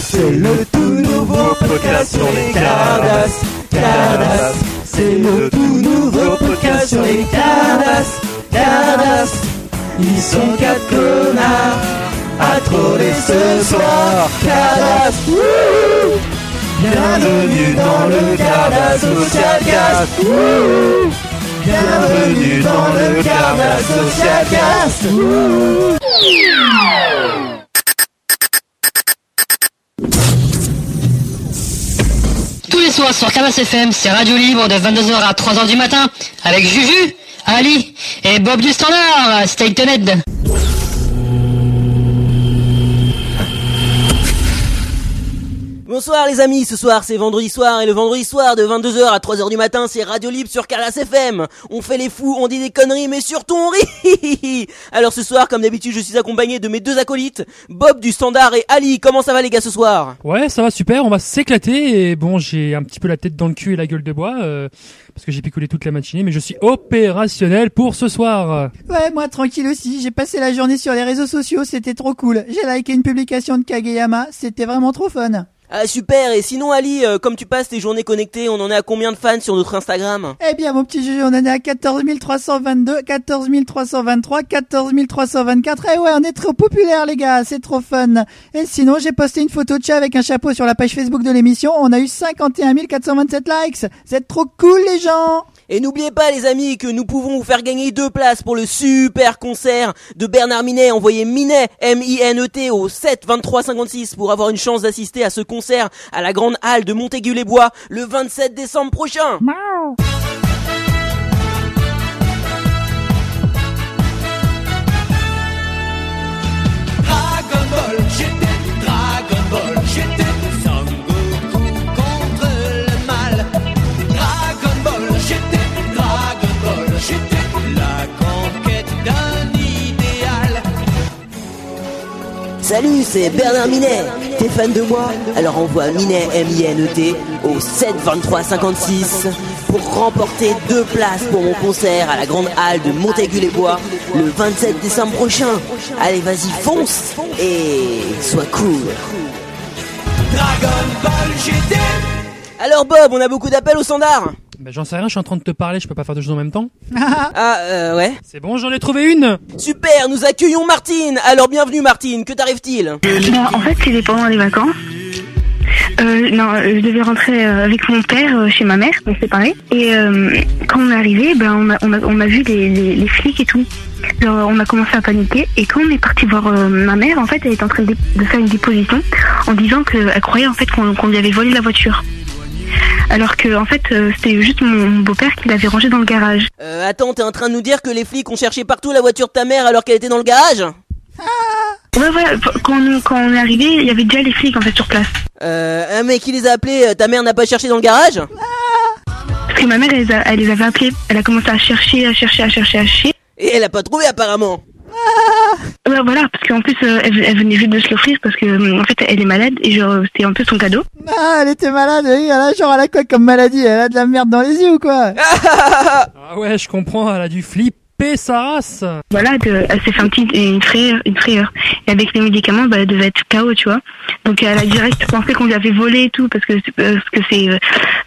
C'est le tout nouveau podcast sur les Cardas. Cardas. C'est le tout nouveau podcast sur les Cardas. Cardas. Ils sont quatre connards à troller ce soir. Cardas. Bienvenue dans le Cardas Social Cast. Bienvenue dans le Cardas Social Cast. Tous les soirs sur Cabas FM, c'est Radio Libre de 22h à 3h du matin avec Juju, Ali et Bob du Standard. Stay tuned. Bonsoir les amis, ce soir c'est vendredi soir et le vendredi soir de 22h à 3h du matin c'est Radio Libre sur Calas FM. On fait les fous, on dit des conneries mais surtout on rit. Alors ce soir comme d'habitude je suis accompagné de mes deux acolytes, Bob du Standard et Ali. Comment ça va les gars ce soir? Ouais, ça va super, on va s'éclater et bon, j'ai un petit peu la tête dans le cul et la gueule de bois euh, parce que j'ai picolé toute la matinée, mais je suis opérationnel pour ce soir. Ouais, moi tranquille aussi, j'ai passé la journée sur les réseaux sociaux, c'était trop cool. J'ai liké une publication de Kageyama, c'était vraiment trop fun. Ah super, et sinon Ali, euh, comme tu passes tes journées connectées, on en est à combien de fans sur notre Instagram? Eh bien mon petit Juju, on en est à 14 322, 14 323, 14 324. Eh ouais, on est trop populaire les gars, c'est trop fun. Et sinon, j'ai posté une photo de chat avec un chapeau sur la page Facebook de l'émission, on a eu 51 427 likes. C'est trop cool les gens Et n'oubliez pas les amis que nous pouvons vous faire gagner deux places pour le super concert de Bernard Minet. Envoyez Minet, M-I-N-E-T au 7 23 56 pour avoir une chance d'assister à ce concert à la Grande Halle de Montaigu-les-Bois le 27 décembre prochain. Salut, c'est Bernard Minet. T'es fan de moi Alors envoie Minet M-I-N-E-T au 7 23 56 pour remporter deux places pour mon concert à la Grande Halle de Montaigu-les-Bois le 27 décembre prochain. Allez, vas-y, fonce et sois cool. Dragon Ball, j'étais Alors Bob, on a beaucoup d'appels au standard Ben j'en sais rien, je suis en train de te parler, je peux pas faire deux choses en même temps. Ah, euh, ouais. C'est bon, j'en ai trouvé une. Super, nous accueillons Martine. Alors bienvenue Martine, que t'arrive-t-il? Bah, en fait, c'était pendant les vacances. Euh, non, euh, je devais rentrer euh, avec mon père euh, chez ma mère, on s'est séparés. Et euh, quand on est arrivé, ben, on, a, on, a, on a vu les, les, les flics et tout. Alors, on a commencé à paniquer. Et quand on est parti voir euh, ma mère, en fait, elle était en train de, faire une déposition en disant qu'elle croyait en fait qu'on qu'on lui avait volé la voiture. Alors que en fait, euh, c'était juste mon mon beau-père qui l'avait rangée dans le garage. Euh, attends, t'es en train de nous dire que les flics ont cherché partout la voiture de ta mère alors qu'elle était dans le garage? Ouais, ouais, quand on, quand on est arrivé, il y avait déjà les flics en fait sur place. Euh, un mec qui les a appelés, euh, ta mère n'a pas cherché dans le garage? Parce que ma mère, elle, les a- elle les avait appelés. Elle a commencé à chercher, à chercher, à chercher, à chercher. Et elle a pas trouvé apparemment. Ouais, voilà, parce qu'en plus, euh, elle, elle venait juste de se l'offrir parce que, euh, en fait, elle est malade et genre, c'était un peu son cadeau. Ah, elle était malade, oui, elle a genre elle a quoi comme maladie? Elle a de la merde dans les yeux ou quoi? Ah ouais, je comprends, elle a dû flipper sa race. Voilà, de- elle s'est fait un petit, une frayeur, une frayeur. Et avec les médicaments, bah, elle devait être KO, tu vois. Donc, elle a direct pensé qu'on lui avait volé et tout parce que, c'est- parce que c'est, euh,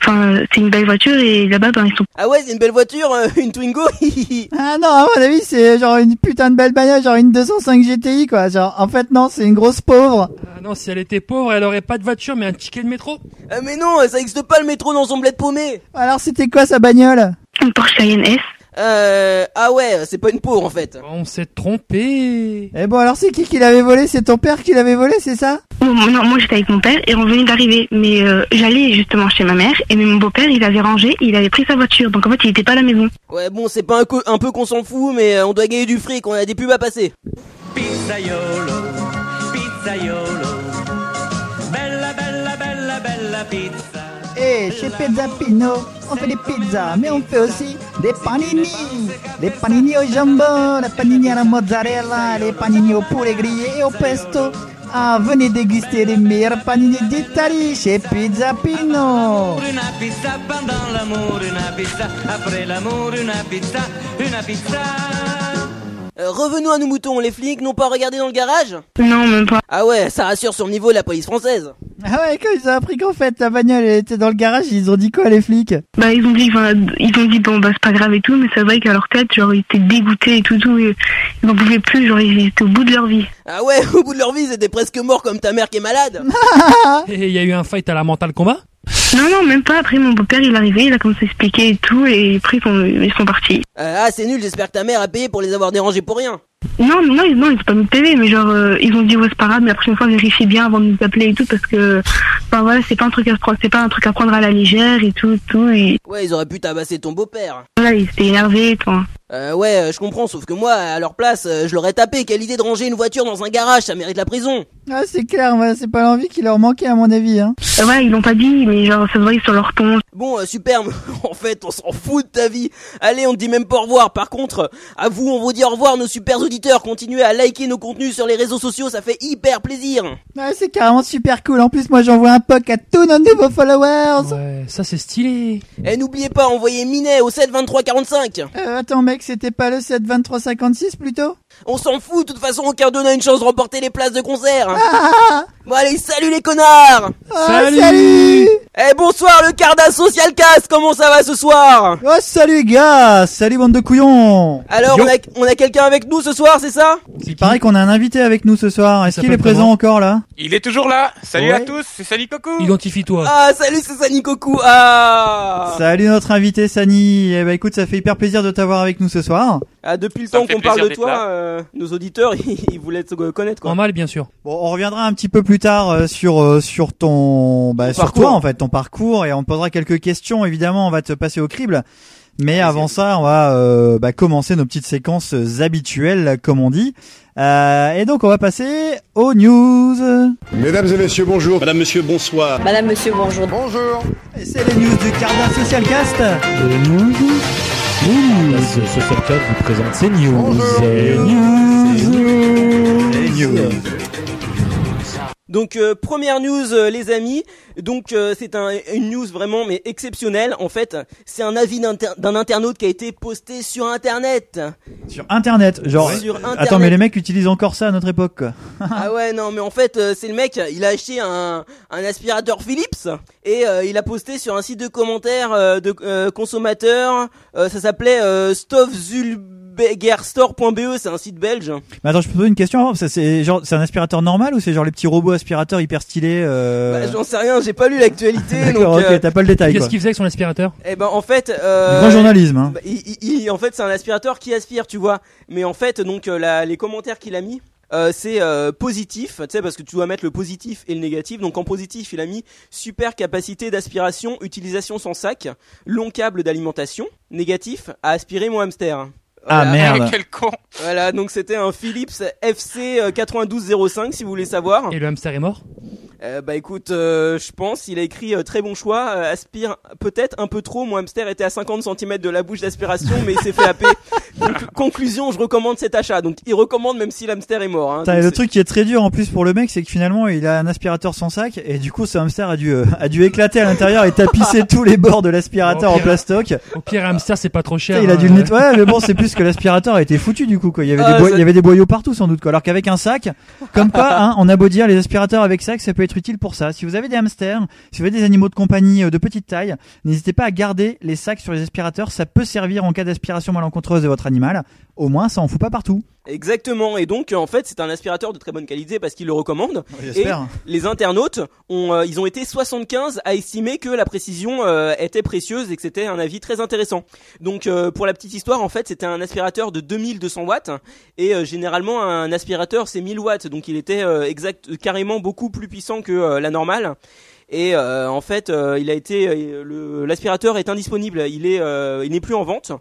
enfin, c'est une belle voiture et là-bas, ben, ils sont Ah ouais, c'est une belle voiture, euh, une Twingo. Ah non, à mon avis, c'est genre une putain de belle bagnole, genre une 205 GTI quoi. Genre, en fait, non, c'est une grosse pauvre. Ah non, si elle était pauvre, elle aurait pas de voiture, mais un ticket de métro. Ah mais non, ça existe pas le métro dans son bled paumé. Alors, c'était quoi sa bagnole? Une Porsche Cayenne S. Euh, ah ouais, c'est pas une pauvre en fait. On s'est trompé. Eh bon, alors c'est qui qui l'avait volé? C'est ton père qui l'avait volé, c'est ça? Non, non, moi j'étais avec mon père et on venait d'arriver. Mais euh, j'allais justement chez ma mère et mais mon beau-père il avait rangé, il avait pris sa voiture. Donc en fait il était pas à la maison. Ouais, bon, c'est pas un, co- un peu qu'on s'en fout, mais euh, on doit gagner du fric, on a des pubs à passer. Pizzaiolo, pizzaiolo. Bella, bella, bella, bella pizza. Chez Pizza Pino, on fait des pizzas, mais on fait aussi des panini. Des panini au jambon, des panini à la mozzarella, des panini au poulet grillé et au pesto. Ah, venez déguster les meilleurs panini d'Italie chez Pizza Pino. Una pizza pendant l'amour, una pizza après l'amour, una pizza, una pizza. Euh, revenons à nos moutons, les flics n'ont pas regardé dans le garage Non, même pas. Ah ouais, ça rassure sur le niveau de la police française. Ah ouais, quand ils ont appris qu'en fait la bagnole elle était dans le garage, ils ont dit quoi les flics? Bah, ils ont dit, enfin, ils ont dit, bon, bah, c'est pas grave et tout, mais c'est vrai qu'à leur tête, genre, ils étaient dégoûtés et tout, tout, et ils n'en pouvaient plus, genre, ils étaient au bout de leur vie. Ah ouais, au bout de leur vie, ils étaient presque morts comme ta mère qui est malade. Et il y a eu un fight à la mentale combat Non, non, même pas. Après, mon beau-père, il est arrivé, il a commencé à expliquer et tout, et après, ils sont, ils sont partis. Euh, ah, c'est nul, j'espère que ta mère a payé pour les avoir dérangés pour rien. Non, non, ils, non, ils ont pas mis de PV, mais genre, euh, ils ont dit, ouais, c'est pas grave, mais la prochaine fois, vérifiez bien avant de nous appeler et tout, parce que, enfin, voilà, c'est pas un truc à se prendre, c'est pas un truc à prendre à la légère et tout, tout, et Ouais, ils auraient pu tabasser ton beau-père. voilà, ils étaient énervés et tout. hein. Euh, ouais, euh, je comprends, sauf que moi, à leur place, euh, je l'aurais tapé. Quelle idée de ranger une voiture dans un garage, ça mérite la prison. Ah c'est clair, ouais, c'est pas l'envie qui leur manquait à mon avis. Hein. Euh, ouais, ils l'ont pas dit, mais genre, ça se voyait sur leur ton. Bon, euh, super, en fait, on s'en fout de ta vie. Allez, on te dit même pas au revoir. Par contre, à vous, on vous dit au revoir, nos super auditeurs. Continuez à liker nos contenus sur les réseaux sociaux, ça fait hyper plaisir. Ouais, c'est carrément super cool. En plus, moi j'envoie un poc à tous nos nouveaux followers. Ouais, ça c'est stylé. Et n'oubliez pas, envoyez Minet au 7 23 45. Euh, attends mec, c'était pas le 7 23 56 plutôt? On s'en fout, de toute façon, aucun d'eux n'a une chance de remporter les places de concert. Ah, Bon, allez, salut les connards. ah, Salut salut Eh, bonsoir le Carda Social Cast, comment ça va ce soir? Oh salut gars, salut bande de couillons. Alors, Yo. on a, on a quelqu'un avec nous ce soir, c'est ça? Il paraît qu'on a un invité avec nous ce soir. Est-ce qu'il est présent encore là? Il est toujours là. Salut Ouais. à tous, c'est Sally Coco. Identifie-toi. Ah, salut, c'est Sani Koku. Ah Salut notre invité Sani. Eh ben écoute, ça fait hyper plaisir de t'avoir avec nous ce soir. Ah, depuis le Ça temps qu'on parle de toi, euh, nos auditeurs, ils voulaient te connaître, quoi. En mal, bien sûr. Bon, on reviendra un petit peu plus tard euh, sur euh, sur ton bah Ton sur parcours. toi en fait, ton parcours et on te posera quelques questions évidemment, on va te passer au crible. Mais avant ça, on va euh, bah, commencer nos petites séquences habituelles comme on dit. Euh, et donc on va passer aux news. Mesdames et messieurs, bonjour. Madame, monsieur, bonsoir. Madame, monsieur, bonjour. Bonjour. Et c'est les news du Carda Social Cast. Ce Social Club vous présente ses news. Donc, euh, première news, euh, les amis. Donc, euh, c'est un, une news vraiment, mais exceptionnelle. En fait, c'est un avis d'un internaute qui a été posté sur Internet. Sur internet, genre Sur Internet. Attends, mais les mecs utilisent encore ça à notre époque. Ah ouais, non, mais en fait, euh, c'est le mec, il a acheté un, un aspirateur Philips et euh, il a posté sur un site de commentaires euh, de euh, consommateurs. euh, ça s'appelait euh, stoffzulbegerstore.be, c'est un site belge. Mais attends, je peux poser une question avant, c'est genre c'est un aspirateur normal ou c'est genre les petits robots aspirateurs hyper stylés euh... Bah, J'en sais rien, j'ai pas lu l'actualité. donc, D'accord, euh, ok, t'as pas le détail. Qu'est-ce qu'il faisait avec son aspirateur? Eh ben en fait, euh, grand journalisme hein. bah, il, il- il- en fait, c'est un aspirateur qui aspire, tu vois. Mais en fait, donc euh, la- les commentaires qu'il a mis. euh, c'est euh, positif, tu sais, parce que tu dois mettre le positif et le négatif. Donc en positif, il a mis super capacité d'aspiration, utilisation sans sac, long câble d'alimentation. Négatif, à aspirer mon hamster. Ah, Voilà. merde. Ah, quel con. Voilà, donc c'était un Philips FC euh, 9205 si vous voulez savoir. Et le hamster est mort? Euh, bah écoute, euh, je pense, il a écrit euh, très bon choix, euh, aspire peut-être un peu trop, mon hamster était à 50 cm de la bouche d'aspiration mais il s'est fait happer. Conclu- conclusion, je recommande cet achat. Donc il recommande même si l'hamster est mort. Hein. Donc, le truc qui est très dur en plus pour le mec, c'est que finalement il a un aspirateur sans sac et du coup ce hamster a dû euh, a dû éclater à l'intérieur et tapisser tous les bords de l'aspirateur en plastoc. Au pire, un hamster, c'est pas trop cher. il a hein, dû le euh, nettoyer, Ouais, mais bon c'est plus que l'aspirateur a été foutu du coup quoi. Il y avait Ah, des ça- il y avait des boyaux partout sans doute quoi. Alors qu'avec un sac, comme quoi hein, on a beau dire les aspirateurs avec sac, ça peut être utile pour ça. Si vous avez des hamsters, si vous avez des animaux de compagnie euh, de petite taille, n'hésitez pas à garder les sacs sur les aspirateurs, ça peut servir en cas d'aspiration malencontreuse de votre animal. Au moins ça en fout pas partout. Exactement. Et donc euh, en fait c'est un aspirateur de très bonne qualité parce qu'il le recommande. J'espère. Les internautes ont, euh, ils ont été 75 à estimer que la précision euh, était précieuse et que c'était un avis très intéressant. Donc euh, pour la petite histoire, en fait, c'était un aspirateur de 2200 watts et généralement un aspirateur c'est 1000 watts, donc il était exact, carrément beaucoup plus puissant que la normale. Et euh, en fait, euh, il a été euh, l'aspirateur est indisponible. Il est, il n'est plus en vente.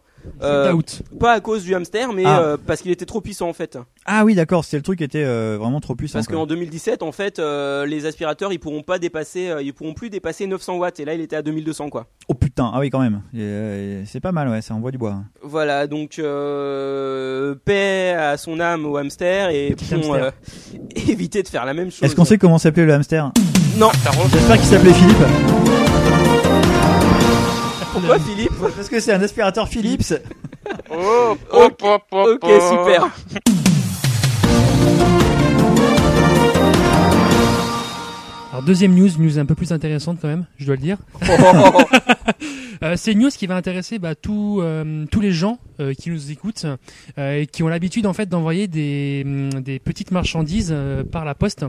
Euh, out. pas à cause du hamster, mais Ah. euh, parce qu'il était trop puissant en fait. Ah oui, d'accord, c'était le truc qui était euh, vraiment trop puissant. Parce qu'en 2017, en fait, euh, les aspirateurs, ils pourront pas dépasser, euh, ils pourront plus dépasser 900 watts. Et là, il était à 2200, quoi. Oh putain, ah oui quand même. C'est pas mal, ouais, ça envoie du bois. Voilà, donc euh, paix à son âme au hamster et euh, éviter de faire la même chose. Est-ce qu'on sait comment s'appelait le hamster? Non. J'espère qu'il s'appelait Philippe. Pourquoi Philippe Parce que c'est un aspirateur Philips. Oh, Ok, oh, oh, oh, Ok, super. Alors deuxième news, news un peu plus intéressante quand même, je dois le dire. Euh, c'est une news qui va intéresser bah, tous euh, tous les gens euh, qui nous écoutent euh, et qui ont l'habitude en fait d'envoyer des, hum, des petites marchandises euh, par la poste.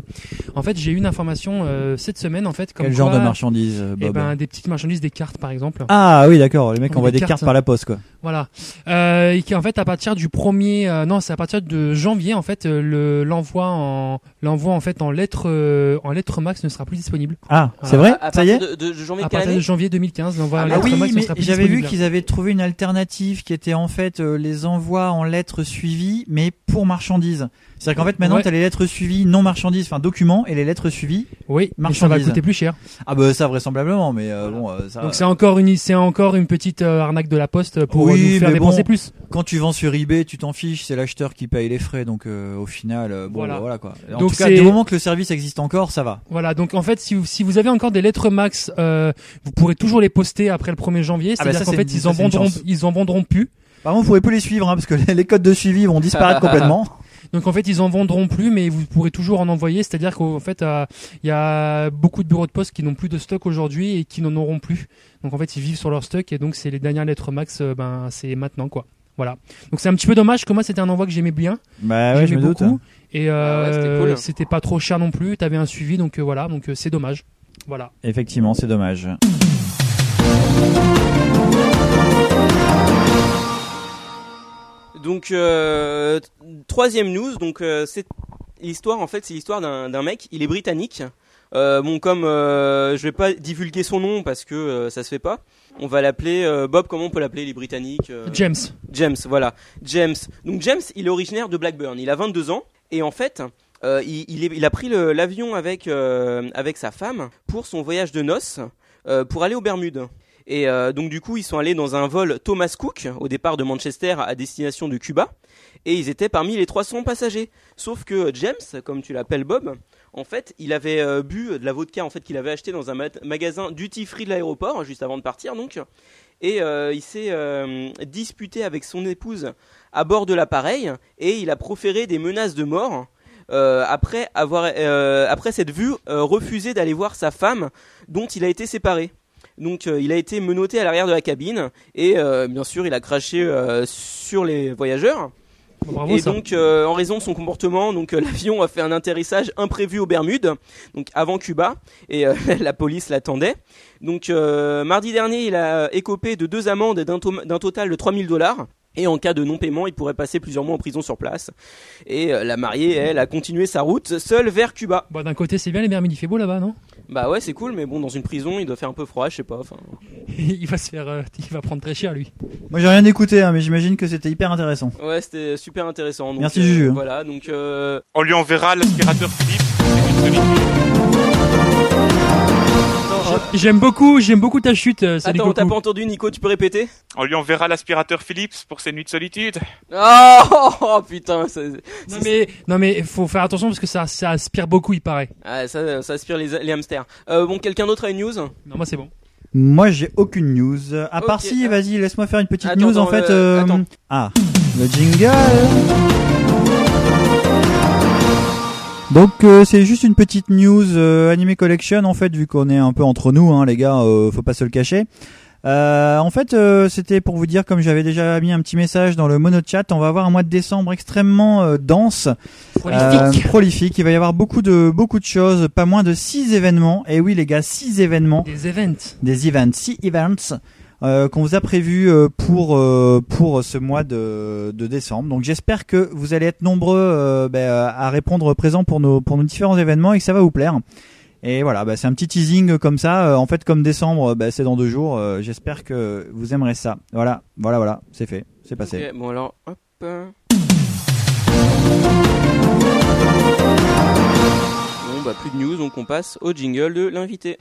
En fait, j'ai eu une information euh, cette semaine en fait comme Quel genre de marchandises, eh Bob ben, des petites marchandises, des cartes par exemple. Ah oui, d'accord. Les mecs envoient des cartes. cartes par la poste, quoi. Voilà. Euh, et qui en fait à partir du 1er euh, non, c'est à partir de janvier en fait euh, le l'envoi en l'envoi en fait en lettres euh, en lettres max ne sera plus disponible. Ah, c'est vrai À Ça y est partir de, de janvier À partir de janvier 2015, Ah, en lettres oui, max mais j'avais vu qu'ils avaient trouvé une alternative qui était en fait euh, les envois en lettres suivies, mais pour marchandises. C'est-à-dire qu'en fait maintenant Ouais. t'as les lettres suivies non marchandises, enfin documents, et les lettres suivies. Oui, mais ça va coûter plus cher. Ah bah ça vraisemblablement, mais euh, bon, euh, ça. Donc c'est encore une c'est encore une petite euh, arnaque de la poste pour Oui, nous faire mais dépenser bon. plus. Quand tu vends sur eBay, tu t'en fiches, c'est l'acheteur qui paye les frais, donc euh, au final, euh, bon, Voilà. bah, voilà quoi. En Donc tout cas, c'est- du moment que le service existe encore, ça va. Voilà, donc en fait si vous, si vous avez encore des lettres max, euh, vous pourrez toujours les poster après le 1er janvier, Ah bah c'est-à-dire ça, qu'en c'est fait une- ils ça, en c'est une vendront chance. ils en vendront plus. Par contre, vous pourrez plus les suivre, hein, parce que les, les codes de suivi vont disparaître complètement. Donc en fait ils en vendront plus mais vous pourrez toujours en envoyer, c'est-à-dire qu'en fait euh, il y a beaucoup de bureaux de poste qui n'ont plus de stock aujourd'hui et qui n'en auront plus. Donc en fait ils vivent sur leur stock et donc c'est les dernières lettres max euh, ben c'est maintenant quoi. Voilà. Donc c'est un petit peu dommage que moi c'était un envoi que j'aimais bien. Bah ouais, je J'aimais me doute. beaucoup. Et Ah ouais, c'était euh, cool. c'était pas trop cher non plus, t'avais un suivi donc euh, voilà, donc euh, c'est dommage. Voilà. Effectivement, c'est dommage. Donc euh, troisième news, donc euh, c'est l'histoire en fait, c'est l'histoire d'un d'un mec, il est britannique. Euh, bon comme euh, je vais pas divulguer son nom parce que euh, ça se fait pas. On va l'appeler Bob. Comment on peut l'appeler les Britanniques James. James, voilà. James. Donc James, il est originaire de Blackburn. Il a 22 ans et en fait, il, il, est- il a pris l'avion avec avec sa femme pour son voyage de noces pour aller aux Bermudes. Et euh, donc du coup, ils sont allés dans un vol Thomas Cook au départ de Manchester à destination de Cuba et ils étaient parmi les 300 passagers. Sauf que James, comme tu l'appelles Bob, en fait, il avait euh, bu de la vodka en fait qu'il avait acheté dans un ma- magasin duty free de l'aéroport juste avant de partir donc et euh, il s'est disputé avec son épouse à bord de l'appareil et il a proféré des menaces de mort après avoir après cette vue refusé d'aller voir sa femme dont il a été séparé. Donc euh, il a été menotté à l'arrière de la cabine et euh, bien sûr il a craché euh, sur les voyageurs. Bravo et ça. donc en raison de son comportement, donc l'avion a fait un atterrissage imprévu aux Bermudes, donc avant Cuba, et la police l'attendait. Donc mardi dernier, il a écopé de deux amendes et d'un to- d'un total de 3000 dollars. Et en cas de non-paiement, il pourrait passer plusieurs mois en prison sur place. Et euh, la mariée, elle, a continué sa route seule vers Cuba. Bon, d'un côté, c'est bien les Bermudes, il fait beau là-bas, non? Bah ouais, c'est cool, mais bon, dans une prison, il doit faire un peu froid, je sais pas. Enfin, Il va se faire, euh, il va prendre très cher lui. Moi, j'ai rien écouté, hein, mais j'imagine que c'était hyper intéressant. ouais, c'était super intéressant. Donc, Merci, euh, Juju. Voilà, donc euh, On lui enverra l'aspirateur Philips. J'aime beaucoup, j'aime beaucoup ta chute. euh, Salut attends, t'as pas entendu, Nico Tu peux répéter? On lui enverra l'aspirateur Philips pour ses nuits de solitude. oh, oh, putain, ça, Non mais, non mais, faut faire attention parce que ça, ça aspire beaucoup, il paraît. ah, ça, ça aspire les, les hamsters. Euh, bon, quelqu'un d'autre a une news? Non, moi c'est bon. Moi, j'ai aucune news. À part si, ah. vas-y, laisse-moi faire une petite Attends, news en fait. euh, euh, attends. Ah, le jingle. Donc euh, c'est juste une petite news euh, Anime Collection en fait vu qu'on est un peu entre nous hein, les gars, euh, faut pas se le cacher. Euh, en fait, euh, c'était pour vous dire, comme j'avais déjà mis un petit message dans le monochat, on va avoir un mois de décembre extrêmement euh, dense, Prolifique. prolifique. Il va y avoir beaucoup de beaucoup de choses, pas moins de six événements. Et oui, les gars, six événements Des events. des events, six events euh, qu'on vous a prévus euh, pour euh, pour ce mois de, de décembre. Donc j'espère que vous allez être nombreux ben, à répondre présent pour nos pour nos différents événements et que ça va vous plaire. Et voilà, bah, c'est un petit teasing comme ça. En fait, comme décembre, bah, c'est dans deux jours. j'espère que vous aimerez ça. Voilà, voilà, voilà, c'est fait, c'est passé. Bon alors, hop. Bon, bah plus de news, donc on passe au jingle de l'invité.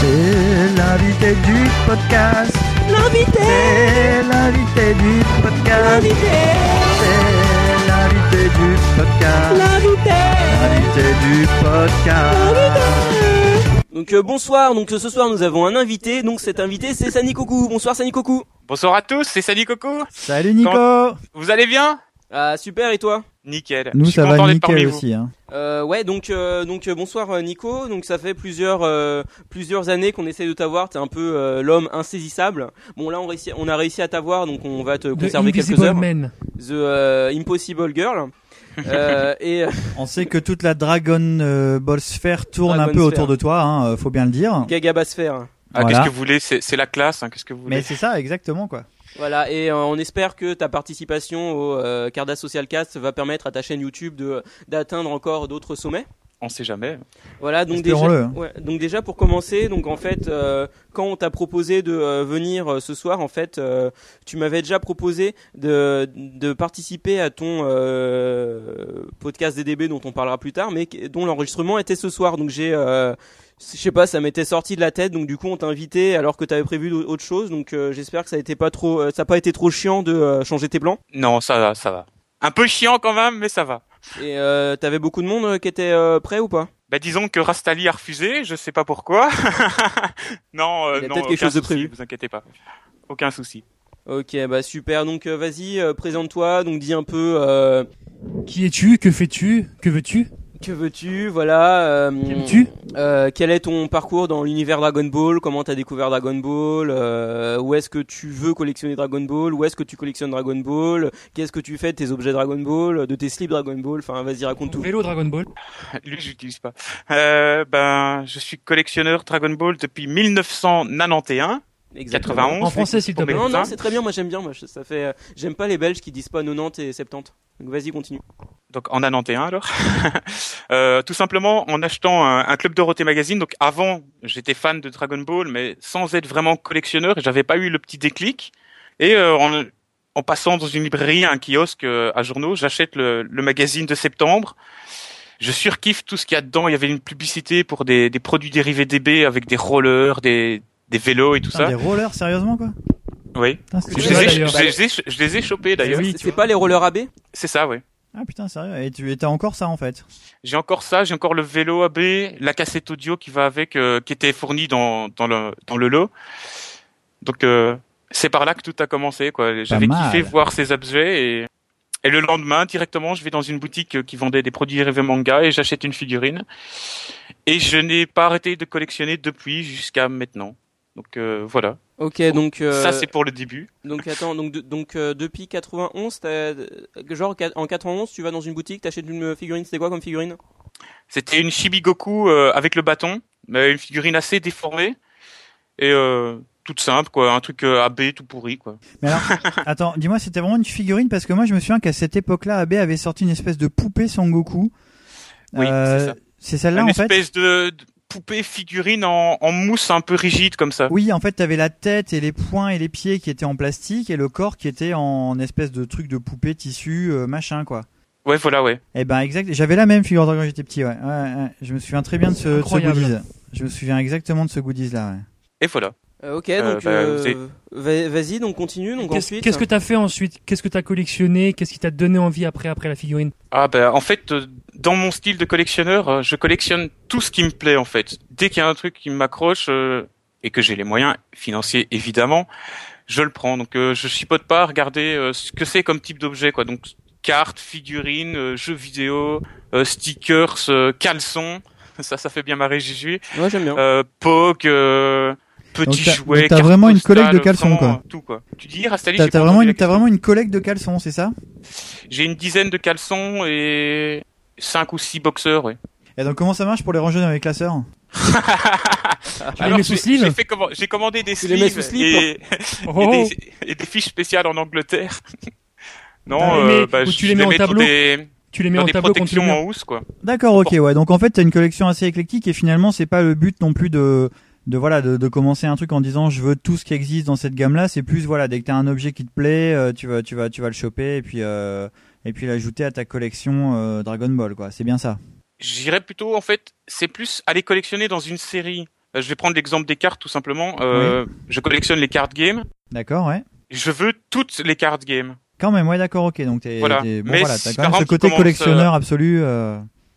C'est l'invité du podcast. L'invité. C'est l'invité du podcast. L'invité. C'est l'invité du podcast. L'invité. L'invité du podcast. Donc euh, bonsoir, donc euh, ce soir nous avons un invité, donc cet invité c'est Sanikoku. Bonsoir Sanikoku. Bonsoir à tous, c'est Sally Coco. Salut Nico Vous allez bien? Ah super et toi? Nickel. Nous Je suis ça va nickel aussi. Hein. Euh, ouais, donc euh, donc euh, bonsoir euh, Nico. Donc ça fait plusieurs euh, plusieurs années qu'on essaie de t'avoir. T'es un peu euh, l'homme insaisissable. Bon là on réussi, on a réussi à t'avoir, donc on va te conserver quelques Invisible heures. Men. The euh, Impossible Girl. Euh, et euh, On sait que toute la Dragon euh, Ball Sphere tourne Dragon un peu Sphere. autour de toi, hein, faut bien le dire. Gagabasphère. Ah, Voilà. qu'est-ce que vous voulez? C'est c'est la classe, hein, qu'est-ce que vous voulez? Mais c'est ça, exactement quoi. Voilà, et euh, on espère que ta participation au euh, Cardas Social Cast va permettre à ta chaîne YouTube de d'atteindre encore d'autres sommets. On sait jamais. Voilà, donc déjà, hein. ouais, donc déjà pour commencer, donc en fait, euh, quand on t'a proposé de euh, venir euh, ce soir, en fait, euh, tu m'avais déjà proposé de, de participer à ton euh, podcast DDB dont on parlera plus tard, mais dont l'enregistrement était ce soir. Donc j'ai, euh, je sais pas, ça m'était sorti de la tête, donc du coup on t'a invité alors que t'avais prévu autre chose. Donc euh, j'espère que ça a été pas trop, euh, ça a pas été trop chiant de euh, changer tes plans. Non, ça va, ça va. Un peu chiant quand même, mais ça va. Et euh, t'avais beaucoup de monde euh, qui était euh, prêt ou pas? Bah disons que Rastali a refusé, je sais pas pourquoi. non, euh, Il a non, peut-être quelque chose de prévu. Vous inquiétez pas. Aucun souci. Ok, bah super. Donc vas-y, euh, présente-toi. Donc dis un peu. Euh, Qui es-tu? Que fais-tu? Que veux-tu? Que veux-tu Voilà. Euh, euh, Quel est ton parcours dans l'univers Dragon Ball? Comment t'as découvert Dragon Ball? Euh, Où est-ce que tu veux collectionner Dragon Ball? Où est-ce que tu collectionnes Dragon Ball? Qu'est-ce que tu fais de tes objets Dragon Ball De tes slips Dragon Ball? Enfin, vas-y, raconte tout. Vélo Dragon Ball. Lui, j'utilise pas. Euh, ben, je suis collectionneur Dragon Ball depuis 1991. Exactement. 91. En français, s'il te plaît. Non, non, c'est très bien. Moi, j'aime bien. Moi, ça fait. euh, J'aime pas les Belges qui disent pas 90 et 70. Donc vas-y, continue. donc en 91 alors. euh, tout simplement en achetant un, un club Dorothée magazine. Donc avant, j'étais fan de Dragon Ball, mais sans être vraiment collectionneur, et j'avais pas eu le petit déclic. Et euh, en, en passant dans une librairie, un kiosque euh, à journaux, j'achète le, le magazine de septembre. Je surkiffe tout ce qu'il y a dedans. Il y avait une publicité pour des, des produits dérivés DB avec des rollers, des, des vélos et tout Putain, ça. des rollers, sérieusement quoi? Oui. Putain, Je les, ai, je, les ai, je les ai chopés d'ailleurs. oui. C'est pas les rollers AB C'est ça, oui. Ah putain, sérieux Et tu étais encore ça en fait? J'ai encore ça, j'ai encore le vélo AB, la cassette audio qui va avec, euh, qui était fournie dans, dans, le, dans le lot. Donc euh, c'est par là que tout a commencé. quoi. J'avais kiffé voir ces objets et, et le lendemain, directement, je vais dans une boutique euh, qui vendait des produits dérivés manga et j'achète une figurine. Et je n'ai pas arrêté de collectionner depuis jusqu'à maintenant. Donc euh, voilà, Ok, donc. euh, ça c'est pour le début. Donc attends, donc de- donc euh, depuis 91, t'as- euh, genre en 91, tu vas dans une boutique, t'achètes une figurine. C'était quoi comme figurine? C'était une Shibigoku euh, avec le bâton, mais une figurine assez déformée et euh, toute simple quoi, un truc euh, AB tout pourri quoi. Mais alors, attends, dis-moi, c'était vraiment une figurine parce que moi je me souviens qu'à cette époque-là, AB avait sorti une espèce de poupée Son Goku. Oui, c'est ça. C'est celle-là une en fait? espèce de, de poupée figurine en, en mousse un peu rigide comme ça. Oui, en fait, t'avais la tête et les poings et les pieds qui étaient en plastique et le corps qui était en espèce de truc de poupée tissu euh, machin quoi. Ouais, voilà, ouais. Eh ben exact, j'avais la même figure quand j'étais petit, ouais. ouais, ouais. Je me souviens très bien de ce, de ce goodies. Je me souviens exactement de ce goodies là. Ouais. Et voilà. Euh, Ok, Euh, donc bah, euh, vas-y, donc continue. Donc Qu'est-ce ensuite. qu'est-ce que t'as fait ensuite? Qu'est-ce que t'as collectionné? Qu'est-ce qui t'a donné envie après après la figurine? Ah ben en fait, euh, dans mon style de collectionneur, euh, je collectionne tout ce qui me plaît en fait. Dès qu'il y a un truc qui m'accroche euh, et que j'ai les moyens financiers évidemment, je le prends. Donc euh, je chipote pas à regarder euh, ce que c'est comme type d'objet quoi. Donc cartes, figurines, euh, jeux vidéo, euh, stickers, euh, caleçons. Ça, ça fait bien marrer Jésus. Ouais, j'aime bien. Euh, Poke, euh, petits t'as- jouets. donc t'as vraiment une collecte de caleçons, quoi. euh, Tout quoi. Tu dis Rastali T'as vraiment, une- t'as vraiment une collecte de caleçons, c'est ça? J'ai une dizaine de caleçons et cinq ou six boxeurs, ouais. Et donc comment ça marche pour les ranger dans les classeurs? J'ai- commandé des sleeves slip et, Oh, et, des, et des fiches spéciales en Angleterre. non, Bah, euh, mais- bah, ou je tu les mets en dans tableau des, Tu les mets dans en des tableau protections en housse, quoi. D'accord, ok, ouais. Donc en fait, t'as une collection assez éclectique et finalement, c'est pas le but non plus de de voilà de, de commencer un truc en disant je veux tout ce qui existe dans cette gamme là c'est plus voilà dès que t'as un objet qui te plaît euh, tu vas tu vas tu vas le choper et puis euh, et puis l'ajouter à ta collection euh, Dragon Ball quoi c'est bien ça J'irais plutôt, en fait, c'est plus aller collectionner dans une série. Euh, je vais prendre l'exemple des cartes, tout simplement. Euh, Je collectionne les cartes game. d'accord ouais Je veux toutes les cartes game. quand même ouais d'accord ok donc t'es Voilà. t'es- bon Mais voilà t'as quand même ce tu côté collectionneur absolu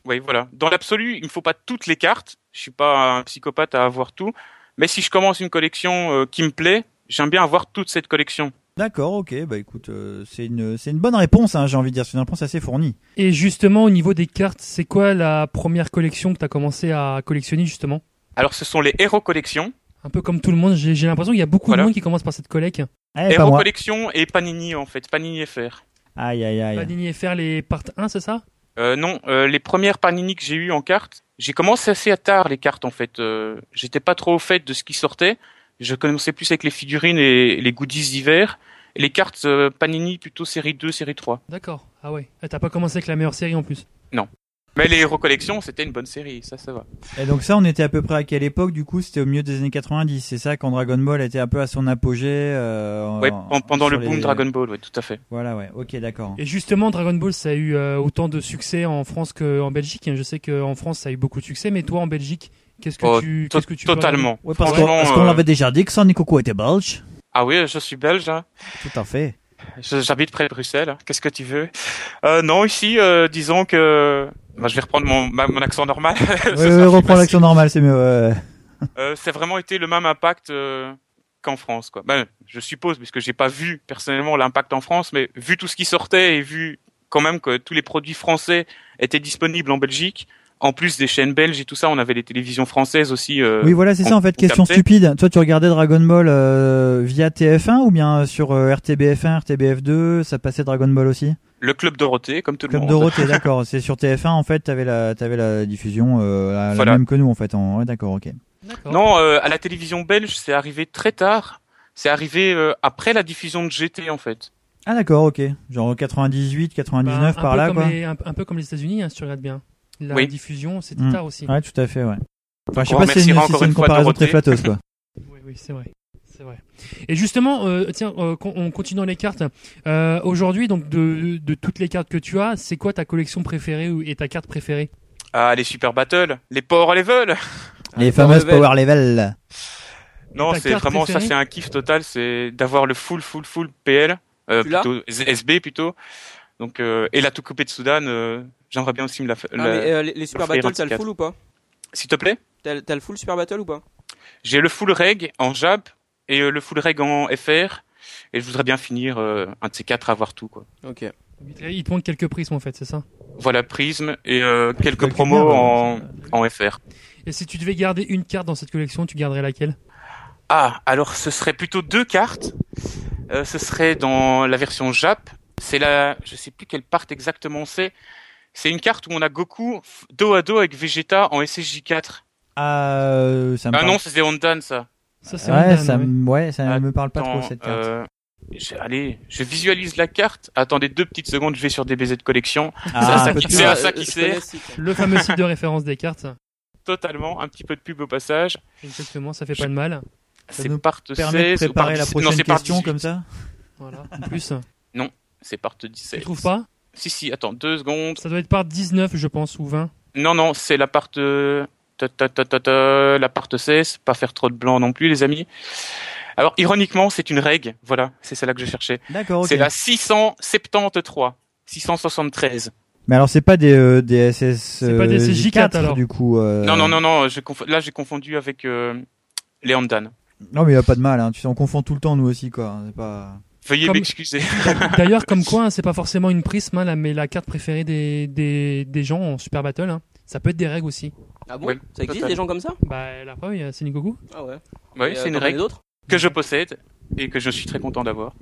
Oui, voilà. Dans l'absolu, il me faut pas toutes les cartes. Je suis pas un psychopathe à avoir tout. Mais si je commence une collection euh, qui me plaît, j'aime bien avoir toute cette collection. D'accord, ok, bah écoute, euh, c'est une, c'est une bonne réponse, hein, j'ai envie de dire, c'est une réponse assez fournie. Et justement, au niveau des cartes, c'est quoi la première collection que tu as commencé à collectionner justement? Alors, ce sont les Hero Collection. Un peu comme tout le monde, j'ai l'impression qu'il y a beaucoup Voilà. de monde qui commence par cette collecte. Eh, pas Hero. Collection et Panini, en fait. Panini FR. Aïe, aïe, aïe. Panini FR, les part 1, c'est ça? Euh, non, euh, les premières Panini que j'ai eues en cartes, j'ai commencé assez à tard les cartes en fait. Euh, J'étais pas trop au fait de ce qui sortait. Je commençais plus avec les figurines et les goodies d'hiver. Et les cartes euh, Panini plutôt série 2, série 3. D'accord. Ah ouais. Ah, T'as pas commencé avec la meilleure série en plus? Mais les Hero Collection, c'était une bonne série, ça, ça va. Et donc ça, on était à peu près à quelle époque du coup C'était au milieu des années 90, c'est ça quand Dragon Ball était un peu à son apogée euh, Ouais, en- pen- pendant le boom les- Dragon Ball, ouais, tout à fait. Voilà, ouais, ok, d'accord. Et justement, Dragon Ball, ça a eu euh, autant de succès en France qu'en Belgique. Je sais qu'en France, ça a eu beaucoup de succès, mais toi, en Belgique, qu'est-ce que Oh, tu, qu'est-ce que tu totalement. Ouais, parce qu'on euh, l'avait déjà dit que Son Coco était belge. Ah oui, je suis belge. Hein. Tout à fait. J'habite près de Bruxelles. Qu'est-ce que tu veux? Euh, Non, ici, euh, disons que... Bah, je vais reprendre mon, ma- mon accent normal. Ouais, plus reprends facile. l'action normale, c'est mieux. ouais. Euh, c'est vraiment été le même impact euh, qu'en France, quoi. Ben, je suppose, puisque j'ai pas vu personnellement l'impact en France, mais vu tout ce qui sortait et vu quand même que tous les produits français étaient disponibles en Belgique, en plus des chaînes belges et tout ça, on avait les télévisions françaises aussi. euh, Oui, voilà, c'est ça en fait. on Question captait. stupide. Toi, tu regardais Dragon Ball euh, via TF1 ou bien sur euh, RTBF1, RTBF2 Ça passait Dragon Ball aussi? Le club Dorothée, comme tout le Club monde. Dorothée, d'accord. C'est sur TF1 en fait. T'avais la, t'avais la diffusion euh, la, la même que nous en fait. En... Ouais, d'accord, ok. D'accord. Non, euh, à la télévision belge, c'est arrivé très tard. C'est arrivé euh, après la diffusion de GT, en fait. Ah d'accord, ok. Genre 98, 99 Bah, par là comme quoi. les- un, un peu comme les États-Unis, hein, si tu regardes bien. La Oui. diffusion, c'était Mm. tard aussi. Ouais, tout à fait, ouais. Enfin, je sais On pas si c'est une, si une comparaison très flatteuse quoi. Oui, oui, c'est vrai. C'est vrai. Et justement, euh, tiens, euh, on continue dans les cartes. Euh, Aujourd'hui, donc de, de toutes les cartes que tu as, c'est quoi ta collection préférée ou- et ta carte préférée? Ah, les Super Battle, les Power Level. Les fameuses Power Level. Non, c'est vraiment ça, c'est un kiff total, c'est d'avoir le full, full, full PL, euh, plutôt SB plutôt. Donc euh, et la tout coupée de Soudan, euh, j'aimerais bien aussi me la faire. Ah, mais, euh, les, les Super Battle, t'as le full ou pas S'il te plaît. T'as le full Super Battle ou pas J'ai le full reg en Jab et euh, le full reg en FR. Et je voudrais bien finir euh, un de ces quatre à avoir tout quoi. Ok. Il te manque quelques prismes en fait, c'est ça Voilà Prisme et euh, quelques calcules promos bien, en, FR. Et si tu devais garder une carte dans cette collection, tu garderais laquelle Ah, alors ce serait plutôt deux cartes. Euh, ce serait dans la version Jap. C'est la, je sais plus quelle part exactement c'est. C'est une carte où on a Goku dos à dos avec Vegeta en SSJ4. Ah, euh, ça me Ah parle. non, c'est Zéondan ça. Ça, c'est Ouais, ça, ouais, ça me parle pas trop cette carte. euh, je- allez, je visualise la carte. Attendez deux petites secondes, je vais sur DBZ de collection. Ah, c'est à ça qui- ça qui sert. Le fameux site de référence des cartes. Totalement, un petit peu de pub au passage. Exactement, ça fait pas de mal. C'est nous part Permet de 16 ou préparer part la 17. Non, prochaine c'est part question 18. comme ça. Voilà. En plus, C'est part 17. tu trouves pas Si, si, attends, deux secondes. Ça doit être part 19, je pense, ou 20. Non, non, c'est la part euh, ta, ta, ta, ta, ta, la part 16, pas faire trop de blanc non plus, les amis. Alors, ironiquement, c'est une règle, voilà, c'est celle-là que je cherchais. D'accord. C'est la 673, 673. Mais alors c'est pas des euh, des SS C'est pas des euh, SSJ4, alors. du coup. euh, Non, non, non, non, je conf- là j'ai confondu avec euh, Léondan. Non mais y a pas de mal hein. Tu sais, on confond tout le temps nous aussi quoi. C'est pas. Veuillez Comme- m'excuser. D'ailleurs, comme quoi, hein, c'est pas forcément une prisme, hein, là, mais la carte préférée des, des, des gens en Super Battle. hein. Ça peut être des règles aussi. Ah bon Ouais, Ça existe total. des gens comme ça? Bah, la preuve, il y a Senigoku. Ah ouais. Oui, Et, c'est euh, une règle d'autres que je possède et que je suis très content d'avoir.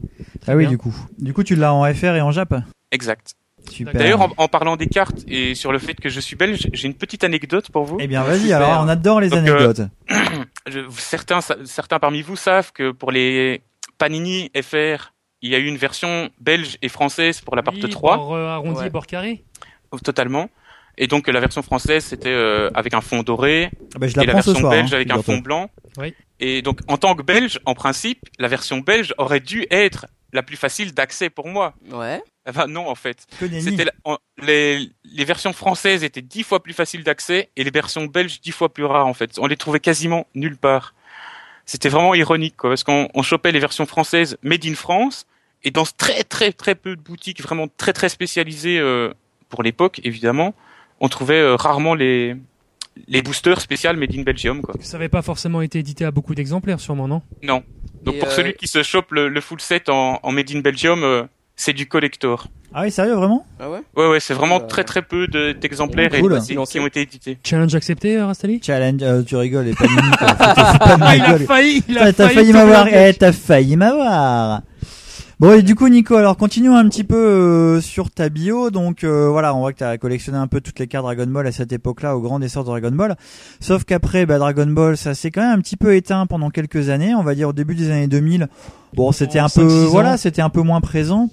Ah oui bien. du coup. Du coup tu l'as en FR et en Jap? Exact. Super. D'ailleurs, en, en parlant des cartes et sur le fait que je suis belge, j'ai une petite anecdote pour vous. Eh bien vas-y alors on adore les Donc, euh, anecdotes. Je- certains, certains parmi vous savent que pour les Panini FR, il y a eu une version belge et française pour la part Oui, 3, bord, euh, arrondi, Ouais. bord carré. totalement. Et donc la version française, c'était euh, avec un fond doré, Ah bah, je et la version soir. belge hein, avec un fond blanc. Oui. Et donc en tant que belge, en principe, la version belge aurait dû être la plus facile d'accès pour moi. Ouais. Enfin non, en fait. Que nenni. C'était la- en- les, les versions françaises étaient dix fois plus faciles d'accès et les versions belges dix fois plus rares en fait. On les trouvait quasiment nulle part. C'était vraiment ironique quoi, parce qu'on on chopait les versions françaises made in France et dans très très très peu de boutiques vraiment très très spécialisées euh, pour l'époque évidemment, on trouvait euh, rarement les les boosters spéciales made in Belgium quoi. Ça n'avait pas forcément été édité à beaucoup d'exemplaires, sûrement, non? Non. Donc Et, pour euh, celui qui se chope le, le full set en, en made in Belgium, euh, c'est du collector. Ah oui, sérieux, vraiment? Ah ouais? Ouais ouais, c'est vraiment Euh, très très peu de- d'exemplaires et- Cool. et- qui ont été édités. Challenge accepté, euh, Rastali? Challenge, euh, tu rigoles, et pas de pas Ah, il a failli, il a T'as failli m'avoir, eh, t'as failli m'avoir. Bon et du coup Nico, alors continuons un petit peu euh, sur ta bio. Donc euh, voilà, on voit que tu as collectionné un peu toutes les cartes Dragon Ball à cette époque-là, au grand essor de Dragon Ball. Sauf qu'après, bah, Dragon Ball, ça s'est quand même un petit peu éteint pendant quelques années. On va dire au début des années 2000. Bon, c'était un 5-6 peu, voilà, c'était un peu moins présent.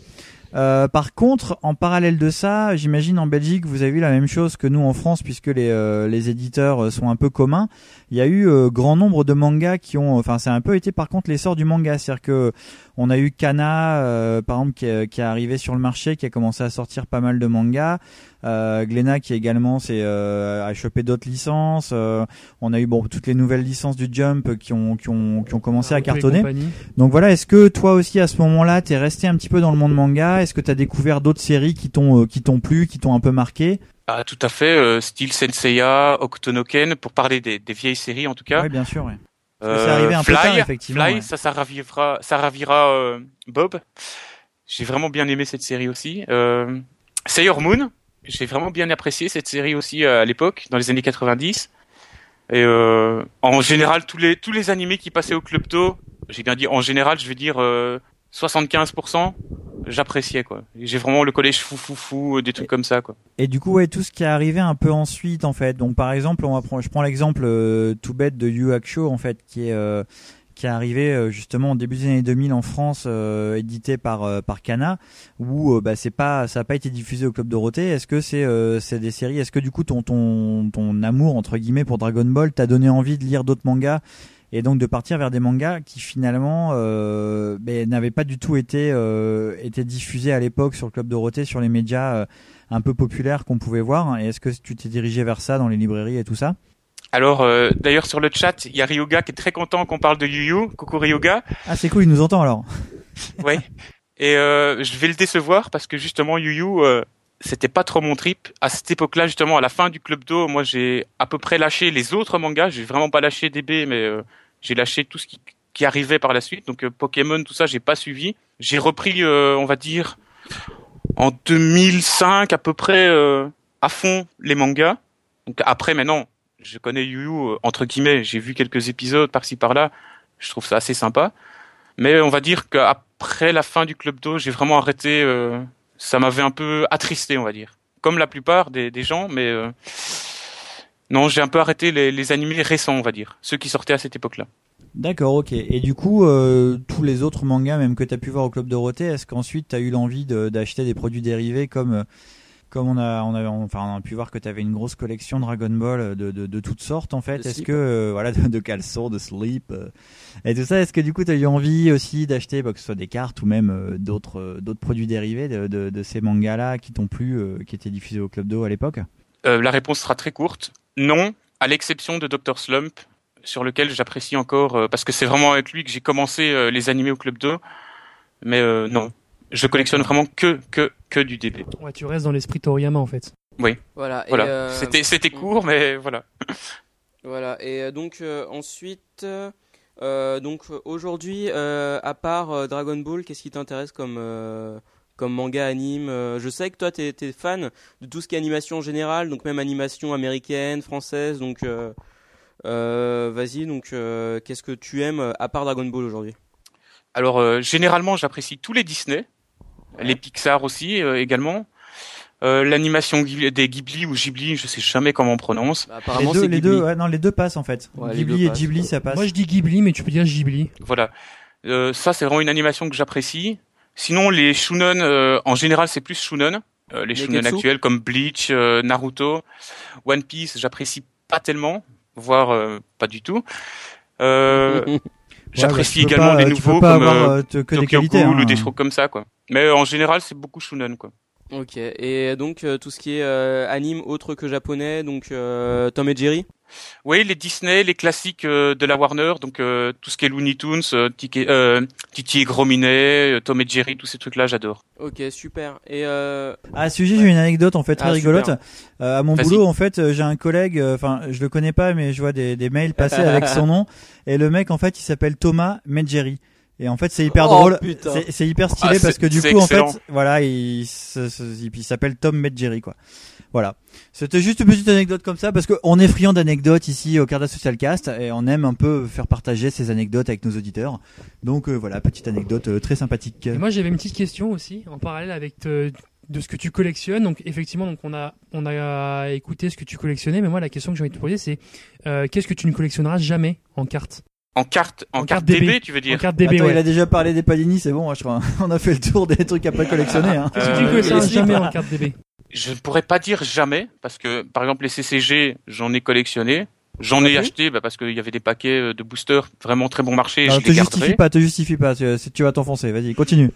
Euh, par contre, en parallèle de ça, j'imagine en Belgique, vous avez vu la même chose que nous en France, puisque les, euh, les éditeurs euh, sont un peu communs. Il y a eu euh, grand nombre de mangas qui ont, enfin, c'est un peu été par contre l'essor du manga, c'est-à-dire que on a eu Kana, euh, par exemple, qui est, qui est arrivé sur le marché, qui a commencé à sortir pas mal de mangas. Euh, Glénat qui également c'est euh, a chopé d'autres licences. Euh, on a eu bon toutes les nouvelles licences du Jump qui ont qui ont qui ont commencé à cartonner. Donc voilà, est-ce que toi aussi à ce moment-là, t'es resté un petit peu dans le monde manga? Est-ce que t'as découvert d'autres séries qui t'ont euh, qui t'ont plu, qui t'ont un peu marqué? Ah tout à fait, euh, style Senseiya, Octonoken, pour parler des, des vieilles séries en tout cas. Oui, bien sûr. ouais. Euh, un peu Fly, tard, effectivement, Fly, ouais. ça, ça ravira, ça ravira euh, Bob. J'ai vraiment bien aimé cette série aussi. Euh, Sailor Moon, j'ai vraiment bien apprécié cette série aussi euh, à l'époque, dans les années 90. Et euh, en général, tous les tous les animés qui passaient au Club Do, j'ai bien dit en général, je vais dire euh, 75%, j'appréciais quoi. J'ai vraiment le collège fou fou fou, euh, des trucs comme ça quoi. Et du coup, ouais, tout ce qui est arrivé un peu ensuite, en fait. Donc, par exemple, on va prendre, je prends l'exemple euh, tout bête de Yu Hakusho, en fait, qui est euh, qui est arrivé euh, justement au début des années 2000 en France, euh, édité par euh, par Kana, où bah c'est pas ça a pas été diffusé au club Dorothée. Est-ce que c'est euh, c'est des séries? Est-ce que du coup ton ton ton amour entre guillemets pour Dragon Ball t'a donné envie de lire d'autres mangas et donc de partir vers des mangas qui finalement euh, ben, n'avaient pas du tout été euh, été diffusés à l'époque sur le club Dorothée, sur les médias euh, un peu populaires qu'on pouvait voir. Et est-ce que tu t'es dirigé vers ça dans les librairies et tout ça? Alors euh, d'ailleurs sur le chat, il y a Ryoga qui est très content qu'on parle de Yu Yu. Coucou Ryoga. Ah c'est cool, il nous entend alors. Ouais. Et euh, je vais le décevoir parce que justement Yu Yu, euh, c'était pas trop mon trip. À cette époque-là, justement, à la fin du Club Do, moi j'ai à peu près lâché les autres mangas. J'ai vraiment pas lâché DB, mais euh, j'ai lâché tout ce qui, qui arrivait par la suite. Donc euh, Pokémon, tout ça, j'ai pas suivi. J'ai repris, euh, on va dire, en 2005 à peu près euh, à fond les mangas. Donc après, maintenant, je connais Yu Yu entre guillemets. J'ai vu quelques épisodes par-ci par-là. Je trouve ça assez sympa. Mais on va dire qu'après la fin du Club d'eau, j'ai vraiment arrêté. euh, ça m'avait un peu attristé, on va dire. Comme la plupart des, des gens, mais euh, non, j'ai un peu arrêté les, les animés récents, on va dire, ceux qui sortaient à cette époque-là. D'accord, ok. Et du coup, euh, tous les autres mangas, même que tu as pu voir au Club Dorothée, est-ce qu'ensuite tu as eu l'envie de- d'acheter des produits dérivés comme, euh, comme on, a, on, a, enfin, on a pu voir que tu avais une grosse collection Dragon Ball de, de, de toutes sortes en fait? De Est-ce que, euh, voilà, de, de caleçons, de slip euh, et tout ça, est-ce que du coup tu as eu envie aussi d'acheter, bah, que ce soit des cartes ou même euh, d'autres euh, d'autres produits dérivés de, de, de ces mangas-là qui t'ont plu, euh, qui étaient diffusés au Club Do à l'époque? Euh, la réponse sera très courte. Non, à l'exception de Dr Slump, sur lequel j'apprécie encore, euh, parce que c'est vraiment avec lui que j'ai commencé euh, les animés au Club 2. Mais euh, non, je collectionne vraiment que que que du DB. Ouais, tu restes dans l'esprit Toriyama en fait. Oui, Voilà. euh, C'était c'était court, mais voilà. Voilà. Et donc euh, ensuite, euh, donc aujourd'hui, euh, à part euh, Dragon Ball, qu'est-ce qui t'intéresse comme euh, comme manga, anime euh, Je sais que toi, t'es es fan de tout ce qui est animation en général, donc même animation américaine, française. Donc euh, euh, vas-y. Donc euh, qu'est-ce que tu aimes à part Dragon Ball aujourd'hui? Alors euh, généralement, j'apprécie tous les Disney, les Pixar aussi euh, également. Euh, L'animation des Ghibli ou Ghibli, je sais jamais comment on prononce. Bah, Les Apparemment, deux, c'est les Ghibli. deux, ouais, non, les deux passent en fait. Ouais, les Ghibli deux et. Ghibli, ça passe. Moi je dis Ghibli, mais tu peux dire Ghibli. Voilà. Euh, ça, c'est vraiment une animation que j'apprécie. Sinon, les shonen, euh, en général, c'est plus shonen. Euh, les shonen Neketsu actuels comme Bleach, euh, Naruto, One Piece, j'apprécie pas tellement, voire euh, pas du tout. Euh, Ouais, j'apprécie bah, également pas- les nouveaux comme avoir, euh, euh, des qualités. Ghoul hein. ou des trucs comme ça, quoi. Mais euh, en général, c'est beaucoup shonen, quoi. Ok, et donc euh, tout ce qui est euh, anime autre que japonais, donc euh, Tom et Jerry? Oui, les Disney, les classiques euh, de la Warner, donc euh, tout ce qui est Looney Tunes, euh, Tiki, euh, Titi et Grominet, euh, Tom et Jerry, tous ces trucs-là, j'adore. Ok, super. Et euh, À ce sujet, j'ai une anecdote en fait très Ah, rigolote. Euh, à mon boulot, en fait, j'ai un collègue. euh, Enfin, je le connais pas, mais je vois des, des mails passer avec son nom. Et le mec, en fait, il s'appelle Thomas Medjeri. Et en fait, c'est hyper Oh, drôle. putain. C'est hyper stylé Ah, parce que du coup, en fait, voilà, il, il s'appelle Tom Medjeri, quoi. Voilà. C'était juste une petite anecdote comme ça parce qu'on est friand d'anecdotes ici au Carda Social Cast et on aime un peu faire partager ces anecdotes avec nos auditeurs. Donc euh, voilà, petite anecdote euh, très sympathique. Et moi, j'avais une petite question aussi, en parallèle avec euh, de ce que tu collectionnes. Donc, effectivement, donc on a on a écouté ce que tu collectionnais, mais moi, la question que j'ai envie de te poser, c'est euh, qu'est-ce que tu ne collectionneras jamais en cartes En carte, en, En carte, carte DB. DB, tu veux En dire carte DB, Attends, ouais. il a déjà parlé des Panini, c'est bon, hein, je crois. On a fait le tour des trucs à pas collectionner. Hein. Qu'est-ce que tu Euh, les jamais en carte DB Je ne pourrais pas dire jamais, parce que par exemple les CCG, j'en ai collectionné. J'en ai acheté bah, parce qu'il y avait des paquets euh, de boosters vraiment très bon marché et Non, je te les justifie pas, te justifie pas, tu, tu vas t'enfoncer. Vas-y, continue.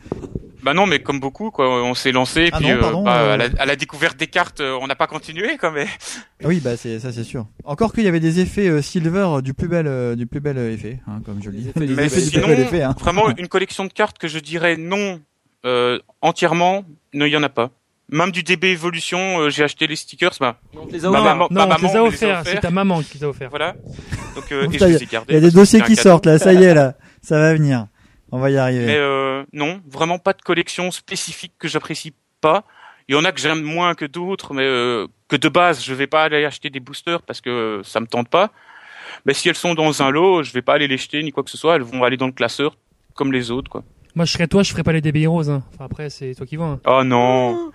Bah non, mais comme beaucoup, quoi, on s'est lancé Ah puis non, euh, bah, euh. à, la, à la découverte des cartes, euh, on n'a pas continué, quoi. Mais Ah Oui, bah c'est ça, c'est sûr. Encore qu'il y avait des effets euh, silver du plus bel, euh, du plus bel effet, hein, comme je le dis. effets- Des mais effets du plus sinon, bel effet, hein. vraiment une collection de cartes que je dirais non euh, entièrement, il y en a pas. Même du DB Evolution, euh, j'ai acheté les stickers, bah les a Ma Non, ma on te les maman a les a. C'est ta maman qui t'a offert. voilà. Donc euh, et je les ai gardés. Il y a des dossiers qui sortent là, ça y est là, ça va venir. On va y arriver. Mais euh, non, vraiment pas de collection spécifique que j'apprécie pas. Il y en a que j'aime moins que d'autres, mais euh, que de base, je vais pas aller acheter des boosters parce que ça me tente pas. Mais si elles sont dans un lot, je vais pas aller les jeter ni quoi que ce soit. Elles vont aller dans le classeur comme les autres, quoi. Moi, je serais toi, je ferais pas les DB Heroes. Hein. Enfin, après, c'est toi qui vois. hein. Oh non.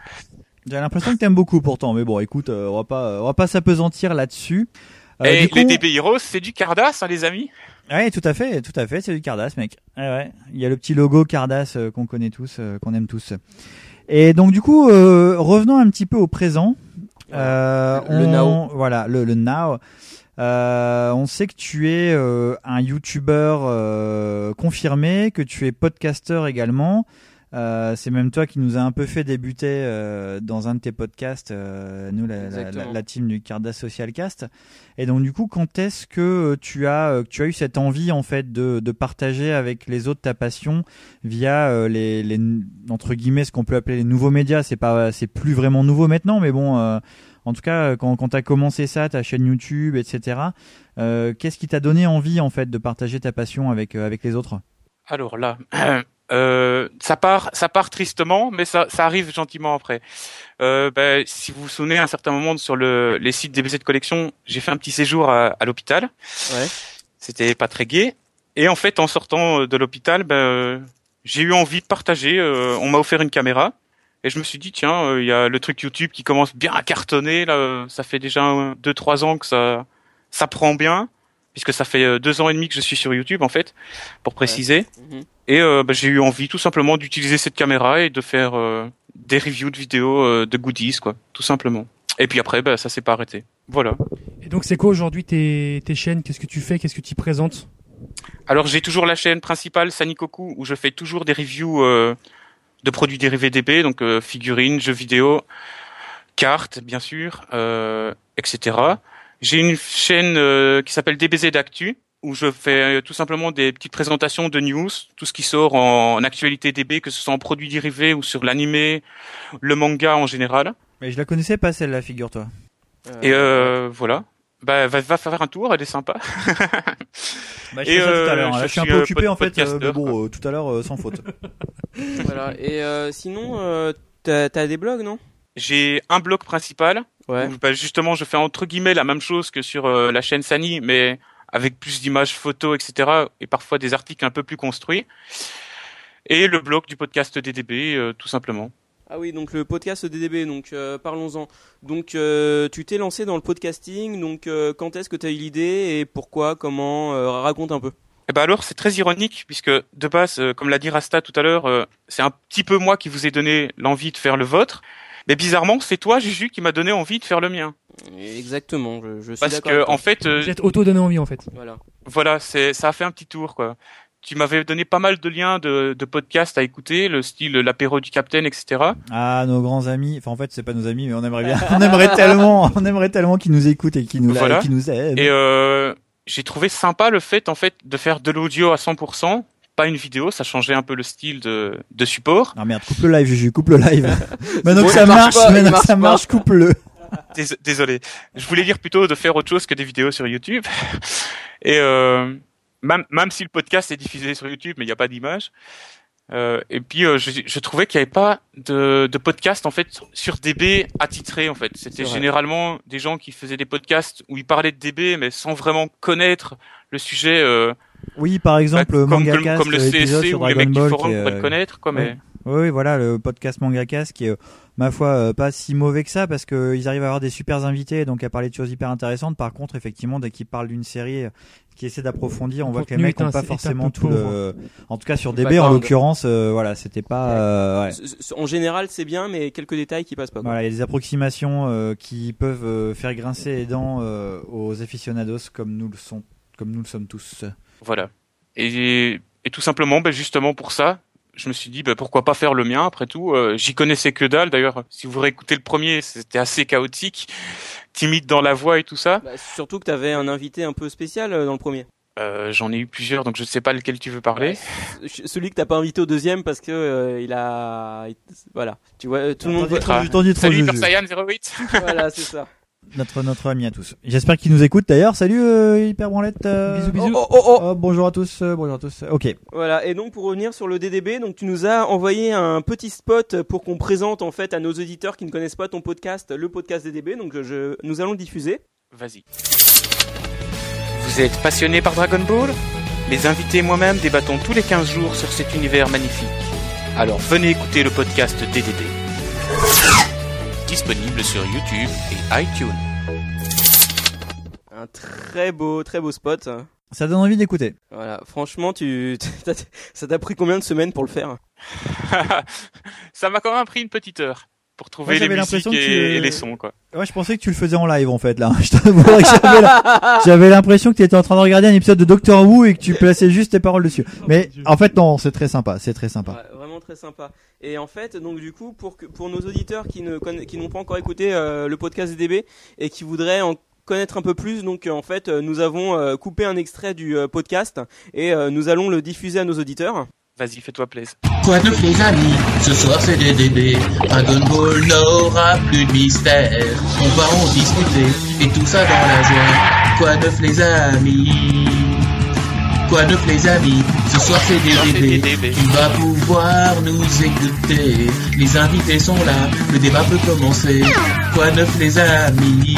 J'ai l'impression que t'aimes beaucoup pourtant, mais bon, écoute, euh, on va pas, on va pas s'apesantir là-dessus. Euh, Et du coup- les DB Heroes, c'est du Cardass, hein, les amis? Ouais, tout à fait, tout à fait, c'est du Cardass, mec. Ouais, ouais. Il y a le petit logo Cardass euh, qu'on connaît tous, euh, qu'on aime tous. Et donc du coup, euh, revenons un petit peu au présent. Euh, Le- le on- now. Voilà, le, le now. Euh, on sait que tu es euh, un YouTuber euh, confirmé, que tu es podcasteur également. Euh, c'est même toi qui nous a un peu fait débuter euh, dans un de tes podcasts, euh, nous la, la, la, team du Cardas Social Cast. Et donc du coup, quand est-ce que tu as euh, que tu as eu cette envie en fait de, de partager avec les autres ta passion via les, les entre guillemets ce qu'on peut appeler les nouveaux médias? C'est pas c'est plus vraiment nouveau maintenant, mais bon. En tout cas, euh, quand, quand tu as commencé ça, ta chaîne YouTube, etc., euh, qu'est-ce qui t'a donné envie en fait de partager ta passion avec, euh, avec les autres? Alors là, euh, ça part, ça part tristement, mais ça, ça arrive gentiment après. Euh, ben, si vous vous souvenez, à un certain moment sur le, les sites DBZ de collection, j'ai fait un petit séjour à, à l'hôpital. Ouais. C'était pas très gai. Et en fait, en sortant de l'hôpital, ben, j'ai eu envie de partager. euh, on m'a offert une caméra. Et je me suis dit, tiens, euh, il y a le truc YouTube qui commence bien à cartonner. Là, euh, ça fait déjà un, deux, trois ans que ça, ça prend bien, puisque ça fait euh, deux ans et demi que je suis sur YouTube, en fait, pour préciser. Mhm. Et euh, bah, j'ai eu envie tout simplement d'utiliser cette caméra et de faire euh, des reviews de vidéos euh, de goodies, quoi, tout simplement. Et puis après, bah, ça s'est pas arrêté. Voilà. Et donc, c'est quoi aujourd'hui tes, tes chaînes? Qu'est-ce que tu fais? Qu'est-ce que tu présentes? Alors j'ai toujours la chaîne principale Sanikoku où je fais toujours des reviews euh, de produits dérivés DB, donc euh, figurines, jeux vidéo, cartes bien sûr, euh, etc. J'ai une chaîne euh, qui s'appelle DBZ d'Actu où je fais tout simplement des petites présentations de news, tout ce qui sort en, en actualité DB, que ce soit en produits dérivés ou sur l'animé, le manga en général. Mais je la connaissais pas celle-là, figure-toi. Et voilà. Bah, va, va faire un tour, elle est sympa. Bah, je Et, tout à euh, l'heure. hein. Je je suis un peu occupé pod- en fait, euh, mais bon, euh, tout à l'heure euh, sans faute. Voilà. Et euh, sinon, euh, t'as t'as des blogs, non? J'ai un blog principal Ouais. où, bah, justement je fais entre guillemets la même chose que sur euh, la chaîne Sani, mais avec plus d'images, photos, etc. et parfois des articles un peu plus construits. Et le blog du podcast DDB, euh, tout simplement. Ah oui, donc le podcast DDB, donc euh, parlons-en. Donc euh, tu t'es lancé dans le podcasting, donc euh, quand est-ce que tu as eu l'idée et pourquoi, comment, euh, raconte un peu. Et ben alors c'est très ironique puisque de base, euh, comme l'a dit Rasta tout à l'heure, euh, c'est un petit peu moi qui vous ai donné l'envie de faire le vôtre. Mais bizarrement, c'est toi, Juju, qui m'a donné envie de faire le mien. Exactement, je, je suis Parce que en fait, euh, Vous êtes auto-donné envie, en fait. Voilà. voilà, c'est ça a fait un petit tour quoi. Tu m'avais donné pas mal de liens de, de podcasts à écouter, le style l'apéro du Capitaine, etc. Ah, nos grands amis. Enfin, en fait, c'est pas nos amis, mais on aimerait bien. on aimerait tellement, on aimerait tellement qu'ils nous écoutent et qu'ils nous, Voilà. qu'ils nous aident. Et euh, j'ai trouvé sympa le fait en fait de faire de l'audio à 100%, pas une vidéo, ça changeait un peu le style de, de support. Ah merde, coupe le live, Juju, coupe le live. maintenant que ça marche pas, maintenant que ça marche, coupe-le. Dés- Désolé. Je voulais dire plutôt de faire autre chose que des vidéos sur YouTube. Et euh, même, même si le podcast est diffusé sur YouTube, mais il n'y a pas d'image. Euh, et puis euh, je, je trouvais qu'il n'y avait pas de, de podcast en fait sur DB attitré en fait. C'était généralement des gens qui faisaient des podcasts où ils parlaient de DB mais sans vraiment connaître le sujet. Euh, Oui, par exemple, bah, comme, le CSC ou les mecs du forum pourraient le connaître quoi. Mais oui, voilà, le podcast Mangacast qui est, euh, ma foi, euh, pas si mauvais que ça parce qu'ils arrivent à avoir des super invités, donc à parler de choses hyper intéressantes. Par contre, effectivement, dès qu'ils parlent d'une série euh, qui essaie d'approfondir, on Le voit que les mecs n'ont pas forcément tout le. En tout cas, sur Le DB, en l'occurrence, euh, voilà, c'était pas. euh, ouais. En général, c'est bien, mais quelques détails qui passent pas. quoi. Voilà, il y a des approximations euh, qui peuvent euh, faire grincer les dents euh, aux aficionados comme nous le sont, comme nous le sommes tous. Voilà. Et, et tout simplement, ben justement pour ça, je me suis dit, ben pourquoi pas faire le mien après tout. Euh, J'y connaissais que dalle. D'ailleurs, si vous réécoutez le premier, c'était assez chaotique, timide dans la voix et tout ça. Bah, surtout que t'avais un invité un peu spécial euh, dans le premier. Euh, J'en ai eu plusieurs, donc je ne sais pas lequel tu veux parler. Celui que t'as pas invité au deuxième parce que euh, il a, il- voilà, tu vois, tout le monde. T'en dis voit- trop, t'en dis trop, Salut Saiyan 08. voilà, c'est ça. Notre, notre ami à tous. J'espère qu'il nous écoute d'ailleurs. Salut euh, Hyper Branlette. euh, Bisous, bisous. Oh, oh, oh, oh, bonjour à tous. euh, bonjour à tous. Ok. Voilà, et donc pour revenir sur le DDB, donc tu nous as envoyé un petit spot pour qu'on présente en fait à nos auditeurs qui ne connaissent pas ton podcast, le podcast DDB, donc je, nous allons le diffuser. Vas-y. Vous êtes passionné par Dragon Ball? Les invités et moi-même débattons tous les 15 jours sur cet univers magnifique. Alors venez écouter le podcast DDD. Disponible sur YouTube et iTunes. Un très beau, très beau spot. Ça donne envie d'écouter. Voilà, franchement, tu, ça t'a pris combien de semaines pour le faire Ça m'a quand même pris une petite heure pour trouver Moi, les musiques et, que tu- et les sons quoi. Ouais, je pensais que tu le faisais en live en fait là. J'avais l'impression que tu étais en train de regarder un épisode de Doctor Who et que tu plaçais juste tes paroles dessus. Mais en fait non, c'est très sympa, c'est très sympa. Très sympa. Et en fait, donc du coup, pour que, pour nos auditeurs qui ne qui n'ont pas encore écouté euh, le podcast DDB et qui voudraient en connaître un peu plus, donc euh, en fait, euh, nous avons euh, coupé un extrait du euh, podcast et euh, nous allons le diffuser à nos auditeurs. Vas-y, fais-toi plaisir. Quoi de neuf les amis Ce soir c'est DDB Dragon Ball n'aura plus de mystère On va en discuter Et tout ça dans la joie Quoi de neuf les amis Quoi de neuf les amis Ce soir c'est DDB Tu vas pouvoir nous écouter. Les invités sont là Le débat peut commencer. Quoi de neuf les amis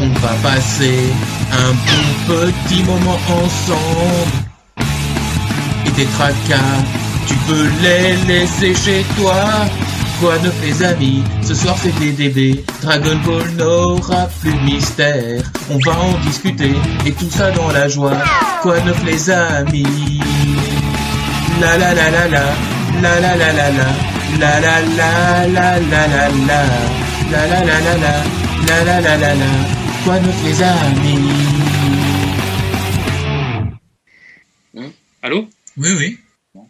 On va passer un bon petit moment ensemble. Et tes tracas, tu peux les laisser chez toi. Quoi neuf les amis, ce soir c'est DDB, Dragon Ball n'aura plus de mystère. On va en discuter et tout ça dans la joie. Quoi neuf les amis La la la la la, la la la la la, la la la la la la la, la la la la la, la la la la la. Quoi neuf les amis Allô Oui oui.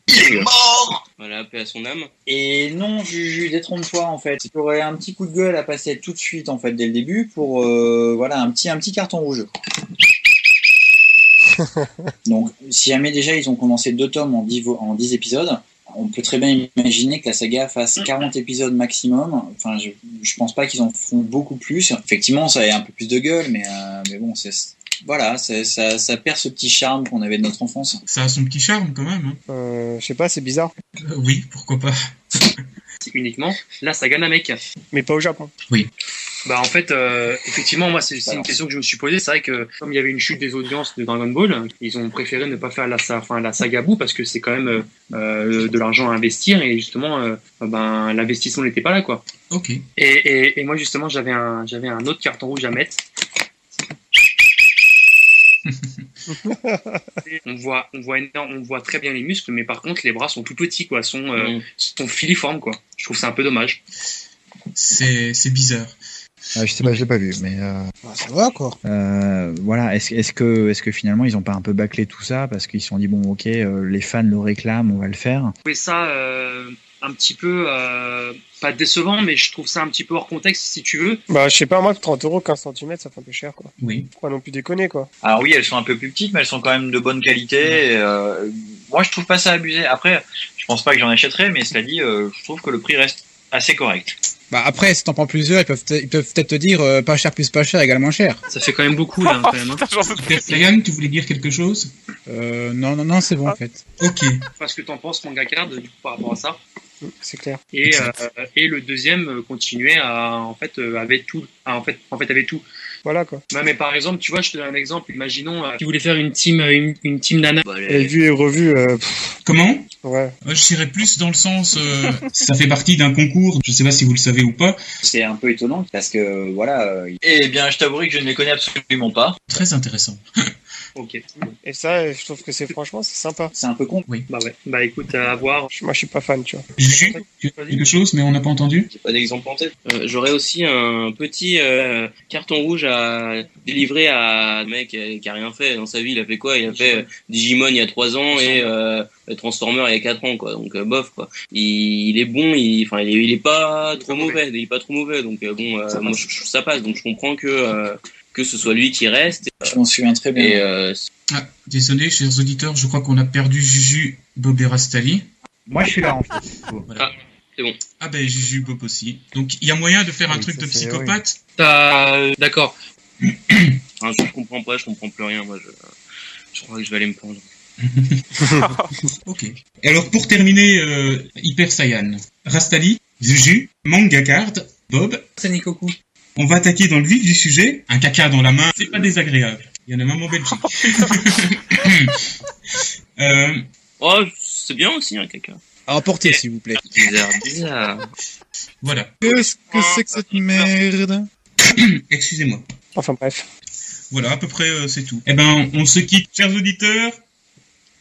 Il est mort Voilà, paix à son âme. Et non, Juju, détrompe-toi en fait. Tu aurais un petit coup de gueule à passer tout de suite en fait dès le début pour euh, voilà un petit un petit carton rouge. Donc, si jamais déjà ils ont commencé deux tomes en 10, vo- en 10 épisodes, on peut très bien imaginer que la saga fasse 40 épisodes maximum. Enfin, je, je pense pas qu'ils en feront beaucoup plus. Effectivement, ça a un peu plus de gueule, mais, euh, mais bon, c'est, voilà, ça, ça perd ce petit charme qu'on avait de notre enfance. Ça a son petit charme quand même. Hein. Euh, je sais pas, c'est bizarre. Euh, oui, pourquoi pas. C'est uniquement la saga Namek. Mais pas au Japon. Oui. Bah en fait, euh, effectivement, moi c'est une question que je me suis posée. C'est vrai que comme il y avait une chute des audiences de Dragon Ball, ils ont préféré ne pas faire la, enfin, la saga bout parce que c'est quand même euh, de l'argent à investir et justement, euh, ben l'investissement n'était pas là quoi. Ok. Et, et, et moi justement, j'avais un j'avais un autre carton rouge à mettre. On voit, on voit énorme, on voit très bien les muscles, mais par contre les bras sont tout petits quoi, sont euh, sont filiformes quoi. Je trouve ça un peu dommage. C'est c'est bizarre. Euh, je sais pas, je l'ai pas vu, mais euh, ça va quoi. euh, voilà. Est-ce est-ce que est-ce que finalement ils ont pas un peu bâclé tout ça parce qu'ils se sont dit bon ok euh, les fans le réclament, on va le faire? trouvé ça euh, un petit peu euh, pas décevant, mais je trouve ça un petit peu hors contexte si tu veux. Bah, je sais pas, moi, 30 euros, 15 cm, ça fait un peu cher, quoi. Oui. Faut pas non plus déconner, quoi? Alors oui, elles sont un peu plus petites, mais elles sont quand même de bonne qualité. et, euh, moi, je trouve pas ça abusé. Après, je pense pas que j'en achèterai, mais cela dit, euh, je trouve que le prix reste assez correct. Bah après, si t'en prends plusieurs, ils peuvent, te- ils peuvent peut-être te dire euh, pas cher plus pas cher égale moins cher. Ça fait quand même beaucoup là, quand même. hein. Tu voulais dire quelque chose? Euh, non, non, non, c'est bon en fait. Ok. Parce que t'en penses, Manga Card, du coup, par rapport à ça? C'est clair. Et, euh, et le deuxième euh, continuait à, en fait, euh, avait tout, à, en fait, en fait, avait tout. Voilà, quoi. Mais par exemple, tu vois, je te donne un exemple. Imaginons, euh, tu voulais faire une team, une, une team nana. Et vu et revu, euh, Comment? Ouais. Moi, je dirais plus dans le sens, euh, ça fait partie d'un concours. Je sais pas si vous le savez ou pas. C'est un peu étonnant parce que voilà. euh, Eh bien, je t'avouerai que je ne les connais absolument pas. Très intéressant. Ok. Et ça, je trouve que c'est franchement, c'est sympa. C'est un peu con. Oui. Bah ouais. Bah écoute, à voir. Moi, je suis pas fan, tu vois. Juju, tu as quelque chose, mais on n'a pas entendu J'ai pas d'exemple en tête. Euh, J'aurais aussi un petit euh, carton rouge à délivrer à un mec qui a, rien fait dans sa vie. Il a fait quoi? Il a fait euh, Digimon il y a 3 ans et euh, Transformer il y a 4 ans, quoi. Donc euh, bof, quoi. Il, il est bon, il, enfin, il, est- il est pas trop mauvais. Il est pas trop mauvais. Donc euh, bon, euh, moi, je, je- ça passe. Donc je comprends que euh, que ce soit lui qui reste. Je m'en souviens très bien. Et euh, Ah, désolé, chers auditeurs, je crois qu'on a perdu Juju, Bob et Rastali. Moi, je suis là en fait. Voilà. c'est bon. Ah ben Juju, Bob aussi. Donc il y a moyen de faire un Oui, truc ça, de psychopathe T'as- euh, D'accord. Enfin, je comprends pas, je comprends plus rien. Moi, je, je crois que je vais aller me prendre. Ok. Et alors pour terminer, euh, Hyper Saiyan, Rastali, Juju, Manga Card, Bob, Sanikoku. On va attaquer dans le vif du sujet. Un caca dans la main, c'est pas désagréable. Il y en a même en Belgique. euh, Oh, c'est bien aussi, un caca. À emporter, s'il vous plaît. Bizarre, bizarre. voilà. Qu'est-ce que c'est que cette merde? Excusez-moi. Enfin, bref. Voilà, à peu près euh, c'est tout. Eh ben, on se quitte, chers auditeurs.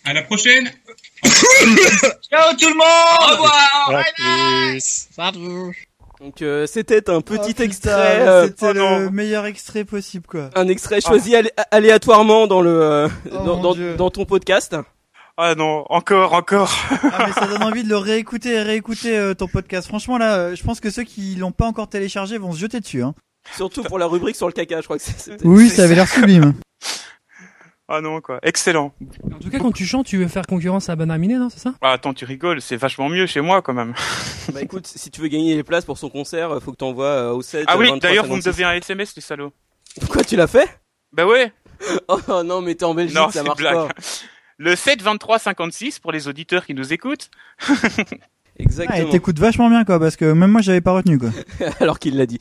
À la prochaine. Ciao tout le monde Au revoir À plus. Donc euh, c'était un petit Oh, extrait, euh, C'était oh le meilleur extrait possible, quoi. un extrait choisi alé- aléatoirement dans le euh, Oh, dans, ton podcast. Ah non, encore, encore. Ah, mais ça donne envie de le réécouter et réécouter euh, ton podcast. Franchement, là, euh, je pense que ceux qui l'ont pas encore téléchargé vont se jeter dessus. Hein. Surtout pour la rubrique sur le caca, je crois que c'est. c'était- Oui, ça avait l'air sublime. Ah non, quoi. Excellent. En tout cas, quand tu chantes, tu veux faire concurrence à Banaminé, non C'est ça? Ah, attends, tu rigoles, c'est vachement mieux chez moi quand même. Bah écoute, si tu veux gagner les places pour son concert, euh, faut que t'envoies euh, au 7. Ah oui, 23, d'ailleurs, vous me 56. devez un SMS, les salauds. Quoi, tu l'as fait? Bah ouais. Oh non, mais t'es en Belgique, Non, ça c'est marche blague. pas. Le 7 23 56 pour les auditeurs qui nous écoutent. Ah, Exactement. et t'écoutes vachement bien, quoi, parce que même moi, j'avais pas retenu, quoi. Alors qu'il l'a dit.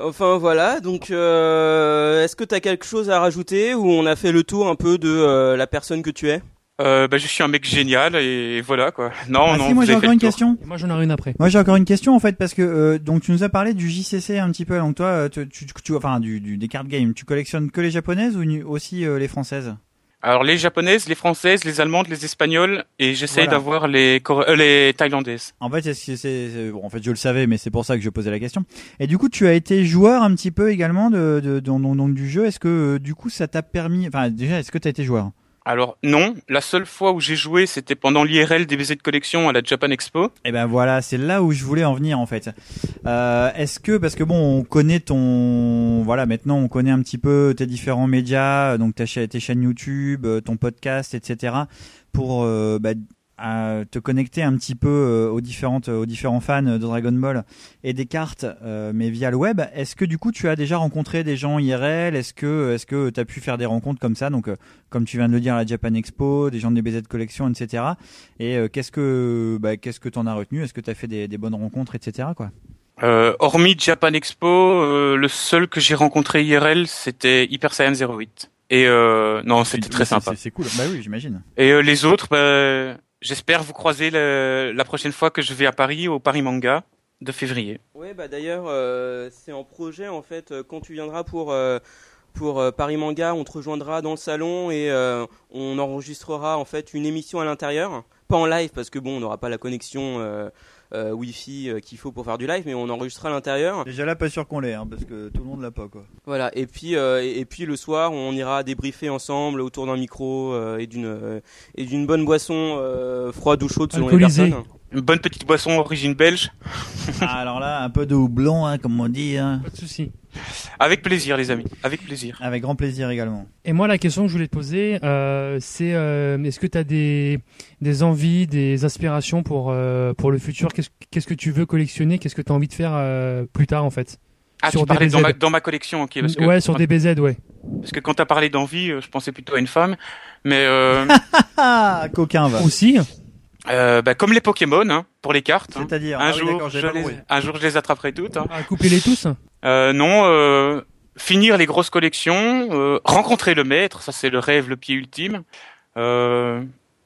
Enfin voilà, donc euh, est-ce que t'as quelque chose à rajouter ou on a fait le tour un peu de euh, la personne que tu es? Euh, bah, je suis un mec génial et voilà quoi. Non, Ah non. si, moi j'ai encore une question. Et Moi, j'en aurai une après. Moi j'ai encore une question en fait parce que euh, donc tu nous as parlé du JCC un petit peu donc toi euh, tu, tu, tu- enfin du, du des card games tu collectionnes que les japonaises ou aussi euh, les françaises? Alors les japonaises, les françaises, les allemandes, les espagnoles et j'essaye Voilà. d'avoir les euh, les thaïlandaises. En fait, c'est, bon, en fait, je le savais, mais c'est pour ça que je posais la question. Et du coup, tu as été joueur un petit peu également de, de, donc, du jeu. Est-ce que euh, du coup, ça t'a permis, enfin, déjà, est-ce que tu as été joueur? Alors non, la seule fois où j'ai joué, c'était pendant l'IRL des de collection à la Japan Expo. Et ben voilà, c'est là où je voulais en venir en fait. Euh, est-ce que parce que bon, on connaît ton, voilà, maintenant on connaît un petit peu tes différents médias, donc tes chaînes YouTube, euh, ton podcast, etc. Pour euh, bah, à te connecter un petit peu euh, aux différentes aux différents fans de Dragon Ball et des cartes euh, mais via le web. Est-ce que du coup tu as déjà rencontré des gens IRL est-ce que est-ce que tu as pu faire des rencontres comme ça? Donc euh, comme tu viens de le dire à la Japan Expo des gens des BZ collection etc et euh, qu'est-ce que bah, qu'est-ce que t'en as retenu? Est-ce que tu as fait des, des bonnes rencontres etc quoi? Euh, hormis Japan Expo, euh, le seul que j'ai rencontré IRL, c'était Hyper Saiyan 08. Et euh, non, c'était très sympa. c'est cool. Bah oui j'imagine. Et euh, les autres, bah, j'espère vous croiser la prochaine fois que je vais à Paris, au Paris Manga de février. Ouais, bah d'ailleurs, euh, c'est en projet en fait. euh, Quand tu viendras pour euh, pour Paris Manga, on te rejoindra dans le salon et on enregistrera en fait une émission à l'intérieur, pas en live parce que bon, on n'aura pas la connexion euh, Wi-Fi euh, qu'il faut pour faire du live, mais on enregistre à l'intérieur. Déjà là, pas sûr qu'on l'ait, hein, parce que tout le monde l'a pas quoi. Voilà, et puis euh, et, et puis le soir, on ira débriefer ensemble autour d'un micro euh, et d'une euh, et d'une bonne boisson euh, froide ou chaude selon les personnes. Une bonne petite boisson origine belge. Ah, alors là, un peu de houblon, hein, comme on dit. Hein. Pas de souci. Avec plaisir, les amis. Avec plaisir. Avec grand plaisir également. Et moi, la question que je voulais te poser, euh, c'est euh, est-ce que tu as des, des envies, des aspirations pour, euh, pour le futur? Qu'est-ce qu'est-ce que tu veux collectionner? Qu'est-ce que tu as envie de faire euh, plus tard, en fait? Ah, Sur tu parlais dans ma, dans ma collection, ok. Parce que, Ouais, sur DBZ, ouais. Parce que quand t'as parlé d'envie, euh, je pensais plutôt à une femme. Mais euh, Ah, coquin va. Aussi euh, bah, comme les Pokémon, hein, pour les cartes. hein. C'est-à-dire un ah oui, jour, je les, un jour, je les attraperai toutes. hein. Ah, Couper-les tous Euh, non, euh, finir les grosses collections, euh, rencontrer le maître, ça c'est le rêve, le pied ultime. Euh,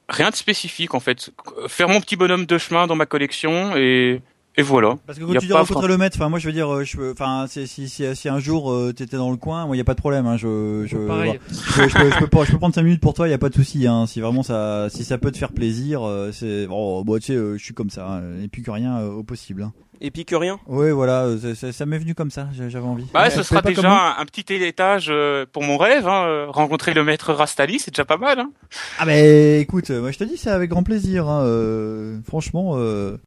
rien de spécifique en fait. Faire mon petit bonhomme de chemin dans ma collection et, et voilà. Parce que quand tu dis rencontrer le maître, enfin moi je veux dire, euh, je, peux- enfin si, si, si, si un jour euh, t'étais dans le coin, moi y a pas de problème, hein, je, je, Pareil. je, je peux, je peux pas- je peux prendre 5 minutes pour toi, y a pas de souci, hein, si vraiment ça, si ça peut te faire plaisir, euh, c'est, oh, bon tu sais, euh, je suis comme ça, hein, et puis que rien euh, au possible. Hein. Épicurien Ouais voilà, euh, ça- ça ça m'est venu comme ça, j'a- j'avais envie. Bah, Ouais, ce sera déjà un, un petit étage euh, pour mon rêve. Hein, euh, rencontrer le maître Rastali, c'est déjà pas mal. Hein. Ah bah écoute, moi je te dis c'est avec grand plaisir, hein, euh, franchement. Euh...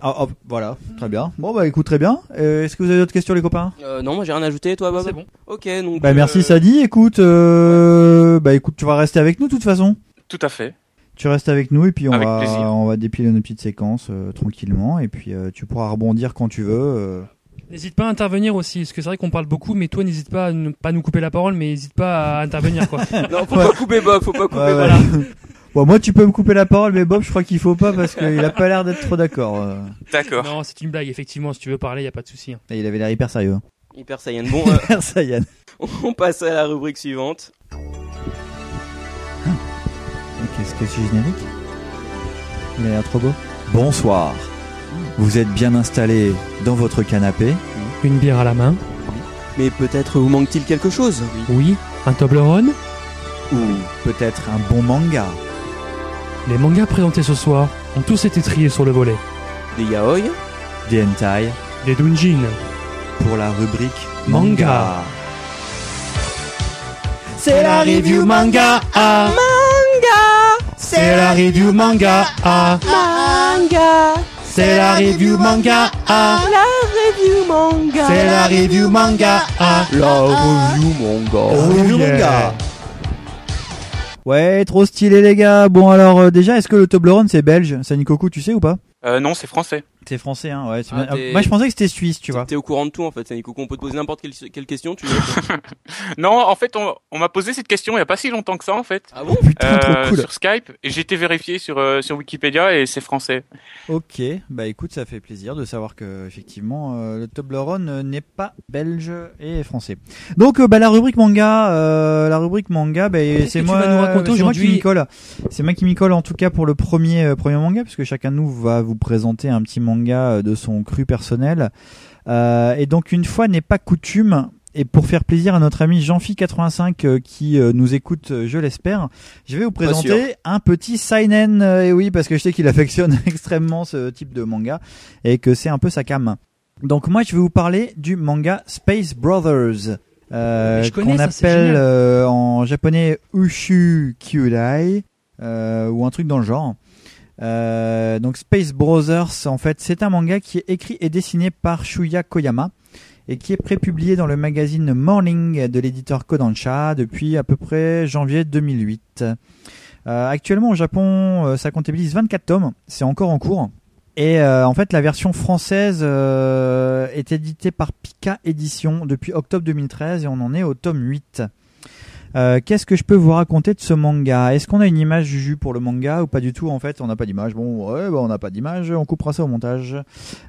Ah, hop, voilà, très bien. Bon bah écoute très bien. Euh, Est-ce que vous avez d'autres questions les copains? Euh, non, moi j'ai rien ajouté, toi Bob? C'est bon. Ok, donc. Bah merci euh, Sadi, écoute, euh, bah écoute tu vas rester avec nous de toute façon. Tout à fait. Tu restes avec nous et puis on Avec va plaisir. on va dépiler nos petites séquences euh, tranquillement et puis euh, tu pourras rebondir quand tu veux. euh. N'hésite pas à intervenir aussi, parce que c'est vrai qu'on parle beaucoup, mais toi n'hésite pas à ne pas nous couper la parole, mais n'hésite pas à intervenir quoi. Non, faut Ouais. pas couper Bob, faut pas couper Ouais, Bob. ouais. bon moi tu peux me couper la parole mais Bob je crois qu'il faut pas parce qu'il a pas l'air d'être trop d'accord. euh. D'accord. non, c'est une blague, effectivement, si tu veux parler, y a pas de souci. hein. Et il avait l'air hyper sérieux. hein. Hyper Saiyan. Bon, euh, Hyper Saiyan. on passe à la rubrique suivante. Qu'est-ce que c'est générique? Il a l'air trop beau. Bonsoir. Vous êtes bien installé dans votre canapé. Une bière à la main. Mais peut-être vous manque-t-il quelque chose? Oui, un Toblerone? Ou peut-être un bon manga. Les mangas présentés ce soir ont tous été triés sur le volet. Des yaoi Des hentai. Des doujin. Pour la rubrique Manga. C'est la review manga. Ah. Manga. C'est la review manga. Ah. Manga. C'est la review manga. Ah. La review manga. C'est la review manga. Ah. La review manga. Oh Review manga. Ouais, trop stylé les gars. Bon alors euh, déjà, est-ce que le Toblerone c'est belge? Sanikoku, tu sais ou pas? Euh, non, c'est français. C'est français, hein. Ouais. Ah, bien. t'es- Moi je pensais que c'était suisse, tu vois. T'es au courant de tout en fait, Nico. On peut te poser n'importe quelle, quelle question, tu veux. Non, en fait, on, on m'a posé cette question il y a pas si longtemps que ça, en fait. Ah bon? Putain, trop Euh, cool. Sur Skype, et j'ai été vérifié sur euh, sur Wikipédia et c'est français. Ok, bah écoute, ça fait plaisir de savoir que effectivement euh, le Toblerone euh, n'est pas belge et français. Donc euh, bah la rubrique manga, euh, la rubrique manga, bah, c'est tu moi, vas nous raconter c'est moi qui aujourd'hui m'y colle. C'est moi qui m'y colle en tout cas pour le premier euh, premier manga, puisque chacun de nous va vous présenter un petit manga euh, de son cru personnel. Euh, et donc une fois n'est pas coutume. Et pour faire plaisir à notre ami Jeanphi85 euh, qui nous écoute, je l'espère, je vais vous présenter un petit seinen. et oui, parce que je sais qu'il affectionne extrêmement ce type de manga et que c'est un peu sa cam. Donc moi, je vais vous parler du manga Space Brothers. Euh, qu'on appelle euh, en japonais Ushu Kyudai euh, ou un truc dans le genre. Euh, donc Space Brothers, en fait, c'est un manga qui est écrit et dessiné par Shuya Koyama et qui est prépublié dans le magazine Morning de l'éditeur Kodansha depuis à peu près janvier 2008. Euh, actuellement au Japon, euh, ça comptabilise 24 tomes, c'est encore en cours. Et en fait, la version française est éditée par Pika Édition depuis octobre 2013 et on en est au tome 8. Euh, Qu'est-ce que je peux vous raconter de ce manga? Est-ce qu'on a une image Juju pour le manga ou pas du tout En fait, on n'a pas d'image. Bon, ouais, bah, on n'a pas d'image. On coupera ça au montage.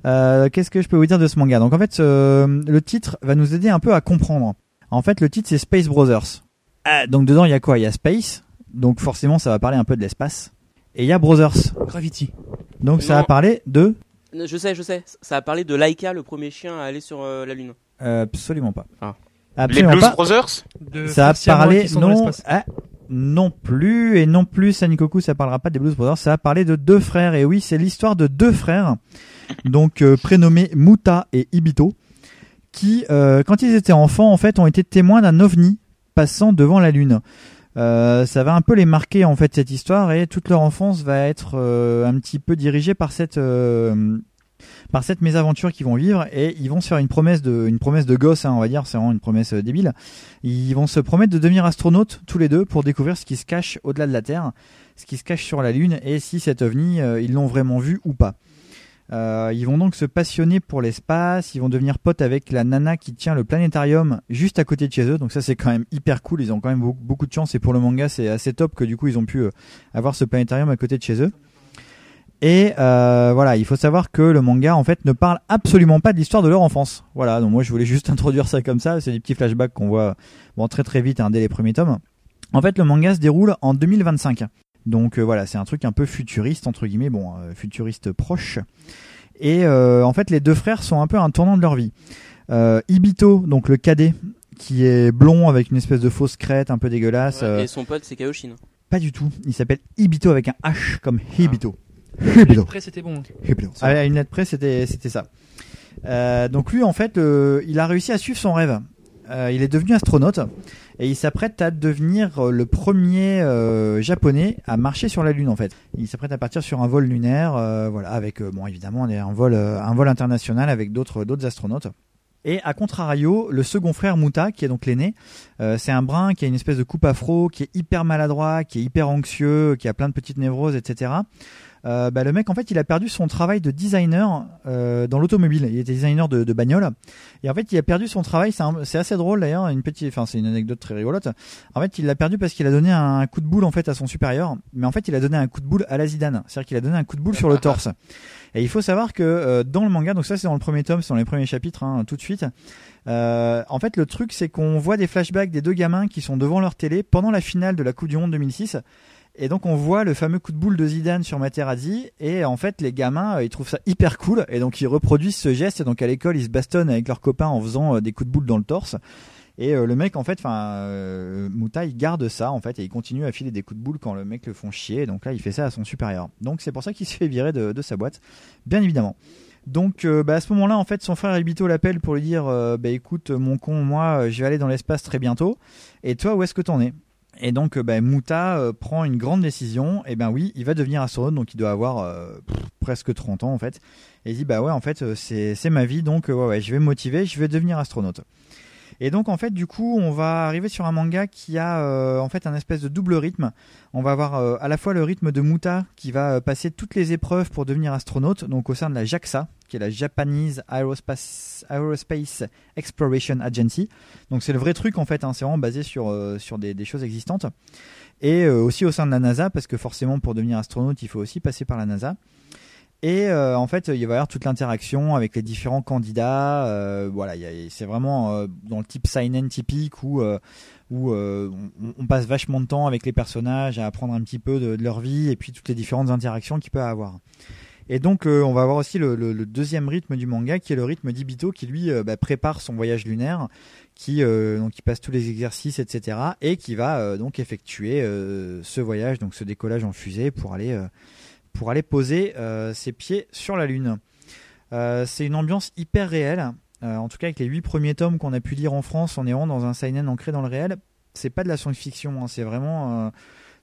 Euh, Qu'est-ce que je peux vous dire de ce manga? Donc en fait, euh, le titre va nous aider un peu à comprendre. En fait, le titre c'est Space Brothers. Ah, donc dedans, il y a quoi? Il y a Space. Donc forcément, ça va parler un peu de l'espace. Et il y a Brothers. Gravity. Donc ça va parler de Je sais, je sais. Ça a parlé de Laika, le premier chien à aller sur euh, la Lune. Euh, absolument pas. Ah. Les Blues pas. Brothers De Ça a parlé non. ah, Non plus, et non plus, Sanikoku, ça parlera pas des Blues Brothers, ça va parler de deux frères, et oui, c'est l'histoire de deux frères, donc euh, prénommés Muta et Ibito, qui, euh, quand ils étaient enfants, en fait, ont été témoins d'un ovni passant devant la Lune. Euh, ça va un peu les marquer en fait cette histoire et toute leur enfance va être euh, un petit peu dirigée par cette euh, par cette mésaventure qu'ils vont vivre et ils vont se faire une promesse de une promesse de gosse hein, on va dire c'est vraiment une promesse euh, débile ils vont se promettre de devenir astronautes tous les deux pour découvrir ce qui se cache au-delà de la Terre ce qui se cache sur la Lune et si cet ovni euh, ils l'ont vraiment vu ou pas euh, ils vont donc se passionner pour l'espace, ils vont devenir potes avec la nana qui tient le planétarium juste à côté de chez eux, donc ça c'est quand même hyper cool, ils ont quand même beaucoup, de chance et pour le manga c'est assez top que du coup ils ont pu avoir ce planétarium à côté de chez eux. Et euh, voilà, il faut savoir que le manga en fait ne parle absolument pas de l'histoire de leur enfance. Voilà, donc moi je voulais juste introduire ça comme ça, c'est des petits flashbacks qu'on voit bon très très vite hein, dès les premiers tomes. En fait, le manga se déroule en 2025. Donc euh, voilà, c'est un truc un peu futuriste entre guillemets, bon, euh, futuriste proche. Et euh, en fait, les deux frères sont un peu à un tournant de leur vie. Euh, Ibito, donc le cadet, qui est blond avec une espèce de fausse crête un peu dégueulasse. Ouais, Et son pote, c'est Kaoshin. pas du tout. Il s'appelle Ibito avec un H comme Hibito. Hibito. Après, c'était bon. Hibito. Ah, à une lettre près, c'était c'était ça. Euh, donc lui, en fait, euh, il a réussi à suivre son rêve. Euh, il est devenu astronaute et il s'apprête à devenir euh, le premier euh, japonais à marcher sur la Lune. En fait, il s'apprête à partir sur un vol lunaire, euh, voilà, avec euh, bon évidemment un vol euh, un vol international avec d'autres d'autres astronautes. Et à contrario, le second frère Muta, qui est donc l'aîné, euh, c'est un brun qui a une espèce de coupe afro, qui est hyper maladroit, qui est hyper anxieux, qui a plein de petites névroses, etc. Euh, bah, le mec, en fait, il a perdu son travail de designer euh, dans l'automobile. Il était designer de, de bagnole. Et en fait, il a perdu son travail. C'est assez drôle d'ailleurs. Une petite, enfin, c'est une anecdote très rigolote. En fait, il l'a perdu parce qu'il a donné un coup de boule en fait à son supérieur. Mais en fait, il a donné un coup de boule à la Zidane. C'est-à-dire qu'il a donné un coup de boule sur le torse. Et il faut savoir que euh, dans le manga, donc ça c'est dans le premier tome, c'est dans les premiers chapitres, hein, tout de suite. Euh, en fait, le truc c'est qu'on voit des flashbacks des deux gamins qui sont devant leur télé pendant la finale de la Coupe du Monde 2006. Et donc on voit le fameux coup de boule de Zidane sur Materazzi. Et en fait les gamins euh, ils trouvent ça hyper cool. Et donc ils reproduisent ce geste. Et donc à l'école ils se bastonnent avec leurs copains en faisant euh, des coups de boule dans le torse. Et euh, le mec en fait enfin il garde ça en fait et il continue à filer des coups de boule quand le mec le font chier. Donc là il fait ça à son supérieur. Donc c'est pour ça qu'il se fait virer de, sa boîte. Bien évidemment. Donc bah, à ce moment-là en fait son frère Ibito l'appelle pour lui dire bah écoute mon con moi je vais aller dans l'espace très bientôt. Et toi où est-ce que t'en es? Et donc, euh, ben, Muta euh, prend une grande décision. Et ben oui, il va devenir astronaute, donc il doit avoir euh, presque 30 ans en fait. Et il dit bah ouais, en fait, c'est ma vie, donc je vais me motiver, je vais devenir astronaute. Et donc en fait, du coup, on va arriver sur un manga qui a euh, en fait un espèce de double rythme. On va avoir euh, à la fois le rythme de Muta qui va euh, passer toutes les épreuves pour devenir astronaute, donc au sein de la JAXA, qui est la Japanese Aerospace, Exploration Agency. Donc c'est le vrai truc en fait, hein, c'est vraiment basé sur, euh, sur des, des choses existantes. Et euh, aussi au sein de la NASA, parce que forcément pour devenir astronaute, il faut aussi passer par la NASA. Et euh, en fait, il va y avoir toute l'interaction avec les différents candidats. euh, voilà, c'est vraiment euh, dans le type seinen typique où euh, où euh, on, on passe vachement de temps avec les personnages à apprendre un petit peu de, leur vie et puis toutes les différentes interactions qu'il peut avoir. Et donc, euh, on va avoir aussi le, le- le deuxième rythme du manga, qui est le rythme d'Ibito, qui lui bah, prépare son voyage lunaire, qui donc il passe tous les exercices, etc., et qui va donc effectuer ce voyage, donc ce décollage en fusée pour aller pour aller poser euh, ses pieds sur la lune. Euh, c'est une ambiance hyper réelle. Euh, en tout cas, avec les huit premiers tomes qu'on a pu lire en France, on est vraiment dans un seinen ancré dans le réel. C'est pas de la science-fiction, hein, c'est vraiment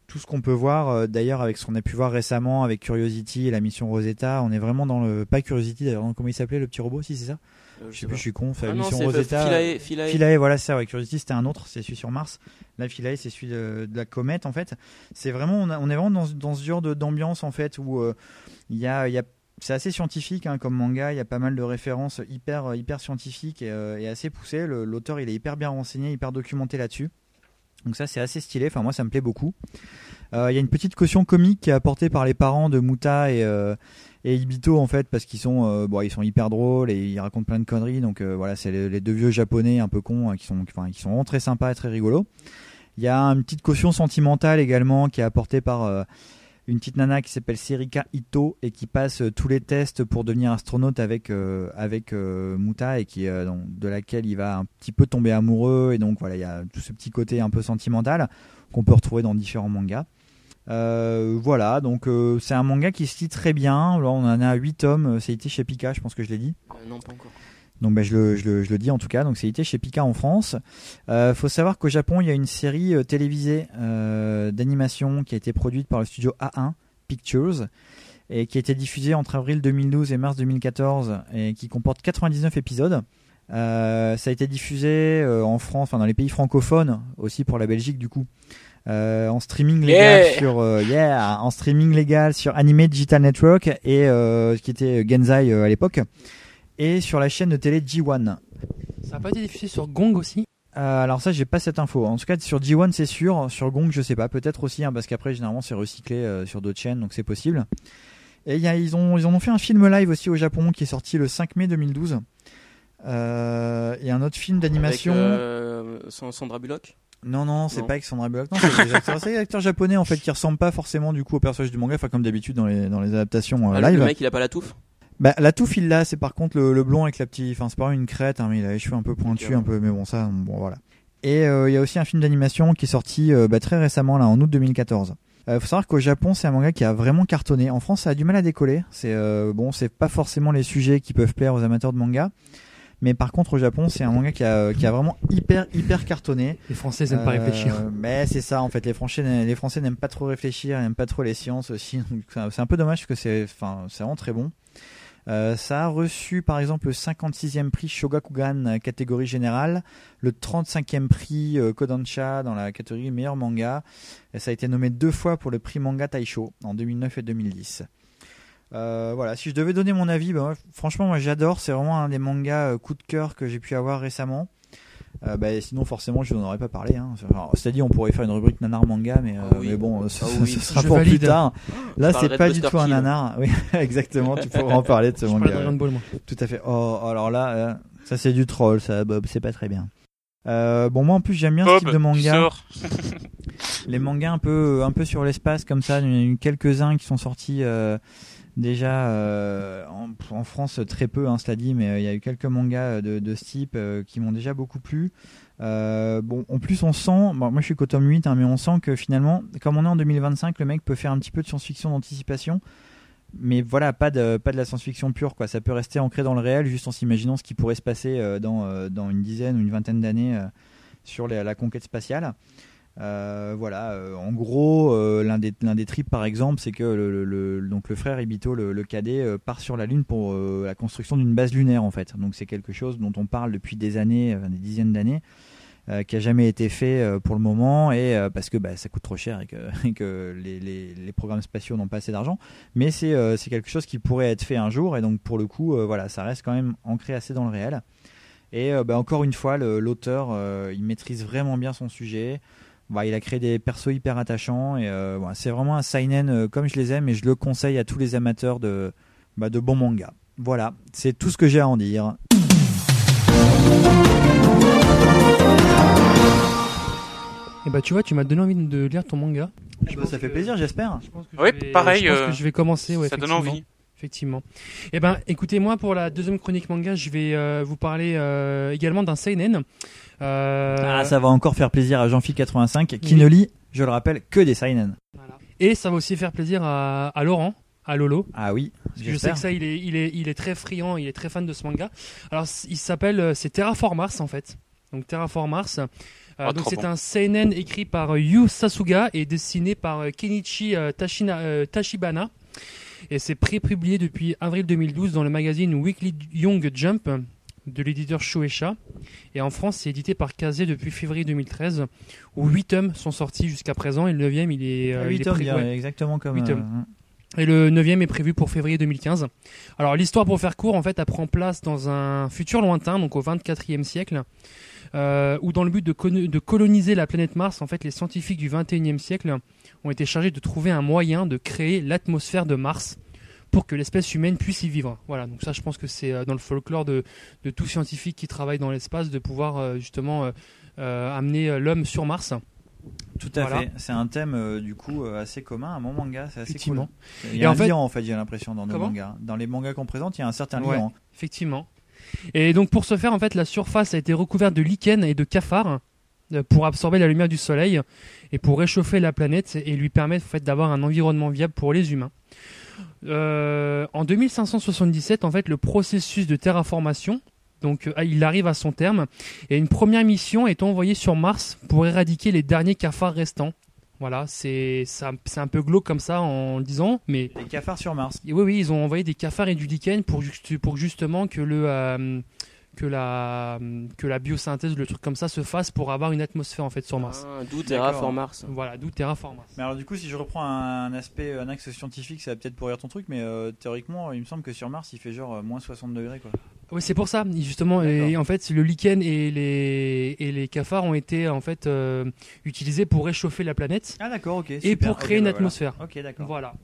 tout ce qu'on peut voir. d'ailleurs, avec ce qu'on a pu voir récemment avec Curiosity et la mission Rosetta, on est vraiment dans le pas Curiosity d'ailleurs. Comment il s'appelait le petit robot Si c'est ça? Euh, Je sais plus, je suis con. Enfin, Ah mission Rosetta. Philae- Philae. Philae, voilà, c'est. Ouais, Curiosity, c'était un autre. C'est celui sur Mars. Là, Philae, c'est celui de, de la comète, en fait. C'est vraiment, on, a- on est vraiment dans, dans ce genre d'ambiance, en fait, où euh, il y a, il y a c'est assez scientifique hein, comme manga, il y a pas mal de références hyper, hyper scientifiques et, euh, et assez poussées. L'auteur il est hyper bien renseigné, hyper documenté là-dessus. Donc ça c'est assez stylé, enfin moi ça me plaît beaucoup. Euh, Il y a une petite caution comique qui est apportée par les parents de Muta et, euh, et Ibito en fait parce qu'ils sont, euh, bon, ils sont hyper drôles et ils racontent plein de conneries. Donc euh, voilà, c'est les, deux vieux japonais un peu cons hein, qui sont, enfin, qui sont vraiment très sympas et très rigolos. Il y a une petite caution sentimentale également qui est apportée par euh, une petite nana qui s'appelle Serika Ito et qui passe tous les tests pour devenir astronaute avec avec Muta et qui de laquelle il va un petit peu tomber amoureux et donc voilà il y a tout ce petit côté un peu sentimental qu'on peut retrouver dans différents mangas. Euh, voilà donc euh, c'est un manga qui se lit très bien. Là on en a 8 tomes, euh, c'est édité chez Pika, je pense que je l'ai dit. Euh, non, pas encore. Donc ben, je, le, je, le, je le dis en tout cas, donc c'est édité chez Pika en France. Euh, faut savoir qu'au Japon, il y a une série télévisée euh, d'animation qui a été produite par le studio A1 Pictures et qui a été diffusée entre avril 2012 et mars 2014 et qui comporte 99 épisodes. Euh, ça a été diffusé euh, en France, enfin dans les pays francophones aussi pour la Belgique du coup. Euh, en streaming légal Yeah. sur euh, yeah, en streaming légal sur Anime Digital Network et euh, qui était Genzai euh, à l'époque et sur la chaîne de télé G1. Ça n'a pas été diffusé sur Gong aussi? Euh, alors ça, j'ai pas cette info. En tout cas, sur G1, c'est sûr. Sur Gong, je sais pas. Peut-être aussi, hein, parce qu'après, généralement, c'est recyclé euh, sur d'autres chaînes, donc c'est possible. Et y a, ils ont, ils en ont fait un film live aussi au Japon qui est sorti le 5 mai 2012. Euh, et un autre film d'animation. Euh, Sa- Sandra Bullock? Non, non, c'est pas avec Sandra Bullock. Non, c'est des acteurs, c'est des acteurs japonais en fait qui ressemblent pas forcément du coup au personnage du manga, enfin comme d'habitude dans les dans les adaptations euh, Ah, live. Le mec, il a pas la touffe? Bah, la touffe, il l'a, c'est par contre le, le blond avec la petite. Enfin, c'est pas une crête, hein, mais il a les cheveux un peu pointus, un peu. Mais bon, ça, bon, voilà. Et euh, il y a aussi un film d'animation qui est sorti euh, bah, très récemment, là, en août 2014. Euh, faut savoir qu'au Japon, c'est un manga qui a vraiment cartonné. En France, ça a du mal à décoller. C'est euh, bon, c'est pas forcément les sujets qui peuvent plaire aux amateurs de manga. Mais par contre, au Japon, c'est un manga qui a, qui a vraiment hyper, hyper cartonné. Les Français, ils aiment pas Euh, réfléchir. Mais c'est ça, en fait. Les Français, les Français n'aiment pas trop réfléchir, n'aiment pas trop les sciences aussi. C'est un peu dommage parce que c'est, enfin, c'est vraiment très bon. Euh, ça a reçu par exemple le 56e prix Shogakugan euh, catégorie générale, le 35e prix euh, Kodansha dans la catégorie meilleur manga. Et ça a été nommé deux fois pour le prix manga Taisho en 2009 et 2010. Euh, voilà, si je devais donner mon avis, bah, franchement moi j'adore, c'est vraiment un des mangas euh, coup de cœur que j'ai pu avoir récemment. Euh, bah, sinon forcément je n'en aurais pas parlé. Hein. C'est-à-dire on pourrait faire une rubrique nanar manga, mais, euh, mais bon, ce, Ah oui. ce sera Je pour valide. plus tard. Là Je c'est pas du tout un nanar. Oui, exactement. Tu pourras en parler de ce Je manga. de Dragon Ball, moi. Tout à fait. Oh, alors là, euh, ça c'est du troll, ça, Bob, c'est pas très bien. Euh, bon, moi en plus j'aime bien Bob, ce type de manga. Les mangas un peu, un peu sur l'espace comme ça, il y en a eu quelques-uns qui sont sortis euh, déjà euh, en, France très peu, hein, cela dit, mais euh, il y a eu quelques mangas de, de ce type euh, qui m'ont déjà beaucoup plu. Euh, bon, en plus on sent, moi je suis qu'au tome 8, hein, mais on sent que finalement, comme on est en 2025, le mec peut faire un petit peu de science-fiction d'anticipation mais voilà, pas de, la science-fiction pure, quoi. Ça peut rester ancré dans le réel, juste en s'imaginant ce qui pourrait se passer euh, dans, euh, une dizaine ou une vingtaine d'années euh, sur la conquête spatiale. Euh, voilà, euh, en gros, euh, l'un des, des trips, par exemple, c'est que le, donc le frère Ibito, le, cadet, part sur la Lune pour la construction d'une base lunaire, en fait. Donc c'est quelque chose dont on parle depuis des années, des dizaines d'années. qui a jamais été fait pour le moment et parce que bah, ça coûte trop cher et que, les, programmes spatiaux n'ont pas assez d'argent mais c'est quelque chose qui pourrait être fait un jour et donc pour le coup voilà ça reste quand même ancré assez dans le réel et bah, encore une fois l'auteur il maîtrise vraiment bien son sujet Bah, il a créé des persos hyper attachants et euh, c'est vraiment un seinen euh, comme je les aime et je le conseille à tous les amateurs de, bah, de bons mangas voilà c'est tout ce que j'ai à en dire Et bah tu vois, tu m'as donné envie de lire ton manga. Eh ben, ça fait plaisir j'espère Oui, Je vais- pareil. Je pense euh, que je vais commencer. Ouais, ça donne envie. Effectivement. Eh ben, écoutez, moi pour la deuxième chronique manga, je vais euh, vous parler euh, également d'un seinen. Euh, ah, ça va encore faire plaisir à Jean-Phil85 qui Oui. ne lit je le rappelle que des seinen Et ça va aussi faire plaisir à, à Laurent, à Lolo. ah oui Parce que je sais que ça, il est, il est, il est très friand, il est très fan de ce manga. Alors, il s'appelle, euh, c'est Terraform Mars en fait. Donc Terraform Mars. Euh, Ah, donc c'est bon. un seinen écrit par Yu Sasuga et dessiné par Kenichi euh, Tashina- euh, Tachibana. Et c'est pré-publié depuis avril 2012 dans le magazine Weekly Young Jump de l'éditeur Shueisha. Et en France, c'est édité par Kazé depuis février 2013, où 8 tomes sont sortis jusqu'à présent. Et le 9 il est, euh, Ah, il huit est tomes, pré- bien, ouais. exactement comme Huit euh, tomes. Et le 9 est prévu pour février 2015. Alors l'histoire, pour faire court, en fait, elle prend place dans un futur lointain, donc au 24e siècle, euh, où dans le but de, de coloniser la planète Mars, en fait, les scientifiques du 21e siècle ont été chargés de trouver un moyen de créer l'atmosphère de Mars pour que l'espèce humaine puisse y vivre. Voilà, donc ça je pense que c'est euh, dans le folklore de, de tout scientifique qui travaille dans l'espace de pouvoir euh, justement euh, amener l'homme sur Mars. Tout à Voilà. fait. C'est un thème euh, du coup euh, assez commun à mon manga. C'est assez Effectivement. cool. Il y Et a en un fait- lien en fait, j'ai l'impression dans nos mangas. Dans les mangas qu'on présente, il y a un certain Ouais, lien. effectivement. Et donc pour ce faire, en fait, la surface a été recouverte de lichen et de cafards pour absorber la lumière du soleil et pour réchauffer la planète et lui permettre en fait d'avoir un environnement viable pour les humains. Euh, en 2577, en fait, le processus de terraformation, donc euh, il arrive à son terme et une première mission est envoyée sur Mars pour éradiquer les derniers cafards restants. Voilà, c'est c'est un, peu glauque comme ça en le disant, mais Les cafards sur Mars. oui, oui, ils ont envoyé des cafards et du lichen pour justement que le euh, que la que la biosynthèse, le truc comme ça, se fasse pour avoir une atmosphère en fait sur Mars. Ah, d'où Terraform Mars. Voilà, d'où Terraform Mars. Mais alors du coup, si je reprends un, aspect, un axe scientifique, ça va peut-être pourrir ton truc, mais euh, théoriquement, il me semble que sur Mars, il fait genre euh, moins 60 degrés quoi. Oui, c'est pour ça, justement. Et en fait, le lichen et les et les cafards ont été en fait euh, utilisés pour réchauffer la planète. Ah d'accord, ok. Et pour créer une bah, voilà. atmosphère. Ok, d'accord. Voilà.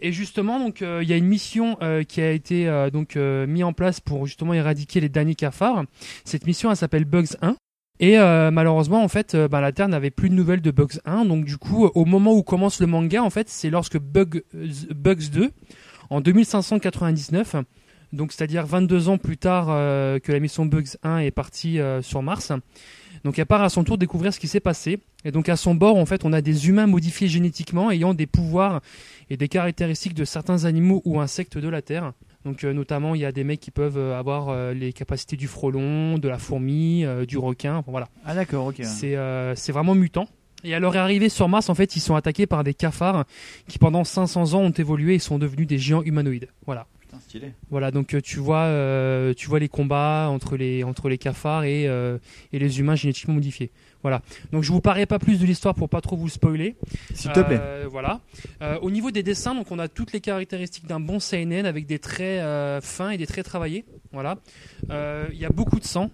Et justement, donc euh, il y a une mission euh, qui a été euh, donc euh, mise en place pour justement éradiquer les derniers cafards. Cette mission, elle s'appelle Bugs 1. Et euh, malheureusement, en fait, bah, la Terre n'avait plus de nouvelles de Bugs 1. Donc du coup, au moment où commence le manga, en fait, c'est lorsque Bug, euh, Bugs 2, en 2599, donc c'est-à-dire 22 ans plus tard euh, que la mission Bugs 1 est partie euh, sur Mars. Donc elle part à son tour découvrir ce qui s'est passé. Et donc à son bord, en fait, on a des humains modifiés génétiquement ayant des pouvoirs et des caractéristiques de certains animaux ou insectes de la Terre. Donc euh, notamment, il y a des mecs qui peuvent avoir euh, les capacités du frelon, de la fourmi, euh, du requin. Enfin, voilà. Ah d'accord, ok. C'est c'est vraiment mutant. Et à leur arrivée sur Mars, en fait, ils sont attaqués par des cafards qui pendant 500 ans ont évolué et sont devenus des géants humanoïdes. Voilà. Putain, stylé. Voilà, donc euh, tu vois, euh, tu vois les combats entre les entre les cafards et euh, et les humains génétiquement modifiés. Voilà. Donc je vous parais pas plus de l'histoire pour pas trop vous spoiler. S'il te plaît. Voilà. Au niveau des dessins, donc on a toutes les caractéristiques d'un bon seinen avec des traits fins et des traits travaillés. Voilà. Il y a beaucoup de sang.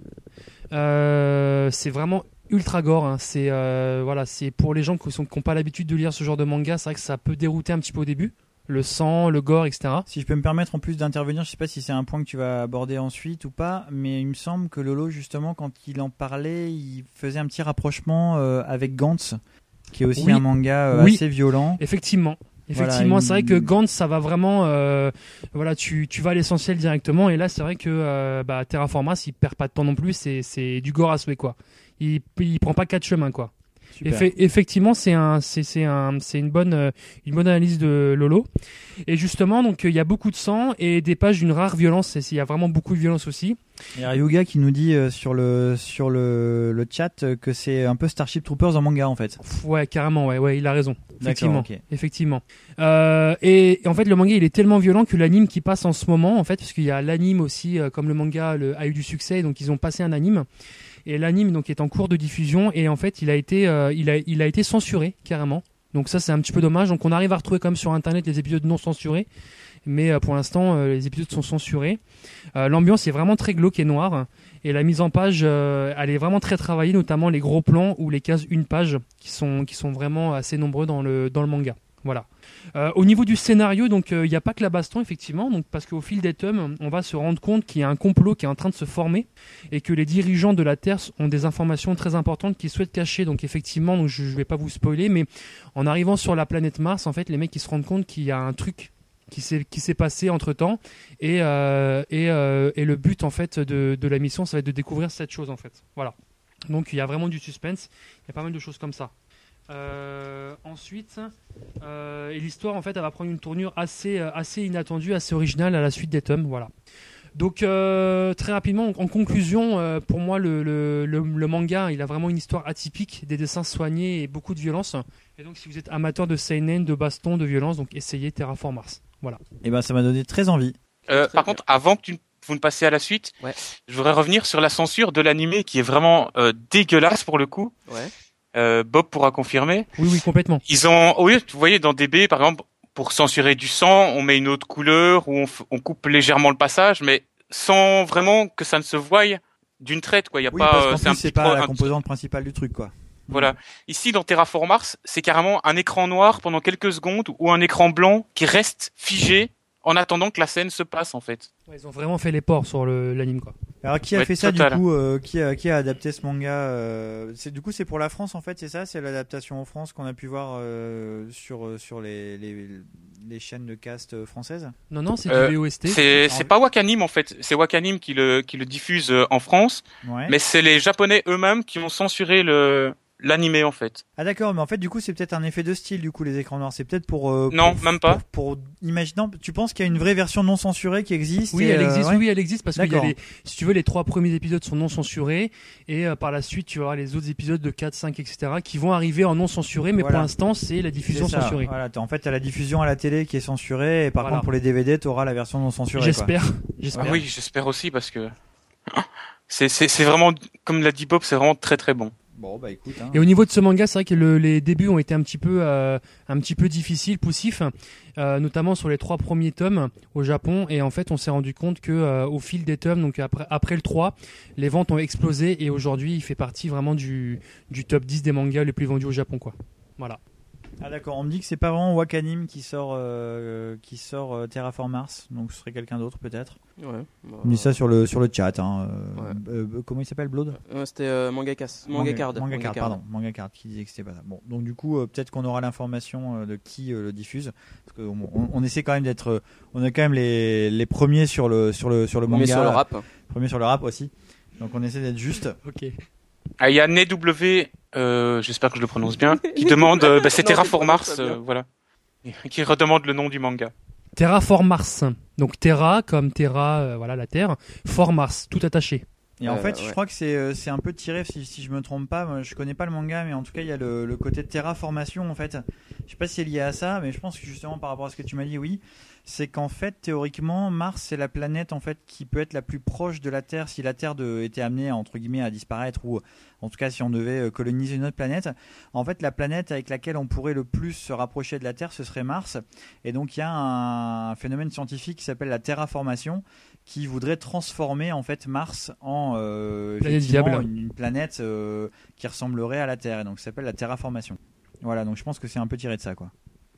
C'est vraiment ultra gore. hein. C'est euh, voilà, c'est pour les gens qui n'ont pas l'habitude de lire ce genre de manga, c'est vrai que ça peut dérouter un petit peu au début. Le sang, le gore, etc. Si je peux me permettre en plus d'intervenir, je sais pas si c'est un point que tu vas aborder ensuite ou pas, mais il me semble que Lolo justement quand il en parlait, il faisait un petit rapprochement euh, avec Gantz, qui est aussi Oui. un manga euh, Oui. assez violent. Effectivement. Effectivement, c'est vrai que Gantz, ça va vraiment, euh, voilà, tu, tu vas à l'essentiel directement. Et là, c'est vrai que euh, bah, Terraform Mars, il perd pas de temps non plus. C'est, c'est du gore à souhait, quoi. Il, il prend pas quatre chemins, quoi. Effectivement, c'est un, c'est, c'est un, c'est une bonne, euh, une bonne analyse de Lolo. Et justement, donc, euh, il y a beaucoup de sang et des pages d'une rare violence. Et Il y a vraiment beaucoup de violence aussi. Il y a Ryuga qui nous dit euh, sur le sur le, le chat que c'est un peu Starship Troopers en manga en fait. Ouais, carrément, ouais, ouais, il a raison. Effectivement, effectivement. Euh, et, et en fait, le manga, il est tellement violent que l'anime qui passe en ce moment, en fait, parce qu'il y a l'anime aussi, euh, comme le manga le, a eu du succès, donc ils ont passé un anime. Et l'anime donc est en cours de diffusion et en fait, il a été, euh, il a, il a été censuré carrément. Donc ça, c'est un petit peu dommage. Donc on arrive à retrouver quand même sur internet les épisodes non censurés, mais euh, pour l'instant, euh, les épisodes sont censurés. L'ambiance est vraiment très glauque et noire. Et la mise en page, elle est vraiment très travaillée, notamment les gros plans ou les cases une page, qui sont, qui sont vraiment assez nombreux dans le, dans le manga. Voilà. Euh, au niveau du scénario, donc il n'y a pas que la baston effectivement, donc parce qu'au fil des tomes, on va se rendre compte qu'il y a un complot qui est en train de se former et que les dirigeants de la Terre ont des informations très importantes qu'ils souhaitent cacher. Donc effectivement, donc, je ne vais pas vous spoiler, mais en arrivant sur la planète Mars, en fait, les mecs ils se rendent compte qu'il y a un truc qui s'est passé entre temps et euh, et, euh, et le but en fait de, de la mission, ça va être de découvrir cette chose en fait. Voilà. Donc il y a vraiment du suspense, il y a pas mal de choses comme ça. Euh, ensuite, euh, et l'histoire en fait, elle va prendre une tournure assez euh, assez inattendue, assez originale à la suite des tomes. Voilà. Donc euh, très rapidement, en conclusion, euh, pour moi le, le, le, le manga, il a vraiment une histoire atypique, des dessins soignés et beaucoup de violence. Et donc si vous êtes amateur de seinen, de baston, de violence, donc essayez Terraform Mars. Voilà. Et ben ça m'a donné très envie. Euh, par contre, avant que tu, vous ne passiez à la suite, je voudrais revenir sur la censure de l'animé qui est vraiment euh, dégueulasse pour le coup. Ouais. Euh, Bob pourra confirmer. Oui, oui, complètement. Ils ont, oui, vous voyez, dans DB, par exemple, pour censurer du sang, on met une autre couleur ou on, coupe légèrement le passage, mais sans vraiment que ça ne se voie d'une traite, quoi. Il y a Oui, pas, euh, c'est un petit pas la un- composante principale du truc quoi. Voilà. Ici, dans Terraform Mars, c'est carrément un écran noir pendant quelques secondes ou un écran blanc qui reste figé en attendant que la scène se passe en fait. Ouais, ils ont vraiment fait les ports sur l'anime quoi. Alors qui a Ouais, fait ça total. du coup euh, qui, a, qui a adapté ce manga euh, C'est du coup c'est pour la France en fait, c'est ça? C'est l'adaptation en France qu'on a pu voir euh, sur euh, sur les, les les chaînes de cast euh, françaises? Non non, c'est Euh, du VOST. C'est c'est pas Wakanim en fait, c'est Wakanim qui le qui le diffuse euh, en France, Ouais. mais c'est les Japonais eux-mêmes qui ont censuré le l'animé en fait. Ah d'accord, mais en fait du coup c'est peut-être un effet de style du coup les écrans noirs, c'est peut-être pour euh, Non, même pas. Pour, pour imaginant, tu penses qu'il y a une vraie version non censurée qui existe Oui, et, elle euh, existe. ouais Oui, elle existe parce que les, si tu veux, les trois premiers épisodes sont non censurés et euh, par la suite, tu auras les autres épisodes de 4, 5, etc. qui vont arriver en non censuré, mais Voilà. pour l'instant, c'est la diffusion censurée. Voilà, en fait, t'as la diffusion à la télé qui est censurée, et par Voilà. contre, pour les DVD, t'auras la version non censurée. J'espère. J'espère. Ah oui, j'espère aussi parce que c'est c'est c'est vraiment comme l'a dit Bob, c'est vraiment très très bon. Bon, bah écoute. hein. Et au niveau de ce manga, c'est vrai que le- les débuts ont été un petit peu, euh, difficiles, poussifs, euh, notamment sur les trois premiers tomes au Japon. Et en fait, on s'est rendu compte que euh, au fil des tomes, donc après, le 3, les ventes ont explosé et aujourd'hui, il fait partie vraiment du, top 10 des mangas les plus vendus au Japon. Voilà. Ah d'accord, on me dit que c'est pas vraiment Wakanim qui sort, euh, qui sort euh, Terraform Mars, donc ce serait quelqu'un d'autre peut-être. Ouais. bah, On me dit ça sur le, sur le chat. Hein. euh, euh, comment il s'appelle, Blood C'était euh, Mangakas. Mangacard. Manga Card, Mangacard. pardon. Manga Card qui disait que c'était pas ça. Bon, donc du coup, euh, peut-être qu'on aura l'information euh, de qui euh, le diffuse. Parce qu'on on, on essaie quand même d'être. euh, on est quand même les, les premiers sur le, sur le, sur le Premier manga. sur le rap. Premiers sur le rap aussi. Donc on essaie d'être juste. Ok. Ah, il y a NW, euh, j'espère que je le prononce bien, qui demande, euh, bah, c'est Terraform Mars, euh, voilà, qui redemande le nom du manga. Terraform Mars. Donc Terra comme Terra, euh, voilà la Terre. For Mars, tout attaché. Et en Euh, fait, je crois que c'est c'est un peu tiré, si, si je me trompe pas. Moi, je connais pas le manga, mais en tout cas, il y a le, le côté de terraformation. En fait, je sais pas si c'est lié à ça, mais je pense que justement par rapport à ce que tu m'as dit, oui, c'est qu'en fait, théoriquement, Mars c'est la planète en fait qui peut être la plus proche de la Terre si la Terre de, était amenée entre guillemets à disparaître ou en tout cas si on devait euh, coloniser une autre planète. En fait, la planète avec laquelle on pourrait le plus se rapprocher de la Terre, ce serait Mars. Et donc, il y a un phénomène scientifique qui s'appelle la terraformation qui voudrait transformer en fait Mars en euh, Planète une planète euh, qui ressemblerait à la Terre et donc ça s'appelle la terraformation. Voilà, donc je pense que c'est un peu tiré de ça quoi.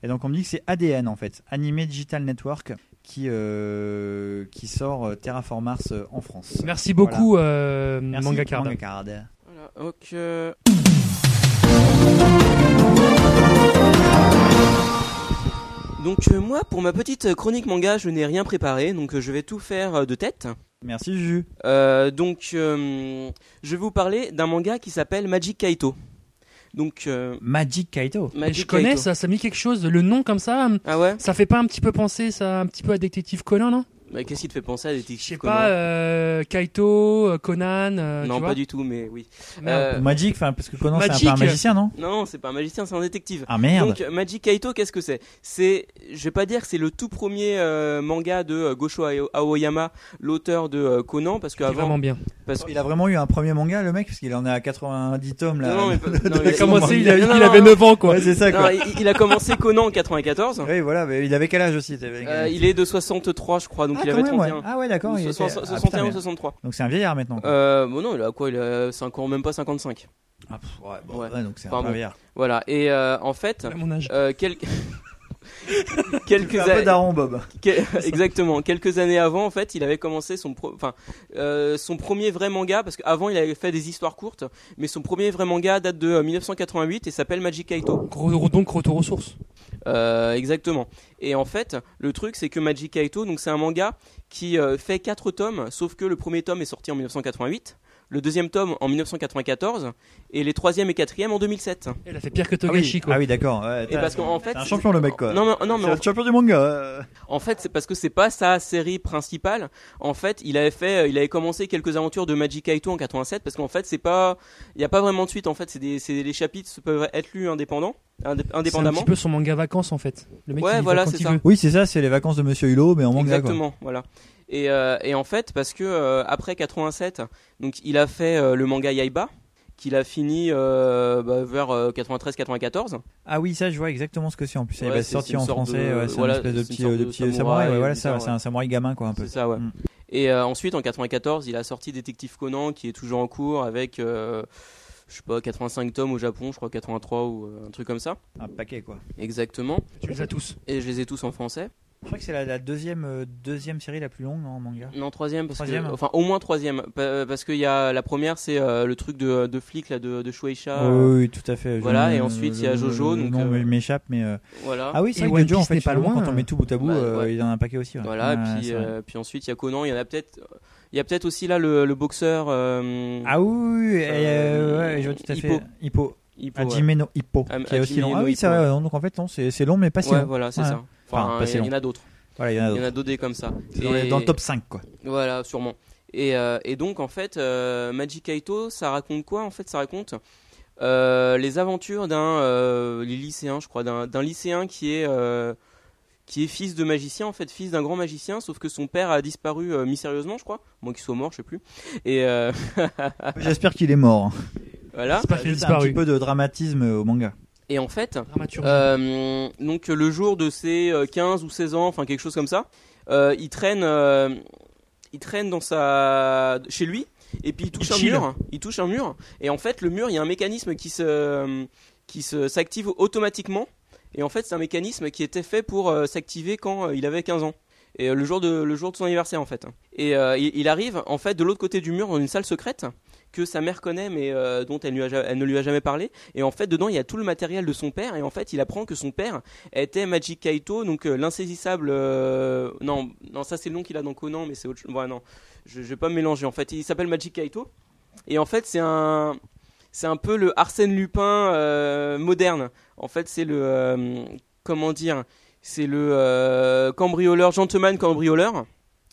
Et donc on me dit que c'est ADN en fait, Animé Digital Network qui euh, qui sort euh, Terraform Mars euh, en France. Merci beaucoup, Voilà. euh, Merci, Manga Card. Manga Card. Voilà, ok. Donc euh, moi, pour ma petite chronique manga, je n'ai rien préparé, donc euh, je vais tout faire euh, de tête. Merci Juju. Euh, donc, euh, je vais vous parler d'un manga qui s'appelle Magic Kaito. Donc, euh, Magic Kaito. Magic je connais Kaito. ça, ça me dit quelque chose. Le nom comme ça, Ah ouais? Ça fait pas un petit peu penser, ça, un petit peu à Détective Conan, non? Bah, Qu'est-ce qui te fait penser à des Je sais pas, euh, Kaito, euh, Conan. euh, Non, tu vois pas du tout, mais oui. Euh, Magic, enfin parce que Conan c'est un un magicien non Non, c'est pas un magicien, c'est un détective. Ah merde. Donc Magic Kaito, qu'est-ce que c'est C'est, je vais pas dire que c'est le tout premier euh, manga de euh, Gosho Ao- Aoyama, l'auteur de euh, Conan, parce C'est qu'avant, vraiment bien. parce que Il a vraiment eu un premier manga le mec parce qu'il en est à 90 tomes là. Non, non, mais non, mais- Il a commencé, il, a- Non, non, il non, avait non. 9 ans quoi. Ouais, c'est ça quoi. il, il a commencé Conan en 94. Oui, voilà, mais il avait quel âge aussi t'avais- Euh, il est de 63, je crois, donc Ah, il avait même, ouais. 31. Ah ouais, d'accord. Ou il so- était- so- ah, 61 putain, ou mais- 63. Donc c'est un vieillard maintenant. quoi. Euh, bon non, il a quoi Il a 5 ans, même pas 55. Ah, pff, ouais, bon, ouais. ouais, donc c'est un Enfin, bon. vieillard. Voilà. Et euh, en fait, À mon âge. euh, quel- quelques C'est un peu a- daron Bob. Exactement. Quelques années avant, en fait, il avait commencé son, pro- enfin, euh, son premier vrai manga, parce qu'avant il avait fait des histoires courtes, mais son premier vrai manga date de euh, 1988 et s'appelle Magic Kaito. Donc retour aux sources. Euh, exactement. Et en fait, le truc c'est que Magic Kaito, donc c'est un manga qui euh, fait quatre tomes, sauf que le premier tome est sorti en 1988. Le deuxième tome en 1994 et les troisième et quatrième en 2007. Il a fait pire que Ah Togashi oui, quoi. ah oui d'accord. ouais, Et t'as- parce qu'en fait, c'est un champion le mec quoi. Non mais non mais c'est en un champion du manga. euh. En fait, c'est parce que c'est pas sa série principale. En fait, il avait fait, euh, il avait commencé quelques aventures de Magic Kaito en 87 parce qu'en fait, c'est pas, il y a pas vraiment de suite. En fait, c'est des, c'est les chapitres peuvent être lus indépendants, indé- C'est un indépendamment. petit peu son manga vacances en fait. Le mec Ouais, voilà, c'est ça. veut. Oui c'est ça, c'est les vacances de Monsieur Hulot mais en manga quoi. Exactement, voilà. Et, euh, et en fait, parce que euh, après 87, donc il a fait euh, le manga Yaiba, qu'il a fini euh, bah, vers 93-94. Ah oui ça je vois exactement ce que c'est en plus. Il Ouais, va c'est- sorti en français. de- ouais, c'est voilà, un espèce de c'est une petit, sorte euh, de de petit samouraï. samouraï, ouais, voilà bizarre, ça, ouais. c'est un samouraï gamin quoi un peu. C'est ça, ouais. Mm. Et euh, ensuite, en 94, il a sorti Détective Conan, qui est toujours en cours avec, euh, je sais pas, 85 tomes au Japon, je crois 83 ou euh, un truc comme ça. Un paquet quoi. Exactement. Tu les as tous. Et je les ai tous en français. Je crois que c'est la, la deuxième, euh, deuxième série la plus longue non, en manga. Non, troisième, parce Troisième. que, enfin, au moins troisième, pa- parce qu'il y a la première, c'est euh, le truc de, de flic là, de, de Shueisha. Oui, tout à fait. Je- Voilà, et ensuite il y a Jojo. le donc, nom euh, m'échappe, mais. euh, Voilà. Ah oui, c'est Et vrai que One Jojo, en Piece fait, n'est pas finalement, loin, quand on hein. met tout bout à bout, Bah, euh, ouais. il en a un paquet aussi. ouais. Voilà, Ouais, puis, c'est vrai. euh, puis ensuite il y a Conan, il y en a peut-être. Il y a peut-être aussi là le, le boxeur. euh, Ah oui, oui, oui, et, euh, euh, ouais, je vois tout à fait. Hippo. Hippo. Hippo, Hajime no Hippo, Am- qui est aussi Hajime long. no Ah oui, Hippo, c'est vrai, ouais. donc en fait, non, c'est c'est long, mais pas si Ouais, long. voilà, c'est Ouais. ça. Enfin, Enfin, pas il y, en a d'autres. Voilà, il y en a Il y en d'autres. a d'autres des comme ça. C'est dans, les- dans le top 5, quoi. Voilà, sûrement. Et, euh, et donc, en fait, euh, Magic Kaito, ça raconte quoi En fait, ça raconte euh, les aventures d'un euh, les lycéens, je crois, d'un d'un lycéen qui est euh, qui est fils de magicien, en fait, fils d'un grand magicien, sauf que son père a disparu euh, mystérieusement, je crois. Moi, qu'il soit mort, je sais plus. Et euh, J'espère qu'il est mort. voilà. J'espère qu'il a Juste un disparu. petit peu de dramatisme au manga. Et en fait, euh, donc le jour de ses euh, 15 ou 16 ans, enfin quelque chose comme ça, euh, il traîne, euh, il traîne dans sa, chez lui, et puis il touche Il un chill. mur, il touche un mur, et en fait le mur, il y a un mécanisme qui se, qui se s'active automatiquement, et en fait c'est un mécanisme qui était fait pour euh, s'activer quand euh, il avait 15 ans. Et euh, le jour de le jour de son anniversaire en fait. Et euh, il, il arrive en fait de l'autre côté du mur dans une salle secrète que sa mère connaît mais euh, dont elle, ne lui a jamais parlé. Et en fait dedans il y a tout le matériel de son père et en fait il apprend que son père était Magic Kaito donc euh, l'insaisissable. euh, non non ça c'est le nom qu'il a dans Conan mais c'est autre chose. Non je, vais pas mélanger en fait il s'appelle Magic Kaito et en fait c'est un c'est un peu le Arsène Lupin moderne. En fait c'est le comment dire c'est le cambrioleur, gentleman cambrioleur.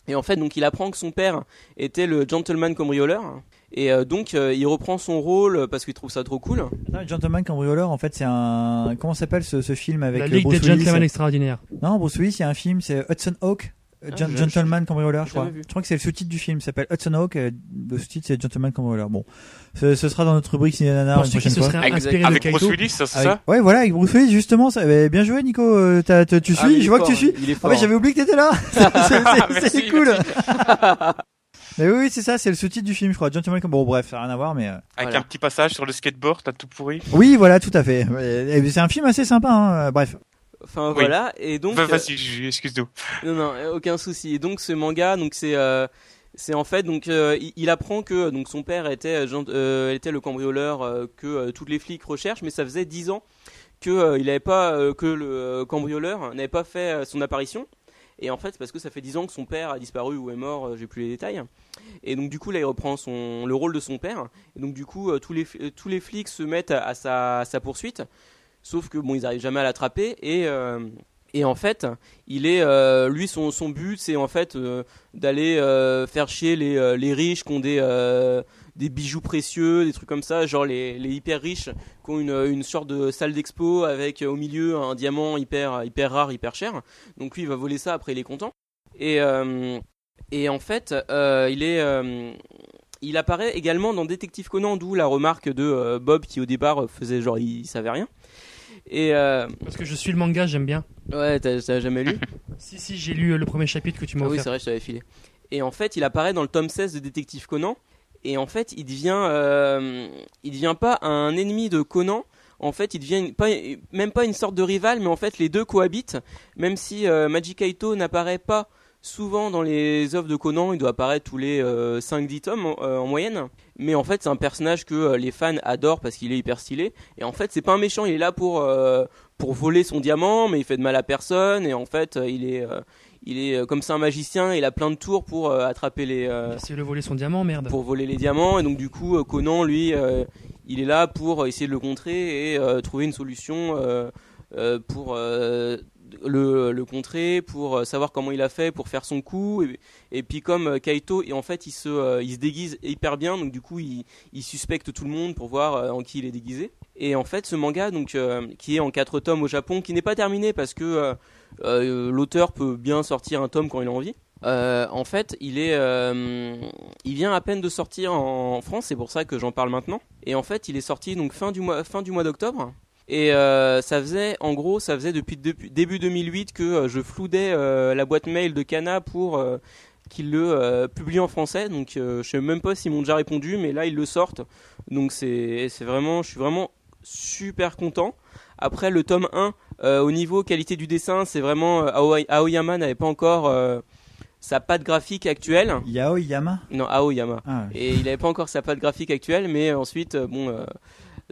Et en fait, donc il apprend que son père était le gentleman cambrioleur. Et euh, donc euh, il reprend son rôle parce qu'il trouve ça trop cool. Attends, Gentleman Cambrioleur, en fait, c'est un. Comment s'appelle ce, ce film avec La euh, Ligue Bruce des Willis? Gentlemen Extraordinaires. Non, Bruce Willis, il y a un film, c'est Hudson Hawk. euh, Ah, Gen- Gentleman Cambrioleur, je crois. vu. Je crois que c'est le sous-titre du film, il s'appelle Hudson Hawk. euh, Le sous-titre, c'est Gentleman Cambrioleur. Bon, ce, ce sera dans notre rubrique Ciné Nanar une prochaine fois. Avec, avec Bruce. Willis, ça, c'est Avec- ça Ouais, voilà, avec Bruce Willis, justement. Ça... eh, bien joué, Nico. euh, tu Ah, suis, je vois fort, que tu suis. Ah ouais, j'avais oublié que t'étais là. C'est- cool. Mais oui, oui, c'est ça, c'est le sous-titre du film, je crois. Gentleman. Bon, bref, ça n'a rien à voir, mais. euh, Avec Voilà. un petit passage sur le skateboard, t'as tout pourri. Oui, voilà, tout à fait. C'est un film assez sympa, hein. euh, Bref. Enfin Oui. voilà. Et donc Bah, euh, Vas-y, excuse-nous. Non, non, aucun souci. Et donc ce manga, donc c'est, euh, c'est en fait, donc euh, il, apprend que donc son père était, euh, le cambrioleur euh, que euh, tous les flics recherchent, mais ça faisait 10 ans que euh, il avait pas, euh, que le euh, cambrioleur n'avait pas fait euh, son apparition. Et en fait, c'est parce que ça fait 10 ans que son père a disparu ou est mort, euh, j'ai plus les détails. Et donc du coup là, il reprend son le rôle de son père. Et donc du coup, euh, tous les euh, tous les flics se mettent à, sa, sa poursuite. Sauf que bon, ils arrivent jamais à l'attraper et et en fait, il est, lui, son, son but, c'est en fait d'aller faire chier les, les riches qui ont des, des bijoux précieux, des trucs comme ça, genre les, les hyper riches qui ont une, une sorte de salle d'expo avec euh, au milieu un diamant hyper, hyper rare, hyper cher. Donc lui, il va voler ça, après il est content. Et, euh, et en fait, euh, il est... euh, il apparaît également dans Détective Conan, d'où la remarque de Bob qui au départ faisait genre il savait rien. Et euh, Parce que je suis le manga, j'aime bien. ouais, t'as jamais lu? Si, si, j'ai lu le premier chapitre que tu m'as Ah oui, c'est vrai, je t'avais filé. Et en fait, il apparaît dans le tome 16 de Détective Conan. Et en fait, il devient, euh, il devient pas un ennemi de Conan. En fait, il devient pas, même pas une sorte de rival, mais en fait, les deux cohabitent. Même si euh, Magic Kaito n'apparaît pas souvent dans les œuvres de Conan, il doit apparaître tous les euh, 5-10 tomes en, euh, en moyenne. Mais en fait, c'est un personnage que euh, les fans adorent parce qu'il est hyper stylé. Et en fait, c'est pas un méchant, il est là pour, pour voler son diamant, mais il fait de mal à personne. Et en fait, il est, il est euh, comme c'est un magicien, il a plein de tours pour euh, attraper les, euh, C'est le voler son diamant, merde. pour voler les diamants. Et donc du coup, euh, Conan, lui, euh, il est là pour essayer de le contrer et euh, trouver une solution euh, euh, pour euh, le, le contrer, pour euh, savoir comment il a fait pour faire son coup. Et, et puis comme euh, Kaito, et en fait, il se, euh, il se déguise hyper bien. Donc du coup, il, il suspecte tout le monde pour voir euh, en qui il est déguisé. Et en fait, ce manga, donc euh, qui est en quatre tomes au Japon, qui n'est pas terminé parce que euh, euh, l'auteur peut bien sortir un tome quand il a envie. En fait, il est, il vient à peine de sortir en France, c'est pour ça que j'en parle maintenant. Et en fait, il est sorti donc fin du mois, fin du mois d'octobre. Et ça faisait, en gros, ça faisait depuis, début 2008 que je floudais la boîte mail de Kana pour qu'ils le publient en français. Donc, euh, je sais même pas s'ils m'ont déjà répondu, mais là ils le sortent. Donc c'est vraiment, je suis vraiment super content. Après le tome 1 Euh, au niveau qualité du dessin, c'est vraiment euh, Aoyama n'avait pas encore euh, sa patte graphique actuelle. Yaoyama Non, Aoyama. Ah, Et il n'avait pas encore sa patte graphique actuelle, mais ensuite, bon,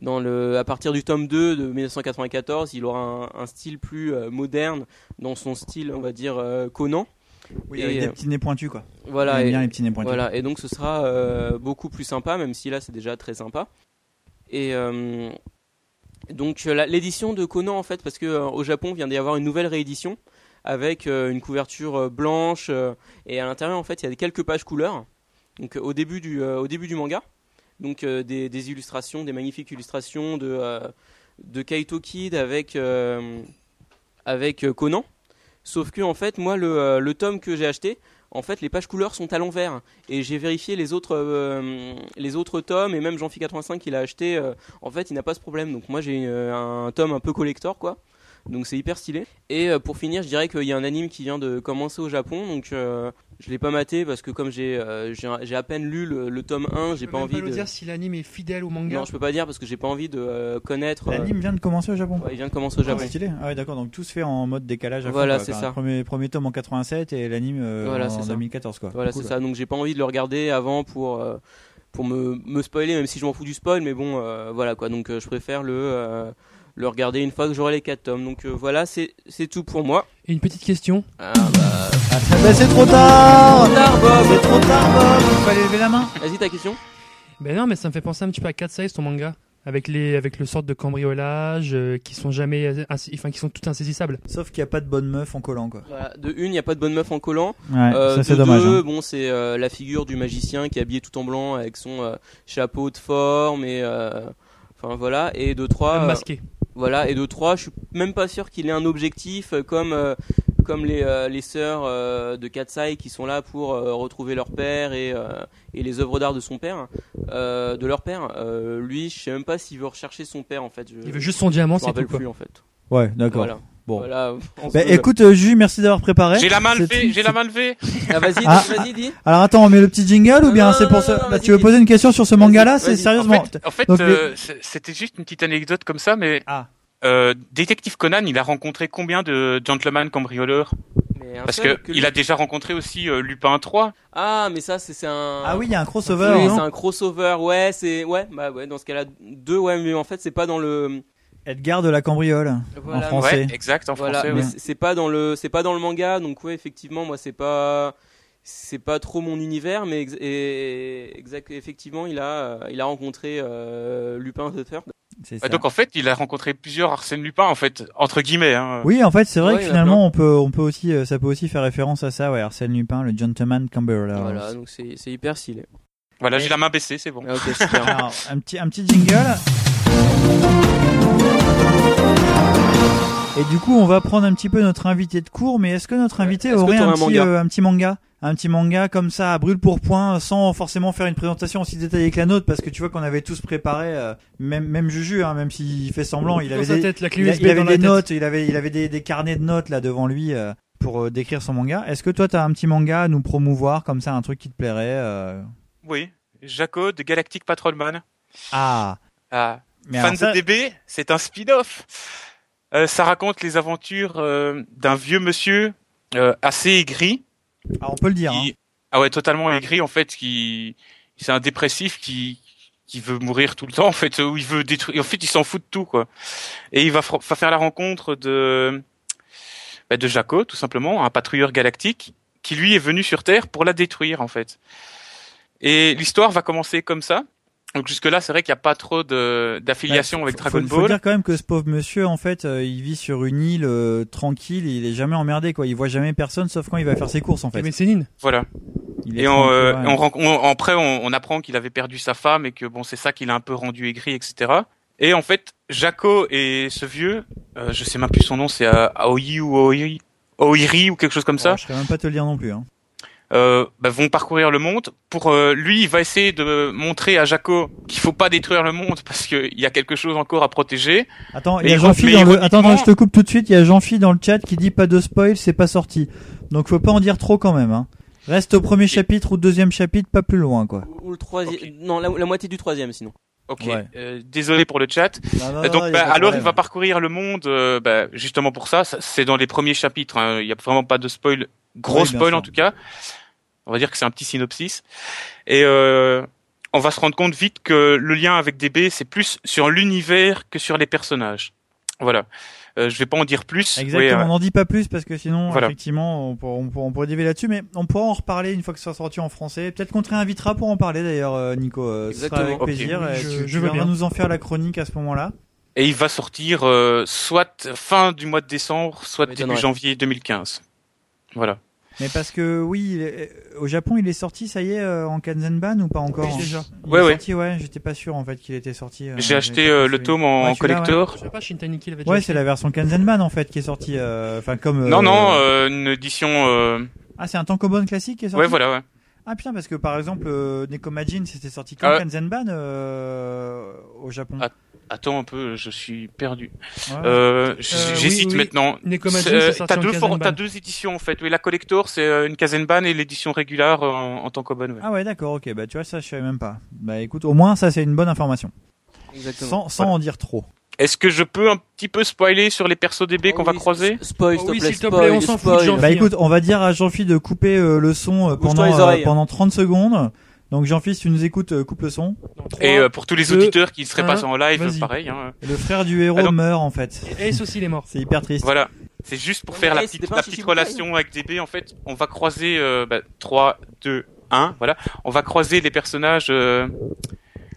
dans le, à partir du tome 2 de 1994, il aura un, un style plus moderne dans son style, on va dire, Conan. Oui, avec des petits nez pointus, quoi. Voilà, et, bien les petits nez pointus. Voilà, et donc ce sera euh, beaucoup plus sympa, même si là c'est déjà très sympa. Et euh, donc euh, l'édition de Conan, en fait, parce que euh, au Japon vient d'y avoir une nouvelle réédition avec euh, une couverture euh, blanche et à l'intérieur, en fait, il y a quelques pages couleurs. Donc au début du au début du manga, donc des, des illustrations, des magnifiques illustrations de de Kaito Kid avec avec Conan. Sauf que en fait, moi, le, le tome que j'ai acheté, en fait, les pages couleurs sont à l'envers. Et j'ai vérifié les autres, euh, les autres tomes, et même Jean-Phi85 qui l'a acheté, euh, en fait, il n'a pas ce problème. Donc moi, j'ai euh, un tome un peu collector, quoi. Donc c'est hyper stylé. Et euh, pour finir, je dirais qu'il y a un anime qui vient de commencer au Japon, donc euh, je l'ai pas maté parce que comme j'ai euh, j'ai à peine lu le, le tome 1, j'ai peux pas envie pas nous de dire si l'anime est fidèle au manga. Non, je peux pas dire parce que j'ai pas envie de euh, connaître euh, L'anime vient de commencer au Japon. Ouais, il vient de commencer au Japon. Ah, stylé. Ah ouais, d'accord. Donc tout se fait en mode décalage. À Voilà, c'est ça. le Premier, premier tome en 87 et l'anime euh, Voilà, en c'est ça. 2014, quoi. Voilà, Cool. c'est ça. Donc j'ai pas envie de le regarder avant pour euh, pour me, me spoiler, même si je m'en fous du spoil. Mais bon, euh, voilà quoi. Donc euh, je préfère le euh, le regarder une fois que j'aurai les 4 tomes. Donc euh, voilà, c'est c'est tout pour moi. Et une petite question. Ah bah. Ben, c'est trop tard Trop tard, Bob. C'est trop tard, Bob Il fallait lever la main Vas-y, ta question Ben non, mais ça me fait penser un petit peu à Cat Size ton manga. Avec les avec le sort de cambriolage euh, qui sont jamais enfin qui sont tout insaisissables. Sauf qu'il n'y a pas de bonne meuf en collant, quoi. Voilà, de une, il n'y a pas de bonne meuf en collant. Ouais, Euh, ça, c'est de dommage, Deux, hein. bon, c'est euh, la figure du magicien qui est habillé tout en blanc avec son euh, chapeau de forme et euh, enfin voilà. Et de trois, euh, masqué. Voilà. Et de trois, je suis même pas sûr qu'il ait un objectif euh, comme euh, comme les euh, les sœurs euh, de Katsai qui sont là pour euh, retrouver leur père et euh, et les œuvres d'art de son père, euh, de leur père. Euh, lui, je sais même pas s'il veut rechercher son père en fait. Je- Il veut juste son diamant, c'est rappelle tout, quoi. plus en fait. Ouais, d'accord. Voilà. Bon. Voilà, Bah, écoute, euh, merci d'avoir préparé. J'ai la main levée, j'ai la main levée. Ah, vas-y, Ah, vas-y, dis. Alors attends, on met le petit jingle ou bien c'est pour ça Bah, Tu veux poser une question sur ce manga-là C'est sérieusement En fait, en fait Donc, les- euh, c'était juste une petite anecdote comme ça, mais Ah. euh, Détective Conan, il a rencontré combien de gentlemen cambrioleurs Parce que que il a déjà rencontré aussi euh, Lupin 3. Ah, mais ça, c'est un. Ah oui, il y a un crossover. Oui, non c'est un crossover. Ouais, c'est ouais, bah ouais. Dans ce cas-là, deux. Ouais, mais en fait, c'est pas dans le. Edgar de la cambriole Voilà, en français. Ouais, exact, en Voilà, français. mais ouais. c'est- pas dans le, c'est pas dans le manga. Donc ouais, effectivement, moi, c'est pas, c'est pas trop mon univers, mais ex- et, exact, effectivement, il a, il a rencontré euh, Lupin the Third. Ça. donc en fait, il a rencontré plusieurs Arsène Lupin, en fait, entre guillemets. Hein. Oui, en fait, c'est vrai Ouais, que finalement, on peut, on peut aussi, euh, ça peut aussi faire référence à ça, ouais, Arsène Lupin, le gentleman cambriole. Voilà, donc c'est, c'est hyper stylé. Voilà, j'ai la main baissée, c'est bon. Ah, ok, super. Alors, un petit, un petit jingle. Et du coup, on va prendre un petit peu notre invité de cours, mais est-ce que notre invité Est-ce aurait t'aurais un un petit, manga euh, un petit manga? Un petit manga comme ça à brûle pour point sans forcément faire une présentation aussi détaillée que la nôtre parce que tu vois qu'on avait tous préparé euh, même même Juju hein, même s'il fait semblant il avait sa des, tête, la clé il, a- USB il avait des notes il avait il avait des, des carnets de notes là devant lui euh, pour euh, décrire son manga. Est-ce que toi t'as un petit manga à nous promouvoir comme ça un truc qui te plairait euh? Oui, Jaco de Galactic Patrolman. ah. Ah, Mais fan alors ça- de DB, c'est un spin-off. Euh, ça raconte les aventures euh, d'un vieux monsieur euh, assez aigri. Ah, on peut le dire qui- Ah ouais, totalement aigri en fait. Qui, c'est un dépressif qui qui veut mourir tout le temps en fait. Où il veut détruire. En fait, il s'en fout de tout quoi. Et il va, va faire la rencontre de bah, de Jaco, tout simplement, un patrouilleur galactique qui lui est venu sur Terre pour la détruire en fait. Et l'histoire va commencer comme ça. Donc jusque là, c'est vrai qu'il n'y a pas trop de d'affiliation Bah, avec faut- Dragon faut, Faut Ball. dire quand même que ce pauvre monsieur, en fait, euh, il vit sur une île euh, tranquille, il est jamais emmerdé, quoi. Il voit jamais personne, sauf quand il va faire ses courses, en fait. Mais Céline. Voilà. Il Et on, euh, ouais. on, on- après, on, on apprend qu'il avait perdu sa femme et que bon, c'est ça qui l'a un peu rendu aigri, etc. Et en fait, Jaco et ce vieux, euh, je sais même plus son nom, c'est euh, Aoi ou Oiri, Oiri ou quelque chose comme ça. Ouais, je sais même pas te le dire non plus. Hein. Euh, bah, vont parcourir le monde. Pour euh, lui, il va essayer de montrer à Jaco qu'il faut pas détruire le monde parce qu'il y a quelque chose encore à protéger. Attends, il y a mais dans le. Attends, non, je te coupe tout de suite. Il y a Jean-Phi dans le chat qui dit pas de spoil, c'est pas sorti. Donc faut pas en dire trop quand même. Hein. Reste au premier chapitre ou deuxième chapitre, pas plus loin, quoi. Ou le troisième. Non, la, la moitié du troisième, sinon. Ok, Ouais. euh, désolé pour le chat. Non, non, non, Donc, bah, alors, il va parcourir le monde, euh, bah, justement pour ça. ça, C'est dans les premiers chapitres. hein. Il y a vraiment pas de spoil, gros Oui, spoil sûr. en tout cas. On va dire que c'est un petit synopsis. Et euh, on va se rendre compte vite que le lien avec DB, c'est plus sur l'univers que sur les personnages. Voilà. Euh, je vais pas en dire plus. Exactement, on n'en dit pas plus parce que sinon, Voilà. effectivement, on, pour- on, pour- on pourrait dévier là-dessus, mais on pourra en reparler une fois que ce sera sorti en français. Peut-être qu'on te réinvitera pour en parler d'ailleurs, euh, Nico. Euh, ce sera Exactement. avec plaisir. Je- tu, je veux bien. nous en faire la chronique à ce moment-là. Et il va sortir euh, soit fin du mois de décembre, soit début janvier 2015. Voilà. Mais parce que oui, est- au Japon, il est sorti, ça y est, euh, en Kanzenban ou pas encore Oui, déjà. Il Ouais, est ouais. sorti, ouais. J'étais pas sûr en fait qu'il était sorti. euh, J'ai acheté euh, le tome en Ouais, celui-là, ouais. collector. Je sais pas, Shintaniki l'avait déjà Ouais, c'est la version Kanzenban en fait qui est sortie. euh, Enfin, comme. Non, euh, non, euh, une édition. euh, Ah, c'est un Tankobon classique qui est sorti. Ouais, voilà, ouais. Ah putain, parce que par exemple, euh, Nekomajin, c'était sorti quand Ah. Kanzenban euh, au Japon? Ah, Attends un peu, je suis perdu. Ouais. Euh, Euh, J'hésite oui, oui. maintenant. T'as deux, éditions en fait. Oui, la collector c'est euh, une Kazenban et l'édition régulière euh, en, tankobon. Ouais. Ah ouais, d'accord, ok. Bah tu vois, ça je savais même pas. Bah écoute, au moins ça c'est une bonne information. Exactement. Sans, sans en dire trop. Est-ce que je peux un petit peu spoiler sur les persos DB qu'on va croiser Spoil, s'il te Oh oui, plaît, s'il te plaît, spoil, on s'en fout Bah écoute, on va dire à Jean-Phi de couper euh, le son euh, pendant, euh, pendant 30 secondes. Donc Jean-Phi, si tu nous écoutes, euh, coupe le son. Et euh, pour tous les deux, auditeurs qui ne seraient pas en live, pareil. Hein. Le frère du héros Ah meurt en fait. Et Ace aussi, il est mort. C'est hyper triste. Voilà. C'est juste pour faire la petite, la relation avec DB. En fait, on va croiser euh, bah, 3, 2, 1. Voilà. On va croiser les personnages. euh,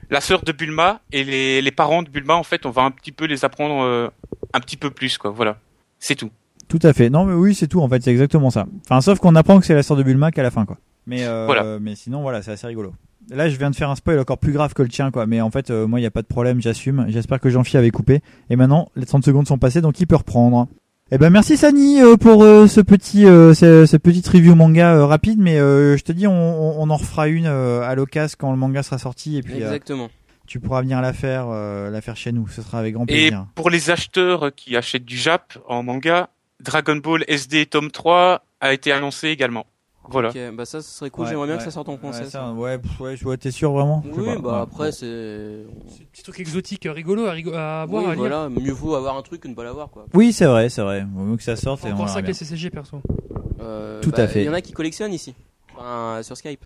la sœur de Bulma et les, les parents de Bulma. En fait, on va un petit peu les apprendre euh, un petit peu plus. quoi. Voilà. C'est tout. Tout à fait. Non mais oui, c'est tout en fait, c'est exactement ça. Enfin, sauf qu'on apprend que c'est la sœur de Bulma qu'à la fin quoi. Mais euh, Voilà. mais sinon voilà, c'est assez rigolo. Là, je viens de faire un spoil encore plus grave que le tien quoi, mais en fait euh, moi il y a pas de problème, j'assume. J'espère que Jean-Phi avait coupé et maintenant les 30 secondes sont passées donc il peut reprendre. Eh ben merci Sani euh, pour euh, ce petit euh, ce, ce petit review manga euh, rapide mais euh, je te dis on, on, on en refera une euh, à l'occasion quand le manga sera sorti et puis euh, Exactement. tu pourras venir la faire euh, la faire chez nous, ce sera avec grand Et plaisir. pour les acheteurs qui achètent du Jap en manga, Dragon Ball SD tome 3 a été annoncé également. Voilà. Ok, bah ça, ce serait cool. Ouais, J'aimerais bien ouais. que ça sorte en français. Ouais, ça. ouais, pff, ouais, je vois, t'es sûr vraiment Oui, pas. bah Ouais. après, c'est. Petit truc exotique, euh, rigolo à, rigo- à voir, Oui, à lire. voilà, mieux vaut avoir un truc que ne pas l'avoir, quoi. Oui, c'est vrai, c'est vrai. Vaut mieux que ça sorte et on Encore ça que les. CCG, perso. Euh, Tout bah, à fait. Il y en a qui collectionnent ici. Enfin, sur Skype.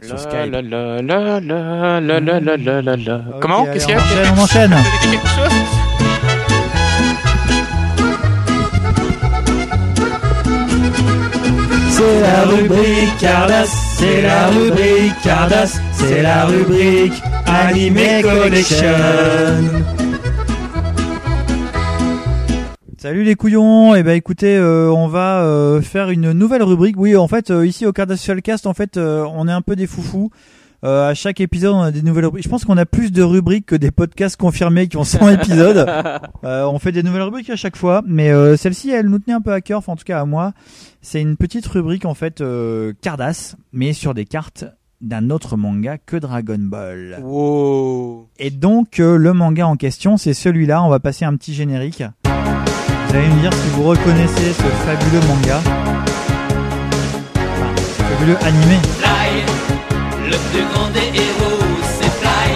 Sur La, Skype. la, la, la, la, la, la, la, la, la, la. Ok, Comment Qu'est-ce qu'il y a on enchaîne. C'est la rubrique Cardass, c'est la rubrique Cardass, c'est la rubrique Anime Collection. Salut les couillons, et ben écoutez, euh, on va euh, faire une nouvelle rubrique. Oui, en fait, euh, ici au Cardassial Cast, en fait, on est un peu des foufous. Euh, à chaque épisode, on a des nouvelles rubriques. Je pense qu'on a plus de rubriques que des podcasts confirmés qui ont 100 épisodes. Euh, on fait des nouvelles rubriques à chaque fois, mais euh, celle-ci, elle nous tenait un peu à cœur, enfin en tout cas à moi. C'est une petite rubrique en fait euh, Cardass, mais sur des cartes d'un autre manga que Dragon Ball. Wow. Et donc euh, le manga en question, c'est celui-là. On va passer un petit générique. Vous allez me dire si vous reconnaissez ce fabuleux manga. Enfin, fabuleux animé. Le plus grand des héros, c'est Fly.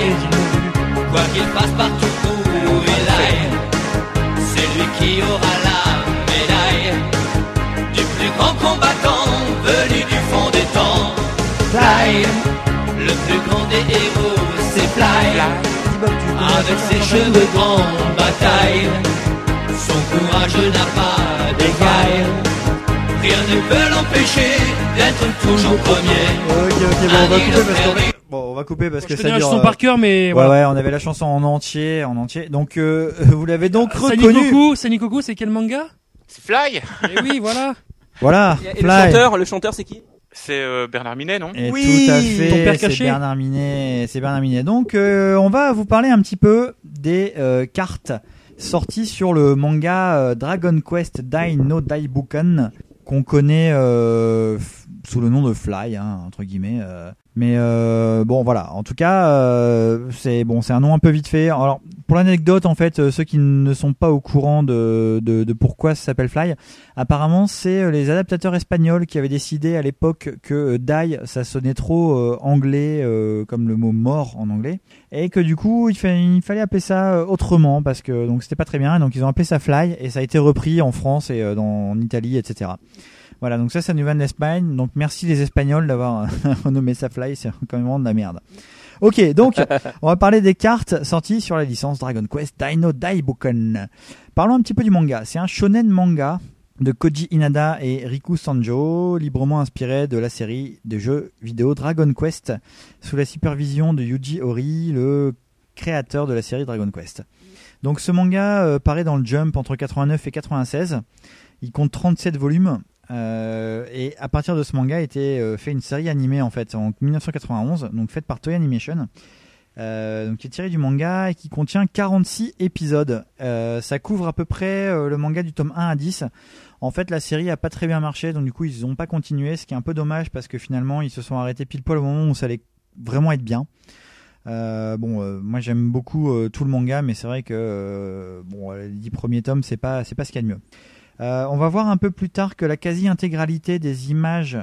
Quoi qu'il fasse partout où il aille, c'est lui qui aura la médaille du plus grand combattant venu du fond des temps. Fly, le plus grand des héros, c'est Fly. Avec ses cheveux grands, bataille, son courage n'a pas. Rien ne peut l'empêcher d'être toujours premier. Ok, ok, bon, on va couper parce que bon, on va couper parce que Je ça connais la dure. chanson euh, par cœur, mais ouais, voilà. ouais, on avait la chanson en entier, en entier. Donc euh, vous l'avez donc reconnu. Sanikoku, Sanikoku, c'est quel manga? C'est Fly Eh oui, voilà. Voilà. Et, et le Fly. chanteur, le chanteur, c'est qui? C'est euh, Bernard Minet, non? Et Oui, tout à ton fait, père c'est caché. Bernard Minet, c'est Bernard Minet. Donc, euh, on va vous parler un petit peu des euh, cartes sorties sur le manga euh, Dragon Quest Dai no Daibukan qu'on connaît euh, sous le nom de Fly, hein, entre guillemets. Mais euh, bon, voilà. En tout cas, euh, c'est bon, c'est un nom un peu vite fait. Alors, pour l'anecdote, en fait, euh, ceux qui ne sont pas au courant de, de, de pourquoi ça s'appelle Fly, apparemment, c'est euh, les adaptateurs espagnols qui avaient décidé à l'époque que euh, Die, ça sonnait trop euh, anglais, comme le mot mort en anglais, et que du coup, il, fa- il fallait appeler ça autrement parce que donc c'était pas très bien. Donc ils ont appelé ça Fly et ça a été repris en France et dans, en Italie, etc. Voilà, donc ça, ça nous vient de l'Espagne. Donc merci les Espagnols d'avoir renommé ça Fly, c'est quand même vraiment de la merde. Ok, donc on va parler des cartes sorties sur la licence Dragon Quest Dino Daiboken. Parlons un petit peu du manga. C'est un shonen manga de Koji Inada et Riku Sanjo, librement inspiré de la série de jeux vidéo Dragon Quest, sous la supervision de Yuji Ori, le créateur de la série Dragon Quest. Donc ce manga euh, paraît dans le Jump entre 89 et 96. Il compte 37 volumes. Euh, et à partir de ce manga été euh, fait une série animée en fait en 1991, donc faite par Toei Animation, euh, donc qui est tirée du manga et qui contient 46 épisodes. Euh, ça couvre à peu près le manga du tome 1 à 10. En fait, la série a pas très bien marché, donc du coup ils n'ont pas continué, ce qui est un peu dommage parce que finalement ils se sont arrêtés pile poil au moment où ça allait vraiment être bien. Bon, moi j'aime beaucoup tout le manga, mais c'est vrai que bon, les dix premiers tomes, c'est pas, c'est pas ce qu'il y a de mieux. Euh, on va voir un peu plus tard que la quasi-intégralité des images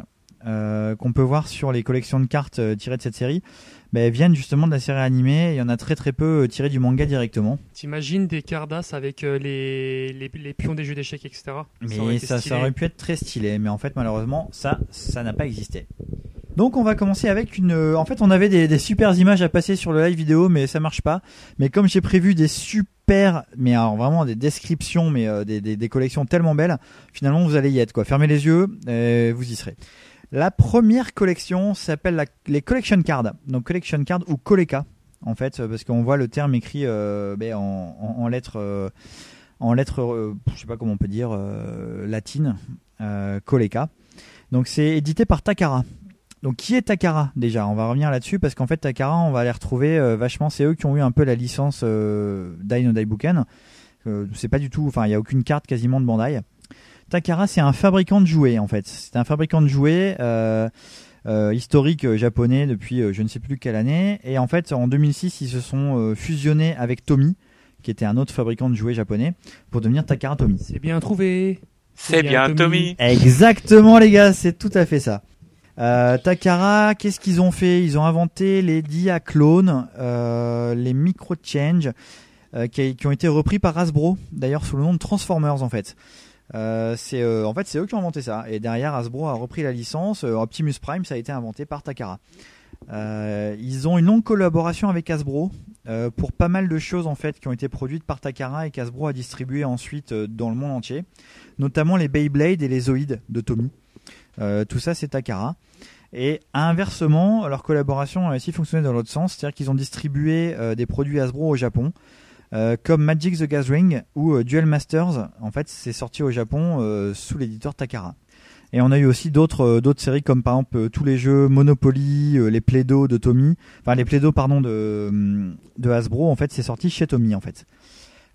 euh, qu'on peut voir sur les collections de cartes euh, tirées de cette série ben, viennent justement de la série animée. Il y en a très très peu euh, tirées du manga directement. T'imagines des Cardass avec euh, les, les, les pions des jeux d'échecs, etc. Mais ça, aurait pu être très stylé, mais en fait malheureusement ça, ça n'a pas existé. Donc on va commencer avec une. euh, En fait, on avait des, des super images à passer sur le live vidéo, mais ça marche pas. Mais comme j'ai prévu des super, mais alors vraiment des descriptions, mais euh, des, des, des collections tellement belles, finalement vous allez y être quoi. Fermez les yeux, euh, vous y serez. La première collection s'appelle les collection cards. Donc collection cards ou Coleca en fait, euh, parce qu'on voit le terme écrit euh, ben, en, lettres, euh, en lettres, je sais pas comment on peut dire, latines, Coleca. Donc c'est édité par Takara. Donc qui est Takara déjà? On va revenir là-dessus parce qu'en fait Takara, on va les retrouver vachement. C'est eux qui ont eu un peu la licence euh, Dino Daibuken. Euh, c'est pas du tout, enfin il y a aucune carte quasiment de Bandai. Takara, c'est un fabricant de jouets en fait. C'est un fabricant de jouets euh, euh, historique euh, japonais depuis euh, je ne sais plus quelle année. Et en fait, en 2006, ils se sont euh, fusionnés avec Tommy, qui était un autre fabricant de jouets japonais, pour devenir Takara Tommy. C'est bien trouvé. C'est bien Tommy. Exactement les gars, c'est tout à fait ça. Euh, Takara, qu'est-ce qu'ils ont fait? Ils ont inventé les diaclones, euh, les micro-change, euh, qui, qui ont été repris par Hasbro, d'ailleurs sous le nom de Transformers en fait. Euh, c'est euh, en fait c'est eux qui ont inventé ça. Et derrière Hasbro a repris la licence. Euh, Optimus Prime ça a été inventé par Takara. Ils ont une longue collaboration avec Hasbro pour pas mal de choses en fait qui ont été produites par Takara et qu'Hasbro a distribué ensuite dans le monde entier. Notamment les Beyblade et les Zoids de Tommy. Tout ça c'est Takara. Et inversement leur collaboration a aussi fonctionné dans l'autre sens. C'est-à-dire qu'ils ont distribué des produits Hasbro au Japon euh, comme Magic the Gathering ou euh, Duel Masters. En fait, c'est sorti au Japon euh, sous l'éditeur Takara. Et on a eu aussi d'autres séries comme par exemple tous les jeux Monopoly, les Play-Doh de Tommy, les pardon de de Hasbro. En fait, c'est sorti chez Tommy en fait.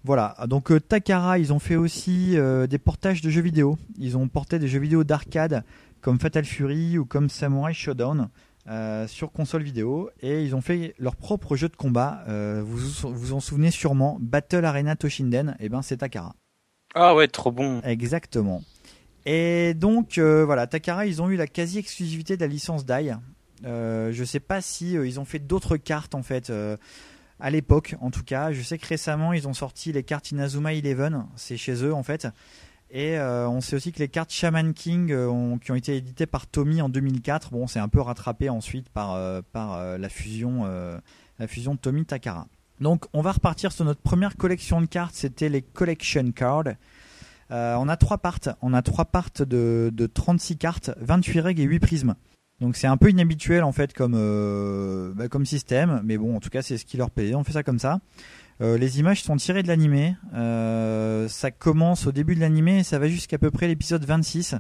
Voilà, donc Takara, ils ont fait aussi des portages de jeux vidéo. Ils ont porté des jeux vidéo d'arcade comme Fatal Fury ou comme Samurai Showdown euh, sur console vidéo et ils ont fait leur propre jeu de combat. Euh, vous vous en souvenez sûrement, Battle Arena Toshinden, et ben c'est Takara. Ah ouais, trop bon. Exactement. Et donc euh, voilà, Takara, ils ont eu la quasi-exclusivité de la licence Dai. Je sais pas si ils ont fait d'autres cartes en fait. à l'époque, en tout cas, je sais que récemment ils ont sorti les cartes Inazuma Eleven, c'est chez eux en fait. Et euh, on sait aussi que les cartes Shaman King euh, qui ont été éditées par Tommy en 2004, bon, c'est un peu rattrapé ensuite par, euh, par la fusion, la fusion Tommy Takara. Donc, on va repartir sur notre première collection de cartes, c'était les Collection Cards. On a trois parts, on a trois parts de, de 36 cartes, 28 règles et 8 prismes. Donc c'est un peu inhabituel en fait comme, bah, comme système, mais bon en tout cas c'est ce qui leur plaît, on fait ça comme ça. Euh, les images sont tirées de l'animé. Euh, ça commence au début de l'animé et ça va jusqu'à peu près l'épisode 26.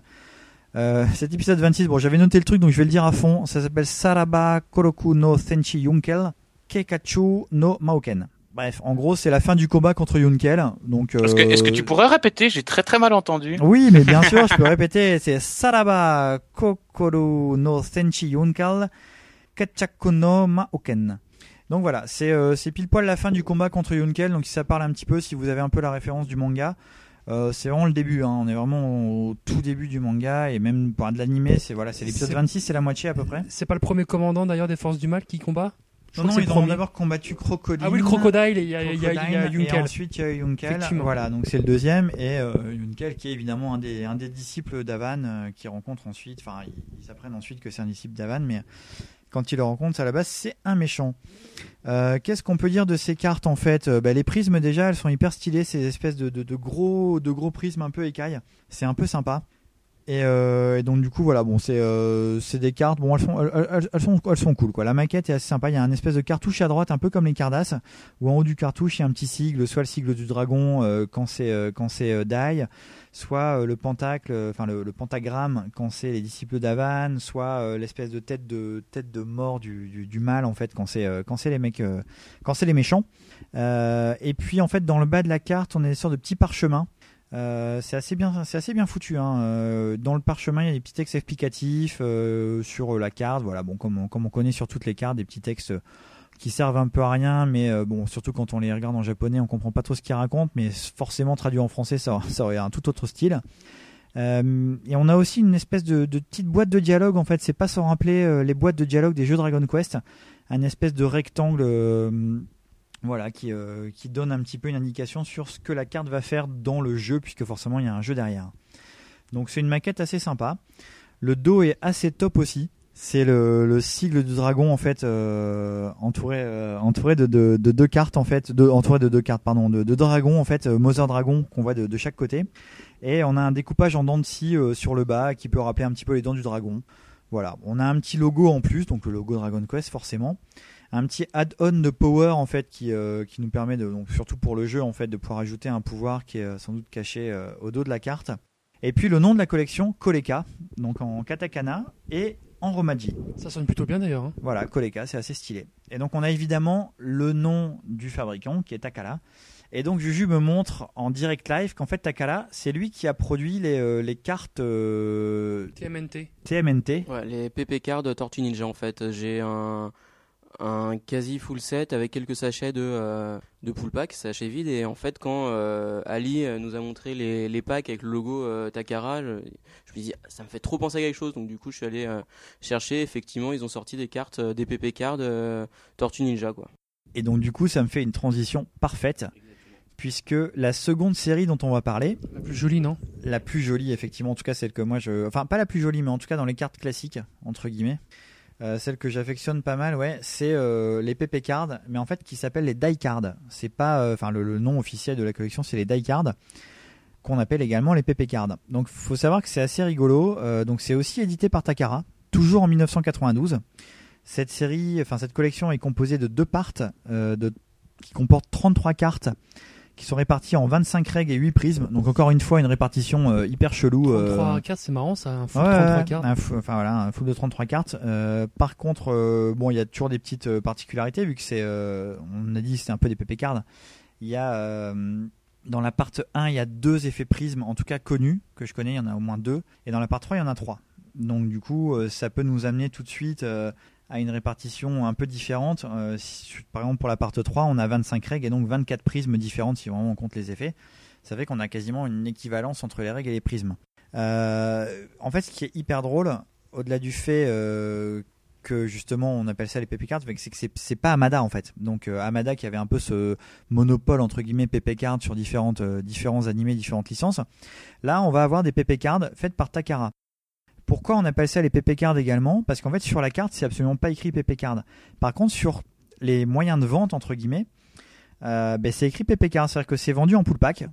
Euh, cet épisode 26, bon, j'avais noté le truc donc je vais le dire à fond. Ça s'appelle Saraba Koroku no Senshi Yunkel Kekachu no Maoken. Bref, en gros, c'est la fin du combat contre Yunkel. Donc, Est-ce que, est-ce que euh, tu pourrais répéter? J'ai très très mal entendu. oui, mais bien sûr, je peux répéter. C'est Saraba Kokoro no Senshi Yunkel Kachaku no Maoken. Donc voilà, c'est euh, c'est pile poil la fin du combat contre Yunkel, donc ça parle un petit peu si vous avez un peu la référence du manga. Euh, c'est vraiment le début, hein. on est vraiment au tout début du manga et même pour de l'animé, c'est voilà, c'est l'épisode C'est- 26, c'est la moitié à peu près. C'est pas le premier commandant d'ailleurs des forces du mal qui combat? Je Non, non, ils ont d'abord combattu Crocodile. Ah oui, le Crocodile, et il y a- y Yunkel. Et ensuite, il y a Yunkel. Voilà, donc c'est le deuxième. Et euh, Yunkel, qui est évidemment un des, un des disciples d'Avan, euh, qui rencontre ensuite. Enfin, ils, ils apprennent ensuite que c'est un disciple d'Avan, mais quand ils le rencontrent, à la base, c'est un méchant. Euh, Qu'est-ce qu'on peut dire de ces cartes en fait? Euh, bah, Les prismes, déjà, elles sont hyper stylées. Ces espèces de, gros, de gros prismes un peu écailles. C'est un peu sympa. Et, euh, donc du coup voilà bon c'est des cartes bon elles sont elles, sont elles sont cool quoi la maquette est assez sympa il y a un espèce de cartouche à droite un peu comme les Cardass où en haut du cartouche il y a un petit sigle soit le sigle du dragon quand c'est quand c'est Dai soit euh, le pentacle euh, enfin le, pentagramme quand c'est les disciples d'Avan soit euh, l'espèce de tête de tête de mort du, du, mal en fait quand c'est quand c'est les mecs quand c'est les méchants. Et puis en fait dans le bas de la carte on est sur de petits parchemins euh, c'est assez bien, c'est assez bien foutu. Hein. Euh, dans le parchemin, il y a des petits textes explicatifs euh, sur la carte. Voilà, bon, comme on, comme on connaît sur toutes les cartes, des petits textes qui servent un peu à rien, mais bon, surtout quand on les regarde en japonais, on comprend pas trop ce qu'ils racontent, mais forcément traduit en français, ça, ça aurait un tout autre style. Et on a aussi une espèce de, de petite boîte de dialogue. En fait, c'est pas sans rappeler les boîtes de dialogue des jeux Dragon Quest, un espèce de rectangle. Voilà, qui, euh, qui donne un petit peu une indication sur ce que la carte va faire dans le jeu, puisque forcément il y a un jeu derrière. Donc c'est une maquette assez sympa. Le dos est assez top aussi. C'est le, le sigle du dragon en fait euh, entouré euh, entouré de, de, de deux cartes en fait, de, entouré de deux cartes pardon, de deux dragons en fait, euh, Mother Dragon qu'on voit de, de chaque côté. Et on a un découpage en dents de scie euh, sur le bas qui peut rappeler un petit peu les dents du dragon. Voilà, on a un petit logo en plus, donc le logo Dragon Quest forcément un petit add-on de power en fait qui, euh, qui nous permet de donc surtout pour le jeu en fait de pouvoir ajouter un pouvoir qui est euh, sans doute caché euh, au dos de la carte et puis le nom de la collection Koleka donc en katakana et en romaji Ça sonne plutôt bien d'ailleurs. hein. voilà Koleka c'est assez stylé et donc on a évidemment le nom du fabricant qui est Takala et donc Juju me montre en direct live qu'en fait Takala c'est lui qui a produit les, euh, les cartes euh, TMNT. TMNT Ouais, les PP cards de Tortue Ninja en fait. J'ai un, un quasi full set avec quelques sachets de, euh, de pool pack, sachets vides. Et en fait, quand euh, Ali euh, nous a montré les, les packs avec le logo euh, Takara, je, je me suis dit, ah, ça me fait trop penser à quelque chose. Donc du coup, je suis allé euh, chercher. Effectivement, ils ont sorti des cartes, euh, des PP cards euh, Tortue Ninja quoi. Et donc du coup, ça me fait une transition parfaite, puisque la seconde série dont on va parler, La plus jolie, non? la plus jolie effectivement, en tout cas celle que moi je, enfin pas la plus jolie, mais en tout cas dans les cartes classiques entre guillemets, euh, celle que j'affectionne pas mal, ouais, c'est euh, les PP cards, mais en fait qui s'appellent les die cards. C'est pas, euh, enfin le, nom officiel de la collection, c'est les die cards qu'on appelle également les PP cards. Donc faut savoir que c'est assez rigolo. donc c'est aussi édité par Takara, toujours en 1992. Cette série, enfin cette collection est composée de deux parts qui comportent 33 cartes qui sont réparties en 25 règles et 8 prismes. Donc encore une fois une répartition euh, hyper chelou. euh, 33 cartes, c'est marrant ça, un full Ouais, 33 ouais, cartes. un fou- enfin voilà, un full de 33 cartes. Euh, par contre, euh, bon, il y a toujours des petites euh, particularités vu que c'est, euh, on a dit, c'est un peu des PP cards. Il y a euh, dans la part 1, il y a deux effets prismes, en tout cas connus que je connais, il y en a au moins deux. Et dans la part 3, il y en a trois. Donc du coup, euh, ça peut nous amener tout de suite euh, à une répartition un peu différente. Euh, par exemple, pour la part 3, on a 25 règles et donc 24 prismes différentes si vraiment on compte les effets. Ça fait qu'on a quasiment une équivalence entre les règles et les prismes. Euh, en fait, ce qui est hyper drôle, au-delà du fait euh, que justement on appelle ça les PP cards, c'est que c'est- pas Amada en fait. Donc Amada qui avait un peu ce monopole entre guillemets PP cards sur différentes, différents animés, différentes licences. Là, on va avoir des PP cards faites par Takara. Pourquoi on appelle ça les PP cards également? Parce qu'en fait sur la carte c'est absolument pas écrit PP card. Par contre sur les moyens de vente entre guillemets, euh, ben, c'est écrit PP card, c'est-à-dire que c'est vendu en pool pack.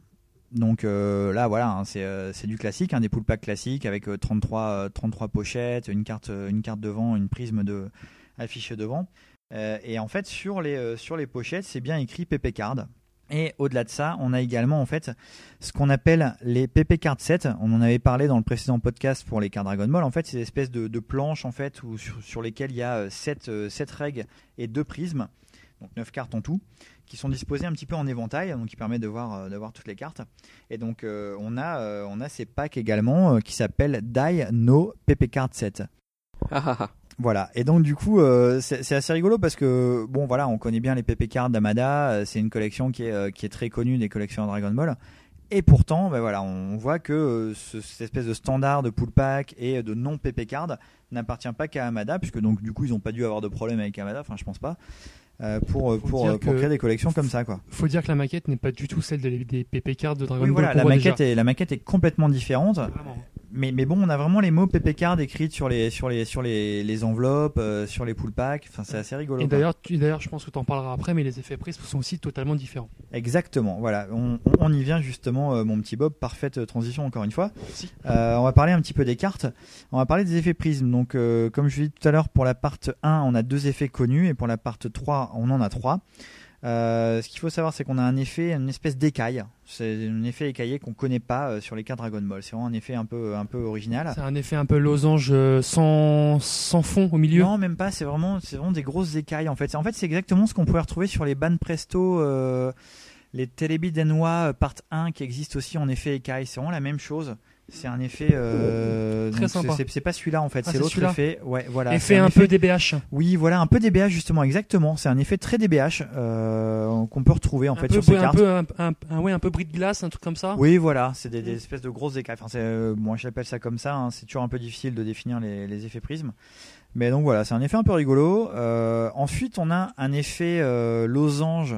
Donc euh, là voilà, hein, c'est euh, c'est du classique, hein, des pool packs classiques avec euh, 33, euh, 33 pochettes, une carte, devant, une prisme de affichée devant. Et en fait sur les, sur les pochettes c'est bien écrit PP card. Et au-delà de ça, on a également en fait ce qu'on appelle les PP card sets. On en avait parlé dans le précédent podcast pour les cartes Dragon Ball. En fait, c'est des espèces de, de planches en fait où, sur, lesquelles il y a 7, règles et 2 prismes, donc 9 cartes en tout, qui sont disposées un petit peu en éventail, donc qui permet de voir, euh, de voir toutes les cartes. Et donc euh, on, a, euh, on a ces packs également euh, qui s'appellent Die No PP Card Set. Voilà. Et donc du coup, euh, c'est assez rigolo parce que bon, voilà, on connaît bien les PP cards d'Amada. euh, C'est une collection qui est euh, qui est très connue des collections Dragon Ball. Et pourtant, ben voilà, on voit que euh, ce- cette espèce de standard de pull pack et de non PP card n'appartient pas qu'à Amada, puisque donc du coup, ils n'ont pas dû avoir de problème avec Amada. Enfin, je pense pas. euh, pour pour, créer des collections comme ça, quoi. Faut dire que la maquette n'est pas du tout celle des, des PP cards de Dragon Oui, Ball. voilà, la maquette, déjà. est, la maquette est complètement différente. Mais, mais bon, on a vraiment les mots PP card écrits sur les, sur les, sur les, les enveloppes, euh, sur les pull packs. Enfin, c'est assez rigolo. Et d'ailleurs, d'ailleurs, je pense que tu en parleras après, mais les effets prismes sont aussi totalement différents. Exactement, voilà, on, on- on y vient justement, euh, mon petit Bob, parfaite euh, transition encore une fois. Euh, on va parler un petit peu des cartes, on va parler des effets prismes. Donc, euh, comme je l'ai dit tout à l'heure, pour la part 1, on a deux effets connus, et pour la part 3, on en a trois. Euh, ce qu'il faut savoir, c'est qu'on a un effet, une espèce d'écaille. C'est un effet écaillé qu'on connaît pas euh, sur les cartes Dragon Ball. C'est vraiment un effet un peu, un peu original. C'est un effet un peu losange euh, sans, sans fond au milieu. Non, même pas. C'est vraiment, c'est vraiment des grosses écailles en fait. En fait, c'est exactement ce qu'on pouvait retrouver sur les Ban Presto, euh, les Télébi Danois euh, Part 1 qui existent aussi en effet écaille. C'est vraiment la même chose. C'est un effet. euh, Très sympa. c'est- pas celui-là en fait. Ah, c'est l'autre effet. Ouais, voilà. Effet un peu DBH. Oui, voilà, un peu DBH justement, exactement. C'est un effet très DBH euh, qu'on peut retrouver en un fait peu, sur ces un cartes. peu, un, un- un- ouais, un peu bris de glace, un truc comme ça. Oui, voilà, c'est des, des espèces de grosses écailles. Enfin, euh, moi, j'appelle ça comme ça. hein. C'est toujours un peu difficile de définir les, les effets prismes. Mais donc voilà, c'est un effet un peu rigolo. Ensuite, on a un effet losange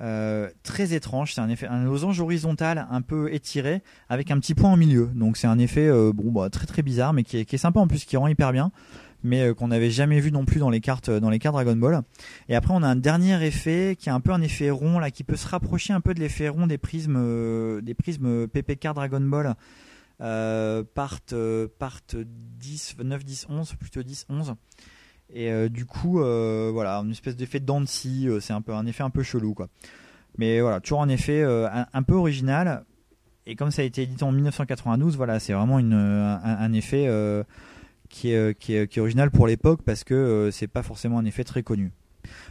euh, très étrange. C'est un effet, un losange horizontal un peu étiré avec un petit point au milieu. Donc c'est un effet euh, bon, bah, très très bizarre, mais qui est, qui est sympa en plus, qui rend hyper bien. Mais euh, qu'on n'avait jamais vu non plus dans les cartes dans les cartes Dragon Ball. Et après on a un dernier effet qui est un peu un effet rond là, qui peut se rapprocher un peu de l'effet rond des prismes euh, des prismes PPK Dragon Ball. Euh, part, euh, part 10, 9, 10, 11, plutôt 10, 11. Et euh, du coup, euh, voilà, une espèce d'effet scie, euh, c'est un peu un effet un peu chelou, quoi. Mais voilà, toujours un effet un, peu original. Et comme ça a été édité en 1992, voilà, c'est vraiment une, un, effet qui, est, qui, est, qui original pour l'époque parce que c'est pas forcément un effet très connu.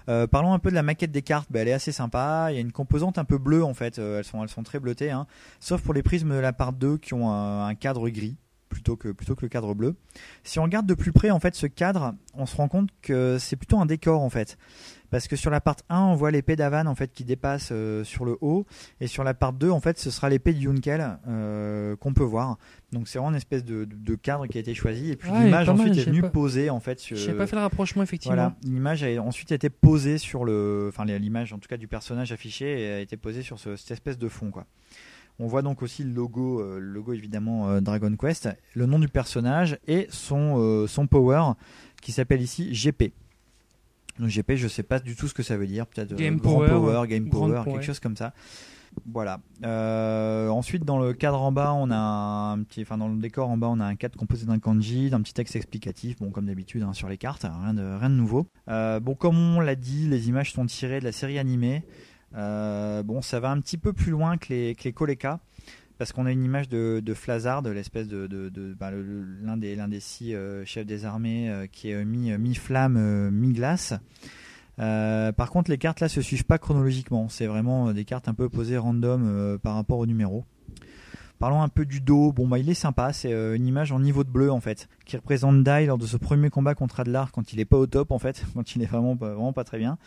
Parlons un peu de la maquette des cartes. Bah, elle est assez sympa. Il y a une composante un peu bleue en fait. Elles sont elles sont très bleutées, hein. sauf pour les prismes de la part 2 qui ont un cadre gris plutôt que plutôt que le cadre bleu. Si on regarde de plus près en fait ce cadre, on se rend compte que c'est plutôt un décor en fait. Parce que sur la part 1, on voit l'épée d'Avan en fait qui dépasse euh, sur le haut, et sur la part 2, en fait, ce sera l'épée de Yunkel euh, qu'on peut voir. Donc c'est vraiment une espèce de, de- de cadre qui a été choisi, et puis Ouais, l'image ensuite est venue pas- poser en fait. Sur, J'ai pas fait le rapprochement effectivement. Voilà, l'image a ensuite été posée sur le, enfin l'image en tout cas du personnage affiché et a été posée sur ce- cette espèce de fond quoi. On voit donc aussi le logo, euh, le logo évidemment euh, Dragon Quest, le nom du personnage et son euh, son power qui s'appelle ici GP. Donc GP, je sais pas du tout ce que ça veut dire, peut-être Game grand power, power, game power, power. quelque chose comme ça. Voilà. Ensuite, dans le cadre en bas, on a un petit, enfin dans le décor en bas, on a un cadre composé d'un kanji, d'un petit texte explicatif, bon comme d'habitude hein, sur les cartes, rien de rien de nouveau. Bon, comme on l'a dit, les images sont tirées de la série animée. Euh, bon, ça va un petit peu plus loin que les que Koleka. Parce qu'on a une image de, de Flazard, l'espèce de, bah, l'un des six euh, chefs des armées euh, qui est mi mi flamme mi glace. Par contre, les cartes là se suivent pas chronologiquement. C'est vraiment des cartes un peu posées random par rapport au numéro. Parlons un peu du dos. Bon, bah, il est sympa. C'est euh, une image en niveau de bleu en fait, qui représente Dai lors de ce premier combat contre Adlar quand il est pas au top en fait, quand il est vraiment vraiment pas très bien.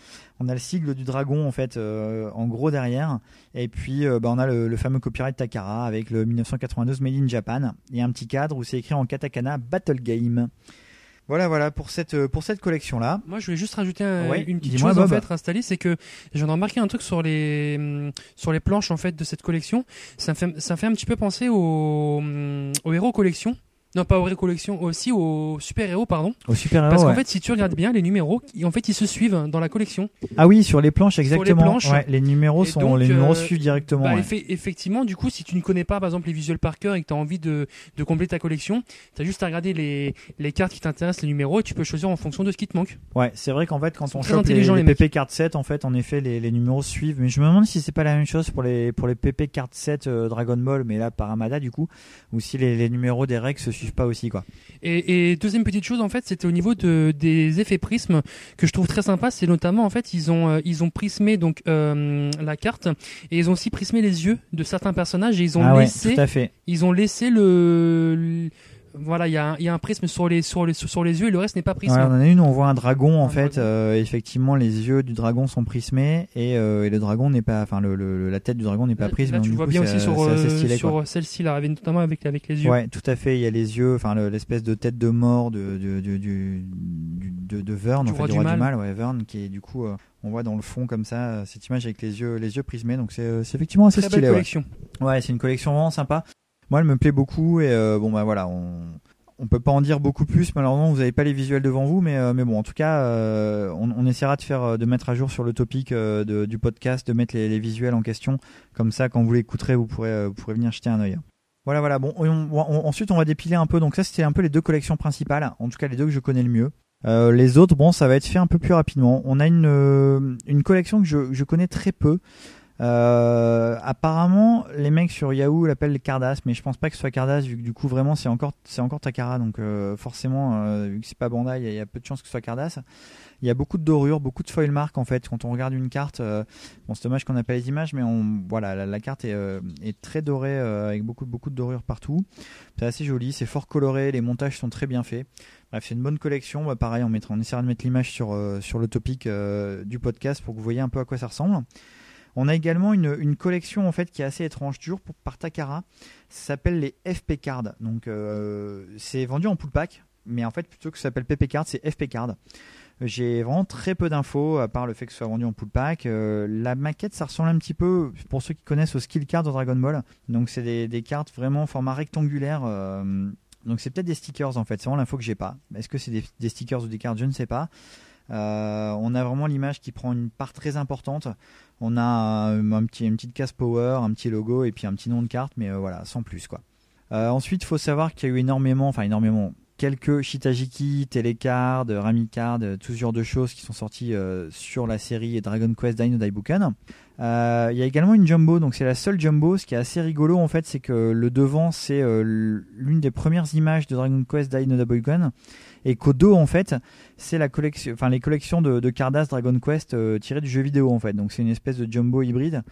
On a le sigle du dragon en fait euh, en gros derrière, et puis euh, bah, on a le, le fameux copyright Takara avec le 1992 Made in Japan et un petit cadre où c'est écrit en katakana Battle Game. Voilà, voilà pour cette euh, pour cette collection là. Moi, je voulais juste rajouter un- Ouais, une petite chose en Bob. fait installée, c'est que j'en ai remarqué un truc sur les hum, sur les planches en fait de cette collection. Ça me fait ça me fait un petit peu penser au hum, aux héros collection. Non, pas aux héros collection, aussi aux super héros, pardon. Aux super-héros, Parce qu'en ouais. fait, si tu regardes bien les numéros, en fait, ils se suivent dans la collection. Ah oui, sur les planches Sur les exactement. planches. Ouais, les numéros Et sont donc, les numéros euh, suivent directement. bah, ouais. effectivement, du coup, si tu ne connais pas, par exemple, les visuels par cœur et que tu as envie de, de compléter ta collection, tu as juste à regarder les, les cartes qui t'intéressent, les numéros, et tu peux choisir en fonction de ce qui te manque. Ouais, c'est vrai qu'en fait, quand on chope les, les les. PP card set, en fait, en effet, les, les numéros suivent. Mais je me demande si c'est pas la même chose pour les pour les PP card set euh, Dragon Ball, mais là par Amada du coup, ou si les, les numéros des règles se suivent pas aussi quoi. Et, et deuxième petite chose, en fait, c'était au niveau de, des effets prismes que je trouve très sympa. C'est notamment, en fait, ils ont, euh, ils ont prismé donc euh, la carte et ils ont aussi prismé les yeux de certains personnages et ils ont Ah ouais, laissé, tout à fait. ils ont laissé le, le- voilà, il y, a un- il y a un prisme sur les, sur les, sur les yeux et le reste n'est pas prisme. Ouais, on en a une où on voit un dragon en fait. euh, effectivement, les yeux du dragon sont prismés et, euh, et le dragon n'est pas, enfin le, le- la tête du dragon n'est pas prisme. Là, donc tu du vois coup, bien aussi sur, euh, stylé, sur quoi. celle-ci, là, notamment avec, avec les yeux. Ouais, tout à fait. Il y a les yeux, enfin le- l'espèce de tête de mort de de du- de, de Vern, Du en fait, roi du roi du mal. mal, ouais, Vern, qui est du coup, euh, on voit dans le fond comme ça euh, cette image avec les yeux, les yeux prismés. Donc c'est euh, c'est effectivement assez Très belle stylé. ouais. collection. Ouais, c'est une collection vraiment sympa. Moi, elle me plaît beaucoup et euh, bon bah voilà, on peut pas en dire beaucoup plus. Malheureusement, vous avez pas les visuels devant vous, mais euh, mais bon, en tout cas, euh, on, essaiera de faire de mettre à jour sur le topic du podcast, de mettre les, visuels en question. Comme ça, quand vous l'écouterez, vous pourrez vous pourrez venir jeter un œil. Voilà, voilà. Bon, on- on- ensuite, on va dépiler un peu. Donc ça, c'était un peu les deux collections principales. En tout cas, les deux que je connais le mieux. Les autres, bon, ça va être fait un peu plus rapidement. On a une une collection que je, je connais très peu. Euh, apparemment, les mecs sur Yahoo l'appellent Cardass, mais je pense pas que ce soit Cardass, vu que du coup vraiment c'est encore c'est encore Takara, donc euh, forcément euh, vu que c'est pas Bandai, il y, a- peu de chances que ce soit Cardass. Il y a beaucoup de dorures, beaucoup de foil mark en fait. Quand on regarde une carte, bon c'est dommage qu'on n'a pas les images, mais on voilà la, carte est, très dorée avec beaucoup beaucoup de dorures partout. C'est assez joli, c'est fort coloré, les montages sont très bien faits. Bref, c'est une bonne collection. Pareil, on mettra, essaiera de mettre l'image sur sur le topic du podcast pour que vous voyez un peu à quoi ça ressemble. On a également une, collection en fait qui est assez étrange, toujours par Takara. Ça s'appelle les FP Cards. Donc euh, c'est vendu en pool pack, mais en fait plutôt que ça s'appelle PP Card, c'est FP Card. J'ai vraiment très peu d'infos à part le fait que ce soit vendu en pool pack. Euh, la maquette, ça ressemble un petit peu, pour ceux qui connaissent, aux skill cards de Dragon Ball. Donc c'est des, cartes vraiment format rectangulaire. euh, donc c'est peut-être des stickers en fait. C'est vraiment l'info que j'ai pas. Est-ce que c'est des, stickers ou des cartes? Je ne sais pas. On a vraiment l'image qui prend une part très importante. On a un, un petit, une petite case power, un petit logo et puis un petit nom de carte, mais euh, voilà, sans plus quoi. Euh, ensuite, il faut savoir qu'il y a eu énormément, enfin énormément, quelques Shitajiki, Telecard, Ramicard, euh, tout ce genre de choses qui sont sorties euh, sur la série Dragon Quest Dino Daibukan. Euh, Il y a également une jumbo, donc c'est la seule jumbo. Ce qui est assez rigolo en fait, c'est que le devant c'est euh, l'une des premières images de Dragon Quest Dino Daibukan et qu'au dos en fait c'est les collections de, de Dragon Quest euh, tirées du jeu vidéo en fait. Donc c'est une espèce de jumbo hybride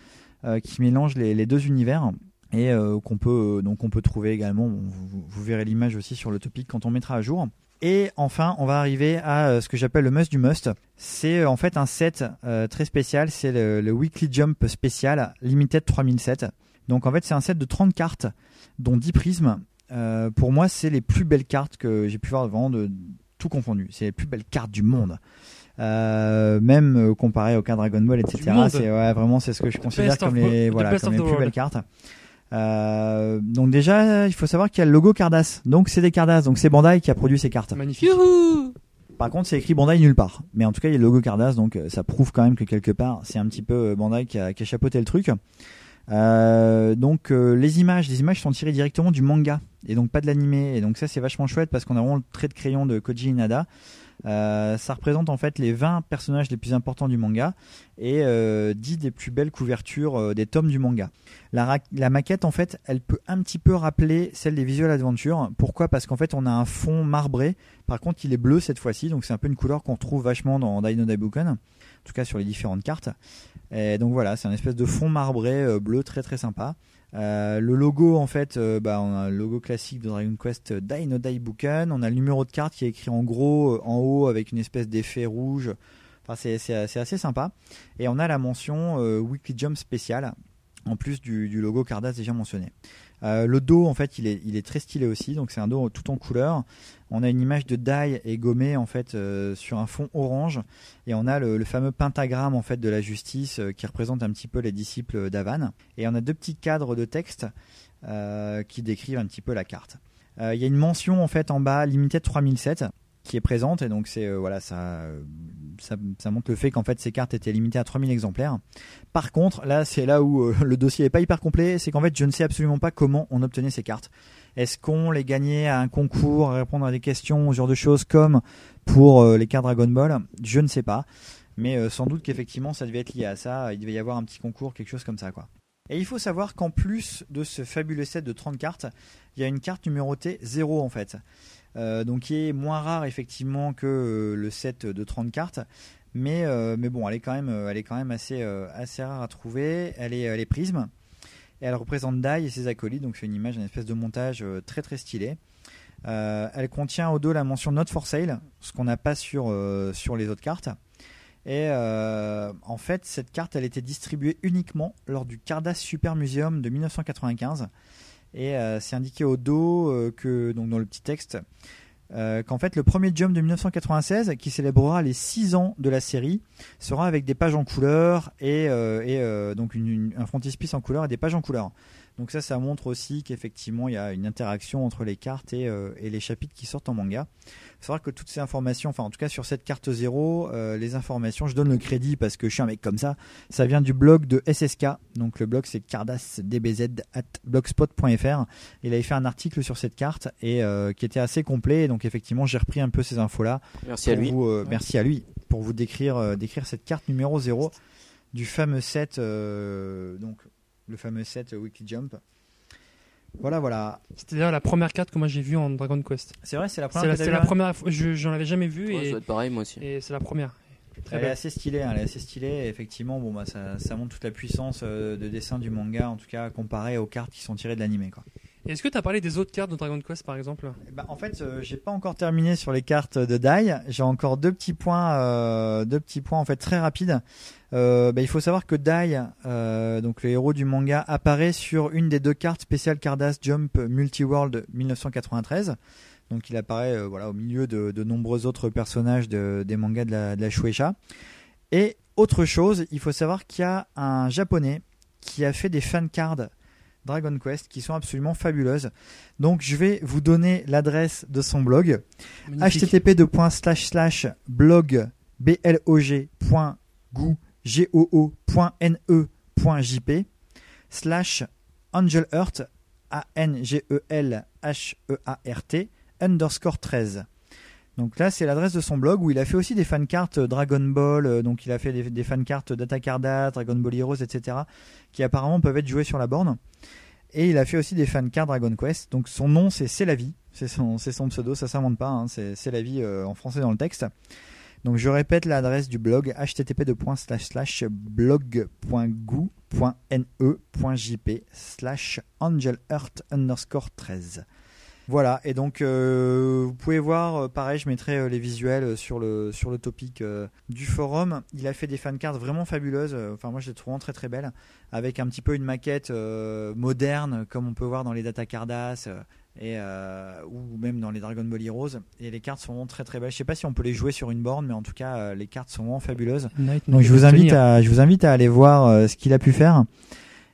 qui mélange les deux univers et euh, qu'on peut euh, donc on peut trouver également. Bon, vous, vous verrez l'image aussi sur le topic quand on mettra à jour. Et enfin, on va arriver à euh, ce que j'appelle le must du must. C'est en fait un set très spécial. C'est le, le Weekly Jump spécial Limited 3007. Donc en fait, c'est un set de 30 cartes, dont 10 prismes. Euh, pour moi, c'est les plus belles cartes que j'ai pu voir vraiment de tout confondu. C'est les plus belles cartes du monde. Euh, même comparé au cas Dragon Ball, etc. C'est ouais, vraiment c'est ce que je The considère comme les voilà comme les plus belles cartes. Euh, donc déjà, il faut savoir qu'il y a le logo Cardass. Donc c'est des Cardass. Donc c'est Bandai qui a produit ces cartes. Magnifique. Par contre, c'est écrit Bandai nulle part. Mais en tout cas, il y a le logo Cardass, donc euh, ça prouve quand même que quelque part, c'est un petit peu euh, Bandai qui a, qui a chapeauté le truc. Euh, donc euh, les images, les images sont tirées directement du manga et donc pas de l'animé. Et donc ça, c'est vachement chouette parce qu'on a vraiment le trait de crayon de Koji Inada. Euh, ça représente en fait les 20 personnages les plus importants du manga et euh, 10 des plus belles couvertures euh, des tomes du manga. La, maquette en fait, elle peut un petit peu rappeler celle des Visual Adventure. Pourquoi? Parce qu'en fait, on a un fond marbré. Par contre, il est bleu cette fois-ci, donc c'est un peu une couleur qu'on retrouve vachement dans Dino Daibukan, en tout cas sur les différentes cartes. Et donc voilà, c'est un espèce de fond marbré euh, bleu très très sympa. Euh, le logo en fait, euh, bah, on a le logo classique de Dragon Quest euh, Dino Daibukan. On a le numéro de carte qui est écrit en gros en haut avec une espèce d'effet rouge. Enfin, c'est, assez sympa. Et on a la mention Weekly Jump spécial en plus du, du logo Cardass déjà mentionné. Euh, le dos en fait il est, très stylé aussi, donc c'est un dos tout en couleur. On a une image de Dai et gommé en fait euh, sur un fond orange et on a le, fameux pentagramme en fait de la justice euh, qui représente un petit peu les disciples d'Avan. Et on a deux petits cadres de texte qui décrivent un petit peu la carte. Il y a une mention en fait en bas Limited 3007 qui est présente et donc c'est voilà ça, ça montre le fait qu'en fait ces cartes étaient limitées à 3000 exemplaires. Par contre, là c'est là où euh, le dossier est pas hyper complet, c'est qu'en fait je ne sais absolument pas comment on obtenait ces cartes. Est-ce qu'on les gagnait à un concours, à répondre à des questions, ce genre de choses comme pour euh, les cartes Dragon Ball? Je ne sais pas, mais euh, sans doute qu'effectivement ça devait être lié à ça. Il devait y avoir un petit concours, quelque chose comme ça quoi. Et il faut savoir qu'en plus de ce fabuleux set de 30 cartes, il y a une carte numérotée 0 en fait. Euh, donc qui est moins rare effectivement que euh, le set de 30 cartes. Mais, euh, mais bon, elle est quand même, assez, rare à trouver. Elle est, elle prisme. Elle représente Dai et ses acolytes. Donc c'est une image, une espèce de montage très très stylé. Elle contient au dos la mention Not for Sale, ce qu'on n'a pas sur, les autres cartes. Et en fait, cette carte, elle était distribuée uniquement lors du Cardass Super Museum de 1995. Et euh, c'est indiqué au dos euh, que, donc dans le petit texte, euh, qu'en fait le premier Jump de 1996, qui célébrera les 6 ans de la série, sera avec des pages en couleur et, donc un frontispice en couleur et des pages en couleur. Donc ça, ça montre aussi qu'effectivement il y a une interaction entre les cartes et les chapitres qui sortent en manga. Savoir que toutes ces informations, enfin en tout cas sur cette carte 0, euh, les informations, je donne le crédit parce que je suis un mec comme ça, ça vient du blog de SSK. Donc le blog c'est cardassdbz.blogspot.fr. Il avait fait un article sur cette carte et euh, qui était assez complet. Donc effectivement j'ai repris un peu ces infos là. Merci à lui. Merci à lui pour vous décrire, euh, décrire cette carte numéro 0 du fameux set, euh, donc le fameux set euh, Weekly Jump. Voilà, voilà. C'était d'ailleurs la première carte que moi j'ai vue en Dragon Quest. C'est vrai, c'est la première la, c'est vue, la ouais première je- J'en avais jamais vu Ouais, ça doit être pareil, moi aussi. et c'est la première. Très elle est assez stylée, hein, elle est assez stylée. et effectivement, bon, bah, ça, ça montre toute la puissance euh, de dessin du manga, en tout cas comparé aux cartes qui sont tirées de l'animé. Quoi. Est-ce que tu as parlé des autres cartes de Dragon Quest par exemple? Bah, en fait, euh, j'ai pas encore terminé sur les cartes de Dai. J'ai encore deux petits points, euh, deux petits points en fait très rapides. Euh, bah, il faut savoir que Dai, euh, donc le héros du manga, apparaît sur une des deux cartes spéciales Cardass Jump Multiworld 1993. Donc il apparaît voilà au milieu de, de nombreux autres personnages de- des mangas de la, de la Shueisha. Et autre chose, il faut savoir qu'il y a un japonais qui a fait des fan cards Dragon Quest qui sont absolument fabuleuses. Donc je vais vous donner l'adresse de son blog Magnifique. http blog blog.goo.ne.jp slash angelheart a n g e l h e a r t underscore 13 donc là, c'est l'adresse de son blog où il a fait aussi des fan cartes Dragon Ball, euh, donc il a fait des, des fan cartes Datacarda, Dragon Ball Heroes, etc., qui apparemment peuvent être jouées sur la borne. Et il a fait aussi des fan cards Dragon Quest. Donc son nom, c'est C'est la vie. C'est son, pseudo, ça s'invente pas. hein, c'est la vie euh, en français dans le texte. Donc je répète l'adresse du blog http slash angelheart underscore 13. Voilà, et donc euh, vous pouvez voir, euh, pareil, je mettrai euh, les visuels sur le, sur le topic euh, du forum. Il a fait des fan cards vraiment fabuleuses, enfin moi je les trouve vraiment très très belles, avec un petit peu une maquette euh, moderne, comme on peut voir dans les Data Cardass, euh, et, ou même dans les Dragon Ball Heroes. Et les cartes sont vraiment très très belles. Je sais pas si on peut les jouer sur une borne, mais en tout cas les cartes sont vraiment fabuleuses. Night Donc je vous invite à, je vous invite à aller voir ce qu'il a pu faire,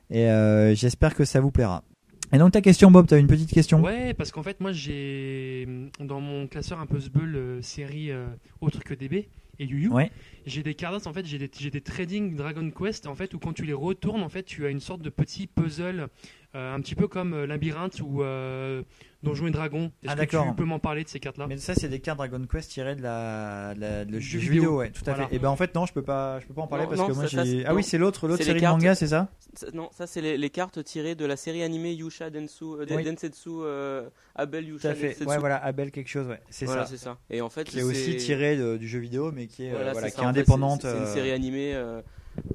et j'espère que ça vous plaira. Et donc ta question Bob, tu as une petite question? Ouais, parce qu'en fait, moi, j'ai dans mon classeur un peu euh, série euh, autre que DB et Yu Yu, Ouais. j'ai des cartes, en fait, j'ai des, j'ai des trading Dragon Quest, en fait, où quand tu les retournes, en fait, tu as une sorte de petit puzzle, euh, un petit peu comme euh, Labyrinthe ou euh, Donjons et Dragons. Est-ce Ah, que d'accord. tu peux m'en parler de ces cartes-là? Mais ça, c'est des cartes Dragon Quest tirées de la, de la- de le Du jeu jeu vidéo, vidéo. ouais, tout à Voilà. fait. Et ben en fait, non, je peux pas, je peux pas en parler Non, parce non, que moi ça- j'ai. Ah oui, c'est l'autre, l'autre C'est série de cartes- manga, c'est ça? Non, ça c'est les, les cartes tirées de la série animée Yusha Densu, euh, Oui. Densetsu euh, Abel Tout Yusha à fait. Densetsu. Ouais, voilà, Abel quelque chose, ouais. C'est Voilà, ça. c'est ça. Et en fait, qui est aussi c'est- tiré de- du jeu vidéo, mais qui est, euh, Voilà, qui est indépendante. c'est- C'est une série animée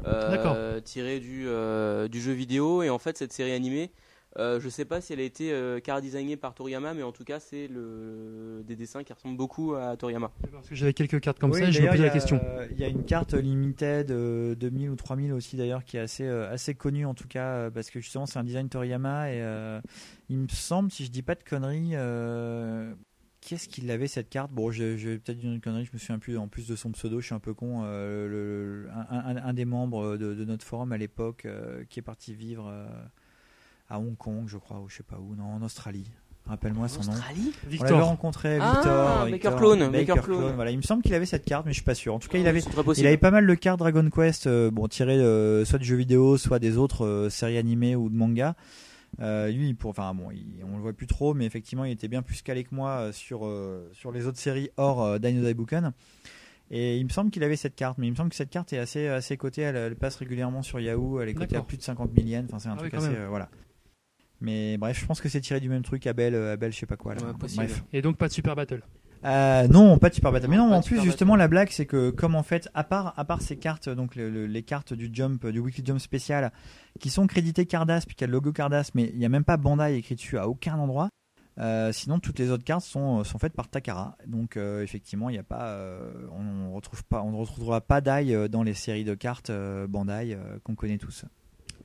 euh, tirée du, euh, du jeu vidéo. Et en fait, cette série animée, euh, je sais pas si elle a été euh, car designée par Toriyama, mais en tout cas, c'est le... des dessins qui ressemblent beaucoup à Toriyama. Parce que j'avais quelques cartes comme oui, ça, et je me posais il y la a, question. Il y a une carte limited euh, 2000 ou 3000 aussi d'ailleurs qui est assez euh, assez connue en tout cas parce que justement c'est un design Toriyama et euh, il me semble si je dis pas de conneries euh, Qu'est-ce qu'il avait cette carte? Bon, vais peut-être dire une connerie, je me souviens plus. En plus de son pseudo, je suis un peu con. euh, le- le- un, un- un des membres de, de notre forum à l'époque euh, qui est parti vivre euh, à Hong Kong, je crois, ou je sais pas où, non, en Australie. Rappelle-moi son nom. Australie? On Victor. l'avait rencontré, Ah, Victor. Baker Victor, Clone, Baker Baker Clone, Clone. Voilà, il me semble qu'il avait cette carte, mais je suis pas sûr. En tout cas, il Ah, avait, il avait pas mal de cartes Dragon Quest, euh, bon tirées euh, soit de jeux vidéo, soit des autres euh, séries animées ou de manga. Euh, lui, pour, enfin bon, il- on le voit plus trop, mais effectivement, il était bien plus calé que moi euh, sur euh, sur les autres séries hors euh, Dino Daibukan. Et il me semble qu'il avait cette carte, mais il me semble que cette carte est assez assez cotée. Elle, elle passe régulièrement sur Yahoo. Elle est cotée à plus de 50 000 yens. Enfin, c'est un Ah truc assez euh, voilà. Mais bref, je pense que c'est tiré du même truc, Abel, Abel, je sais pas quoi. Là. Ouais, possible. Bref. Et donc pas de Super Battle. Euh, non, pas de Super Battle. Mais non, en plus justement la blague c'est que comme en fait à part à part ces cartes donc le- le- les cartes du Jump du Weekly Jump spécial qui sont créditées Cardass puis qu'il y a le logo Cardass mais il n'y a même pas Bandai écrit dessus à aucun endroit. Euh, sinon, toutes les autres cartes sont, sont faites par Takara. Donc, euh, effectivement, il y a pas, euh, on ne retrouve pas, on ne retrouvera pas Dai dans les séries de cartes euh, Bandai euh, qu'on connaît tous.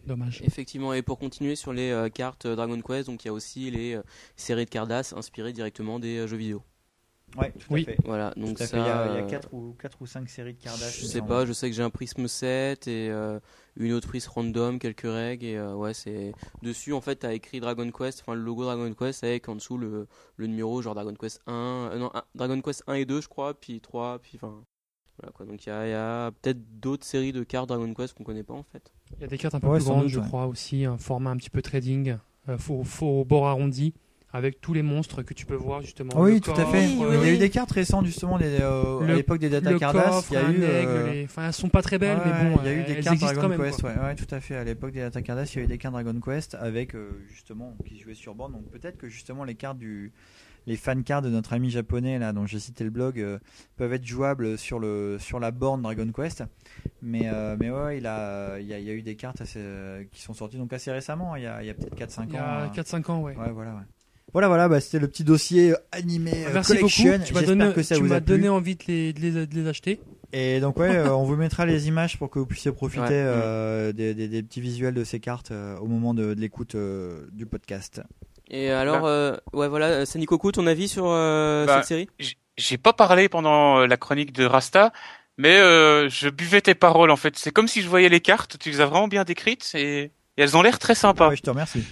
Dommage. Effectivement, et pour continuer sur les euh, cartes Dragon Quest, donc il y a aussi les euh, séries de Cardass inspirées directement des euh, jeux vidéo. Ouais, tout à Oui. fait. Voilà, donc Tout à ça. fait. Il y a, il y a euh, 4 ou, quatre ou 5 séries de Cardass. Je sais pas, je sais que j'ai un prisme 7 et euh, une autre prisme random, quelques règles et euh, ouais, c'est dessus en fait t'as écrit Dragon Quest, enfin le logo Dragon Quest avec en dessous le, le numéro genre Dragon Quest 1, euh, non, Dragon Quest 1 et 2 je crois, puis 3, puis enfin voilà quoi. Donc il y a, il y a peut-être d'autres séries de cartes Dragon Quest qu'on connaît pas en fait. Il y a des cartes un peu Ouais, plus grandes, doute, je ouais. crois aussi, un format un petit peu trading, euh, faux, faux bord arrondi, avec tous les monstres que tu peux voir justement. Oui, Le tout à fait. il y a euh, eu des cartes récentes justement les, euh, à l'époque des Data coffre, Il y a eu. aigle, euh, les- enfin, elles sont pas très belles, mais bon, il y a eu elles- des cartes Dragon Quest. Ouais, ouais, tout à fait. À l'époque des Data Cardass, il y a eu des cartes Dragon Quest avec euh, justement qui jouaient sur borne. Donc peut-être que justement les cartes du les fan cards de notre ami japonais là dont j'ai cité le blog euh, peuvent être jouables sur le sur la borne Dragon Quest mais euh, mais ouais il a il y a, il y a eu des cartes assez, euh, qui sont sorties donc assez récemment il y a, il y a peut-être 4 5 ans Il y a euh. 4-5 ans, ouais. ouais voilà ouais. Voilà voilà bah, c'était le petit dossier euh, animé euh, Merci collection beaucoup. Tu m'as j'espère donné, que ça tu vous m'as a donné envie de les, de les, de les acheter. et donc ouais, euh, on vous mettra les images pour que vous puissiez profiter Ouais. euh, des, des- des petits visuels de ces cartes euh, au moment de, de l'écoute euh, du podcast. Et alors, euh, ouais voilà, c'est Nikoku, ton avis sur euh, Bah, cette série? J'ai pas parlé pendant la chronique de Rasta, mais euh, je buvais tes paroles en fait. C'est comme si je voyais les cartes, tu les as vraiment bien décrites et, et elles ont l'air très sympas. Ouais, je te remercie.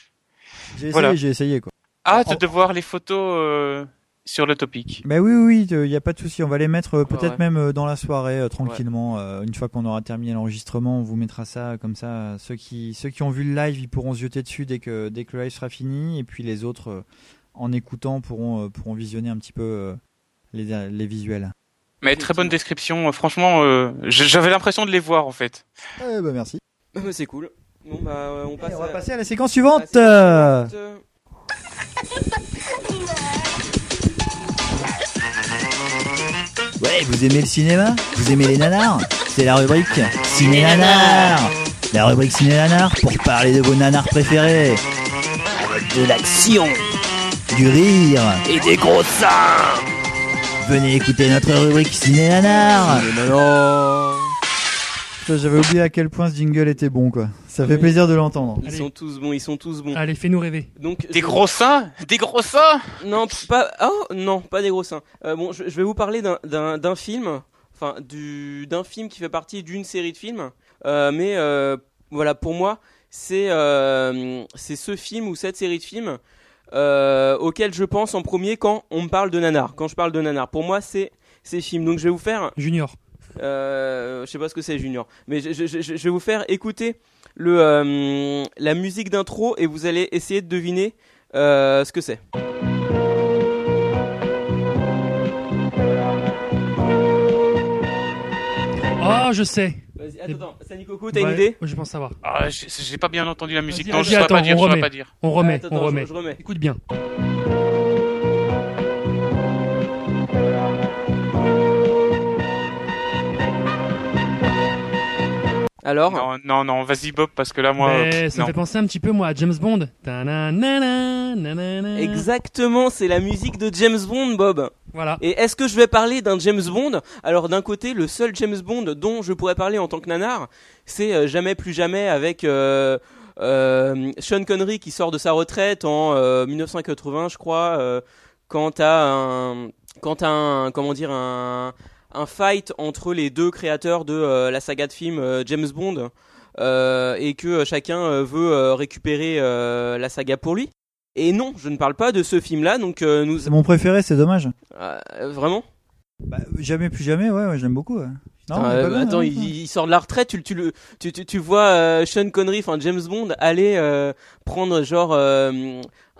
J'ai essayé, Voilà. j'ai essayé quoi. Hâte En- de voir les photos euh, sur le topic. Bah oui, oui, il n'y a pas de souci. On va les mettre euh, peut-être ouais. même euh, dans la soirée, euh, tranquillement. euh, une fois qu'on aura terminé l'enregistrement, on vous mettra ça comme ça. euh, Ceux qui, ceux qui ont vu le live, ils pourront se jeter dessus dès que, dès que le live sera fini. Et puis les autres, euh, en écoutant, pourront, euh, pourront visionner un petit peu euh, les, les visuels. Mais très bonne description. euh, Franchement, euh, j'avais l'impression de les voir en fait. Eh bah merci. C'est cool. Bon bah euh, on passe on va à... passer à la séquence suivante. à la séquence suivante. Ouais, vous aimez le cinéma Vous aimez les nanars C'est la rubrique Ciné Nanar La rubrique Ciné Nanar pour parler de vos nanars préférés. De l'action Du rire. et des gros seins. Venez écouter notre rubrique Ciné Nanar Putain, J'avais oublié à quel point ce jingle était bon quoi. Ça fait plaisir de l'entendre. Ils sont tous bons, ils sont tous bons. Allez, fais-nous rêver. Donc Des je- gros seins? Des gros seins? Non, pas. Oh non, pas des gros seins. Euh, bon, je, je vais vous parler d'un- d'un d'un film, enfin du d'un film qui fait partie d'une série de films. Euh, mais euh, voilà, pour moi, c'est euh, c'est ce film ou cette série de films euh, auquel je pense en premier quand on me parle de nanar. Quand je parle de nanar, pour moi, c'est ces films. Donc je vais vous faire. Junior. Euh, je sais pas ce que c'est Junior, mais je, je- je- je vais vous faire écouter le euh, la musique d'intro et vous allez essayer de deviner euh, ce que c'est. Oh, je sais. Vas-y, attends, attends, Sanikoku, t'as une Ouais, idée Je pense savoir. Ah, j'ai pas bien entendu la musique. Non, je attends, pas dire. on remet. pas dire. On remet, Attends, on attends, remet. je- je remets. Écoute bien. Alors Non, non, non, vas-y Bob, parce que là, moi, Mais pff, ça non. me fait penser un petit peu moi à James Bond. Exactement, c'est la musique de James Bond, Bob. Voilà. Et est-ce que je vais parler d'un James Bond? Alors d'un côté, le seul James Bond dont je pourrais parler en tant que nanar, c'est euh, Jamais plus jamais avec euh, euh, Sean Connery qui sort de sa retraite en euh, 1980, je crois, euh, quand t'as un, quand t'as un, comment dire un, un fight entre les deux créateurs de euh, la saga de films euh, James Bond. euh, et que chacun veut récupérer la saga pour lui. Et non, je ne parle pas de ce film-là, donc nous. C'est mon préféré, c'est dommage. Vraiment? Bah, jamais plus jamais, ouais, ouais j'aime beaucoup. ouais. Non, euh, bien, attends, hein. il, il sort de la retraite, tu, tu, le, tu, tu, tu vois euh, Sean Connery, enfin James Bond, aller euh, prendre genre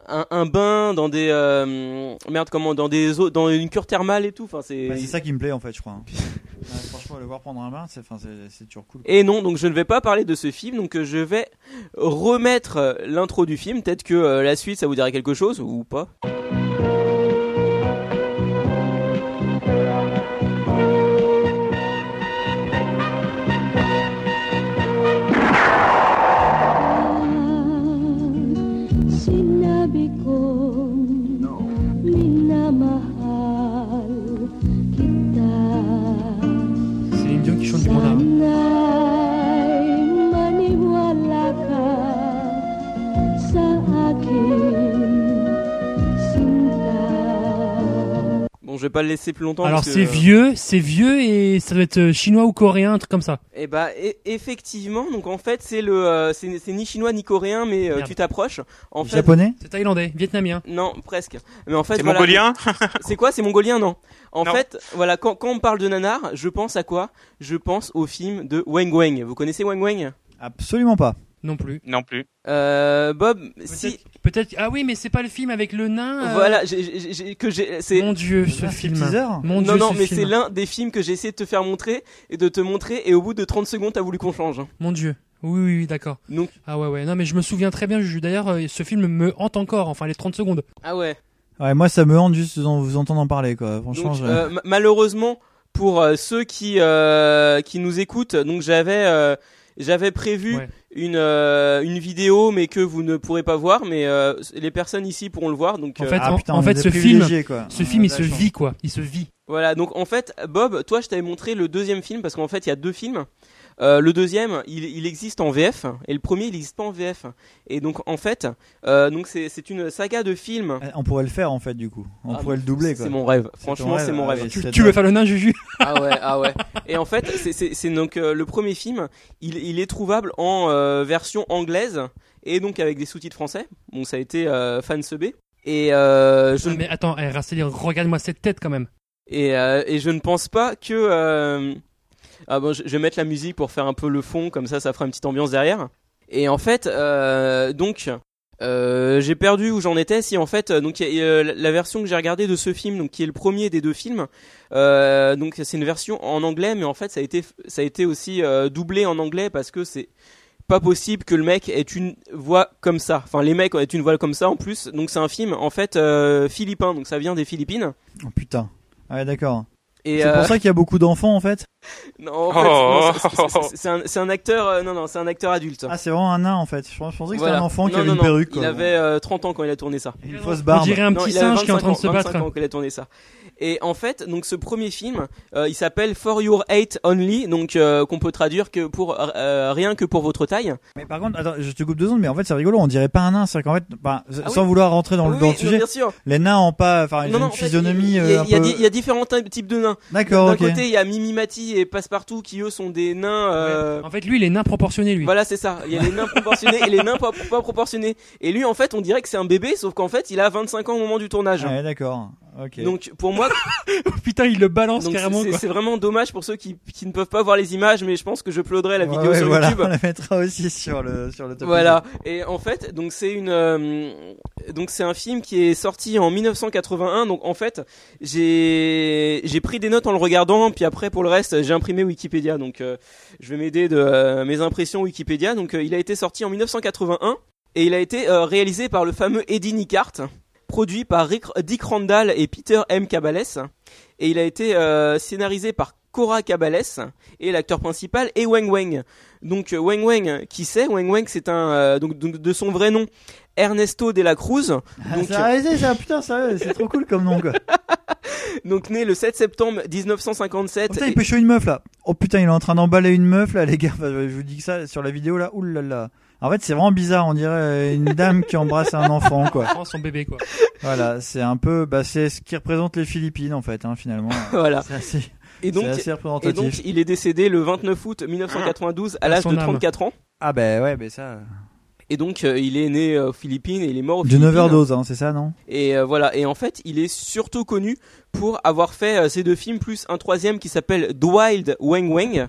un, un bain dans des euh, merde comment dans des eaux, dans une cure thermale et tout. Enfin c'est. Bah, c'est ça qui me plaît en fait, je crois. hein. Ouais, franchement, le voir prendre un bain, c'est toujours cool. Et non, donc je ne vais pas parler de ce film, donc euh, je vais remettre euh, l'intro du film. Peut-être que euh, la suite, ça vous dirait quelque chose ou pas? Bon, je vais pas le laisser plus longtemps. Alors parce que- c'est vieux, c'est vieux et ça doit être euh, chinois ou coréen, un truc comme ça. Eh bah, e- effectivement, donc en fait, c'est le, euh, c'est c'est ni chinois ni coréen, mais euh, tu t'approches. En fait, Japonais C'est thaïlandais, vietnamien. Non, presque. Mais en fait, C'est voilà, mongolien C'est quoi? C'est mongolien, non En Non. fait, voilà, quand, quand on parle de nanar, je pense à quoi? Je pense au film de Wang Wang. Vous connaissez Wang Wang Absolument pas. Non plus. Non plus. euh, Bob, si. Peut-être. Ah oui, mais c'est pas le film avec le nain. euh, Voilà, j'ai- j'ai- j'ai- que j'ai. C'est. Mon Dieu, ce Ah, film. Mon non, Dieu, non, ce mais film. c'est l'un des films que j'ai essayé de te faire montrer et de te montrer, et au bout de 30 secondes, t'as voulu qu'on change. Mon Dieu. Oui, oui, oui, d'accord. Donc- Ah ouais, ouais. Non, mais je me souviens très bien. Juju. D'ailleurs, euh, ce film me hante encore. Enfin, les 30 secondes. Ah ouais. Ouais, moi ça me hante juste de vous entendre en parler quoi. Franchement, Donc, je- euh, ma- malheureusement, pour euh, ceux qui euh, qui nous écoutent, donc j'avais euh, j'avais prévu Ouais. une euh, une vidéo, mais que vous ne pourrez pas voir, mais euh, les personnes ici pourront le voir. Donc En euh, fait, Ah, en, putain, en on fait, est ce film, quoi. ce film, il se chance. vit quoi. Il se vit. voilà. Donc en fait, Bob, toi, je t'avais montré le deuxième film parce qu'en fait, il y a deux films. Euh, le deuxième, il, il existe en VF et le premier, il n'existe pas en VF. Et donc en fait, euh, donc c'est c'est une saga de films. On pourrait le faire en fait du coup. On Ah, pourrait le doubler quoi. C'est mon rêve. Franchement, c'est mon Ah, rêve. oui, Tu, veux faire le nain, Juju? Ah ouais, ah ouais. Et en fait, c'est- donc euh, le premier film, il, il est trouvable en euh, version anglaise et donc avec des sous-titres français. Bon, ça a été euh, fan subé. Et euh, je Ah, ne- Mais attends, eh, regarde-moi cette tête quand même. et, euh, et je ne pense pas que euh, ah bon, je, vais mettre la musique pour faire un peu le fond, comme ça, ça fera une petite ambiance derrière. Et en fait, euh, donc. Euh, j'ai perdu où j'en étais. Si en fait, euh, donc y a, la version que j'ai regardée de ce film, donc qui est le premier des deux films, donc c'est une version en anglais, mais en fait ça a été ça a été aussi doublé en anglais parce que c'est pas possible que le mec ait une voix comme ça. Enfin, les mecs aient une voix comme ça en plus. Donc c'est un film en fait philippin, donc ça vient des Philippines. Oh putain. Ouais d'accord. Et C'est euh, pour ça qu'il y a beaucoup d'enfants en fait. non, en fait, Oh. c'est- un, acteur, euh, non, non, c'est un acteur adulte. Ah c'est vraiment un nain en fait. Je pensais que c'était Voilà. un enfant qui avait non, une non, perruque. Il quoi. avait euh, 30 ans quand il a tourné ça. Une fausse On barbe. dirait un petit il singe qui est en 25 train de ans, se 25 battre. ans qu'il a tourné ça. Et en fait, donc ce premier film, euh, il s'appelle For Your Hate Only, donc euh, qu'on peut traduire que pour euh, rien que pour votre taille. Mais par contre, attends, je te coupe deux secondes, mais en fait c'est rigolo, on dirait pas un nain, c'est qu'en fait, bah, Ah sans oui. vouloir rentrer dans, Oui, le, dans le non, sujet, bien sûr. les nains ont pas, enfin, une en fait, physionomie il y, a- euh, y a peu. y a différents ty- types de nains. D'accord, D'un côté, il y a Mimimati et Passepartout qui eux sont des nains. euh, En fait, lui, il est nain proportionné, lui. Voilà, c'est ça. Il y a les nains proportionnés et les nains pas, pas proportionnés. Et lui, en fait, on dirait que c'est un bébé, sauf qu'en fait, il a 25 ans au moment du tournage. Ouais, d'accord. Ok. Donc pour moi, Putain, il le balance donc carrément. c'est vraiment dommage pour ceux qui, qui ne peuvent pas voir les images, mais je pense que je uploaderai la Ouais, vidéo ouais, sur voilà, YouTube. on la mettra aussi sur le sur le top. Voilà. Et en fait, donc c'est une, euh, donc c'est un film qui est sorti en 1981. Donc en fait, j'ai j'ai pris des notes en le regardant, puis après pour le reste, j'ai imprimé Wikipédia. Donc euh, je vais m'aider de euh, mes impressions Wikipédia. Donc euh, il a été sorti en 1981 et il a été euh, réalisé par le fameux Eddie Nickart, produit par Rick, Dick Randall et Peter M. Cabales, et il a été euh, scénarisé par Cora Cabales et l'acteur principal est Wang Wang. Donc euh, Wang Wang, qui c'est? Wang Wang, c'est un euh, donc, donc, de son vrai nom Ernesto de la Cruz. Ah, Donc, ça ça, putain, c'est trop cool comme nom quoi. donc né le 7 septembre 1957. Oh, putain, et- il pêche une meuf là. Oh putain, il est en train d'emballer une meuf là, les gars. Enfin, je vous dis que ça sur la vidéo là. Ouh là là. En fait, c'est vraiment bizarre. On dirait euh, une dame qui embrasse un enfant quoi. Prend son bébé, quoi. Voilà, c'est un peu, bah, c'est ce qui représente les Philippines en fait, hein, finalement. Voilà. C'est assez, Et donc, assez et donc il est décédé le 29 août 1992 à À l'âge de âme. 34 ans. Ah bah ouais, mais ça. Et donc euh, il est né euh, aux Philippines et il est mort aux D'une Philippines. overdose, hein, c'est ça, non? Et euh, voilà. Et en fait, il est surtout connu pour avoir fait euh, ces deux films plus un troisième qui s'appelle The Wild Wang Wang.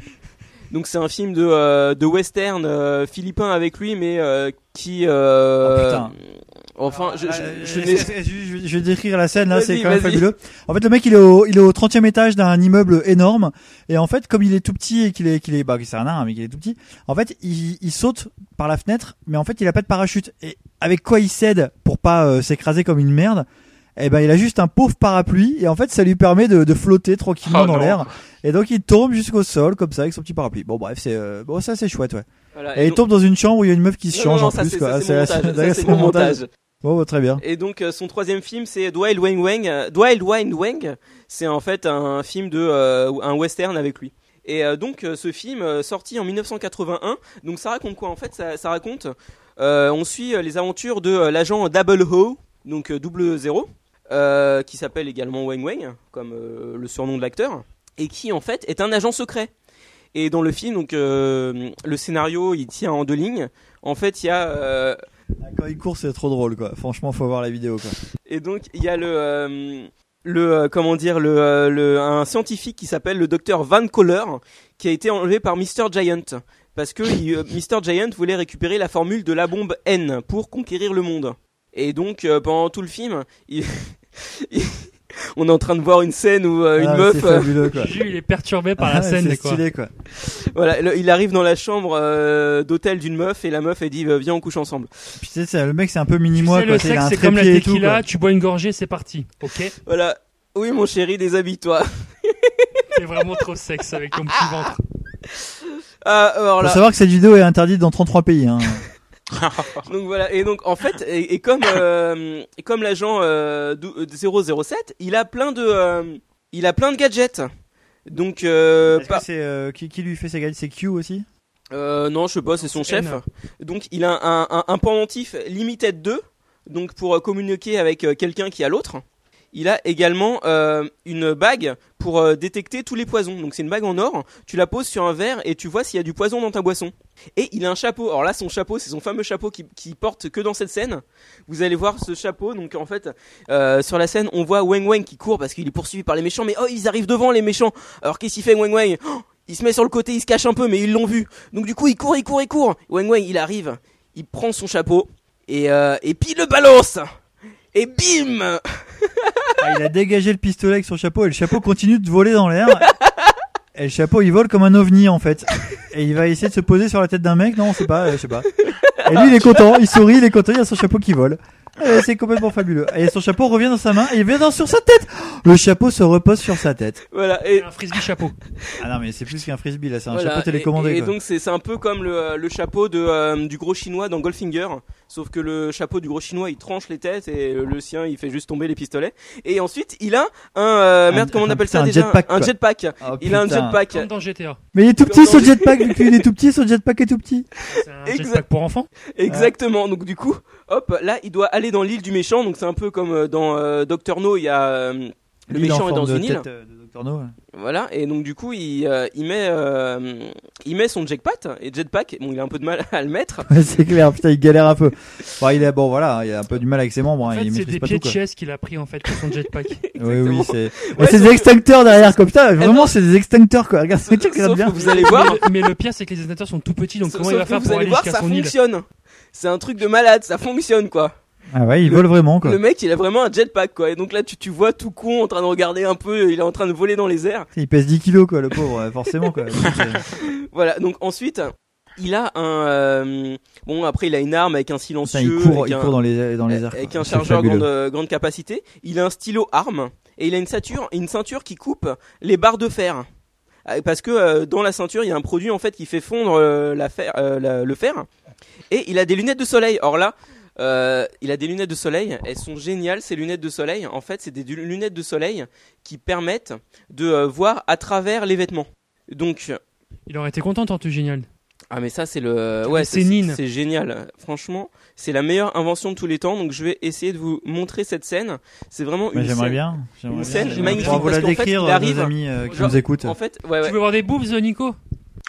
Donc c'est un film de euh, de western euh, philippin avec lui, mais euh, qui. euh, Oh, putain. Enfin, je, je, Euh, je je, je- je vais décrire la scène là, c'est quand même fabuleux. En fait, le mec il est au, il est au 30e étage d'un immeuble énorme et en fait, comme il est tout petit et qu'il est, qu'il est, bah, c'est un nain mais qu'il est tout petit, en fait, il, il saute par la fenêtre, mais en fait, il a pas de parachute. Et avec quoi il cède pour pas euh, s'écraser comme une merde Eh ben, il a juste un pauvre parapluie et en fait, ça lui permet de, de flotter tranquillement Oh dans l'air. Et donc, il tombe jusqu'au sol comme ça avec son petit parapluie. Bon, bref, c'est euh, bon, ça c'est chouette, ouais. Voilà, et, il donc- tombe dans une chambre où il y a une meuf qui se Non, change non, en ça, plus c'est- quoi. c'est mon montage. d'ailleurs, Ça, c'est mon montage. Bon, bah, très bien. Et donc euh, son troisième film c'est Dwight Wang Wang? Dwight Wang Wang, c'est en fait un film de euh, un western avec lui. Et euh, donc ce film sorti en 1981, donc ça raconte quoi en fait? Ça, ça raconte, euh, on suit les aventures de euh, l'agent Double Ho, donc euh, double zéro, euh, qui s'appelle également Wang Wang, comme euh, le surnom de l'acteur, et qui en fait est un agent secret. Et dans le film, donc euh, le scénario il tient en deux lignes. En fait, il y a Quand il court, c'est trop drôle, quoi. Franchement, faut voir la vidéo, quoi. et donc il y a le le comment dire le, le un scientifique qui s'appelle le docteur Van Coller qui a été enlevé par Mr Giant parce que il, Mr Giant voulait récupérer la formule de la bombe N pour conquérir le monde. Et donc euh, pendant tout le film, il- il- on est en train de voir une scène où euh, une Ah, meuf euh, fabuleux, quoi. Jules, il est perturbé par la Ah, scène, c'est stylé, quoi. voilà, le- il arrive dans la chambre euh, d'hôtel d'une meuf et la meuf elle dit viens on couche ensemble. Puis, tu sais, le mec, c'est un peu mini-moi, Tu sais, quoi. le Tu sais, a sexe, un c'est comme la tout, tequila, quoi. tu bois une gorgée, c'est parti. Ok Voilà. Oui mon chéri, déshabille-toi. T'es vraiment trop sexe avec ton petit ventre. Ah, alors Faut savoir que cette vidéo est interdite dans 33 pays, hein. donc voilà et donc en fait et, et comme euh, et comme l'agent euh, dou- euh, 007 il a plein de euh, il a plein de gadgets. Donc euh, Est-ce pas- que c'est, euh, qui, qui lui fait ses gadgets? C'est Q aussi? Euh, non je sais pas c'est son chef. N. donc il a un, un, un pendentif limited 2 donc pour euh, communiquer avec euh, quelqu'un qui a l'autre il a également euh, une bague pour euh, détecter tous les poisons. Donc c'est une bague en or. Tu la poses sur un verre et tu vois s'il y a du poison dans ta boisson. Et il a un chapeau. Alors là, son chapeau, c'est son fameux chapeau qui, porte que dans cette scène. Vous allez voir ce chapeau. Donc en fait, euh, sur la scène, on voit Wang Wang qui court parce qu'il est poursuivi par les méchants. Mais oh, ils arrivent devant les méchants. Alors qu'est-ce qu'il fait Wang Wang Oh, Il se met sur le côté, il se cache un peu, mais ils l'ont vu. Donc du coup, il court, il court, il court. Wang Wang, il arrive, il prend son chapeau et euh, et puis il le balance. Et bim Ah, Il a dégagé le pistolet avec son chapeau et le chapeau continue de voler dans l'air. Et le chapeau, il vole comme un ovni en fait. Et il va essayer de se poser sur la tête d'un mec. Non, c'est pas, euh, je sais pas. Et lui, il est content, il sourit, il est content, il a son chapeau qui vole. Et c'est complètement fabuleux. Et son chapeau revient dans sa main et il vient dans sur sa tête. Le chapeau se repose sur sa tête. Voilà. Et Un frisbee chapeau. Ah non, mais c'est plus qu'un frisbee là, c'est un Voilà, chapeau télécommandé. Et, et quoi. donc c'est c'est un peu comme le, le chapeau de, euh, du gros chinois dans Goldfinger, sauf que le chapeau du gros chinois il tranche les têtes et le sien il fait juste tomber les pistolets. Et ensuite il a un euh, merde Un- comment on un- appelle putain, ça un déjà? jetpack, Un jetpack. Oh, il a un jetpack. Comme dans GTA. Mais il est tout petit son le- jetpack, vu qu'il est tout petit, son jetpack est tout petit. C'est un Exact. jetpack pour enfants. Exactement. Donc du coup, hop, là il doit aller dans l'île du méchant. Donc c'est un peu comme euh, dans euh, Doctor No, il y a euh, le en méchant est dans de une île. tête, euh, de Dr. No, ouais. Voilà, et donc du coup, il, euh, il met, euh, il met son jetpack et jetpack. Bon, il a un peu de mal à le mettre. Ouais, c'est clair, putain, il galère un peu. Bon, il est bon, voilà, il a un peu du mal avec ses membres, hein, En fait, il c'est maîtrise des pas pieds tout. chaise qu'il a pris en fait pour son jetpack. Oui, oui, c'est. Ouais, Mais c'est des extincteurs derrière, comme ça. Vraiment, non. c'est des extincteurs, quoi. Regarde, sauf bien. que vous allez voir, mais, mais le pire, c'est que les détonateurs sont tout petits, donc Sauf comment il va que faire vous pour allez aller voir, jusqu'à ça son île fonctionne. C'est un truc de malade, ça fonctionne quoi. Ah ouais, il Le- vole vraiment, quoi. Le mec, il a vraiment un jetpack quoi. Et donc là, tu, tu vois tout con en train de regarder un peu, il est en train de voler dans les airs. Il pèse 10 kilos, quoi, le pauvre, forcément, quoi. Euh, Voilà, donc ensuite, il a un. euh, bon, après, il a une arme avec un putain, silencieux. il court, avec il un, court dans les, dans les airs. Avec un chargeur grande, euh, grande capacité. Il a un stylo arme. Et il a une ceinture, une ceinture qui coupe les barres de fer. Parce que euh, dans la ceinture, il y a un produit en fait qui fait fondre la fer, la- le fer. Et il a des lunettes de soleil. Or là, euh, il a des lunettes de soleil. Elles sont géniales ces lunettes de soleil. En fait, c'est des lunettes de soleil qui permettent de euh, voir à travers les vêtements. Donc, Il aurait été content, Tortue Génial. ah mais ça c'est le Ah, ouais c'est c'est génial. Franchement, c'est la meilleure invention de tous les temps. Donc je vais essayer de vous montrer cette scène. C'est vraiment une j'aimerais scène- bien. une bien. scène J'aimerais magnifique vous parce la qu'en fait, décrire, il euh, arrive nos amis euh, qui genre, nous écoutent. En fait, ouais, Tu veux voir des boobs, Nico?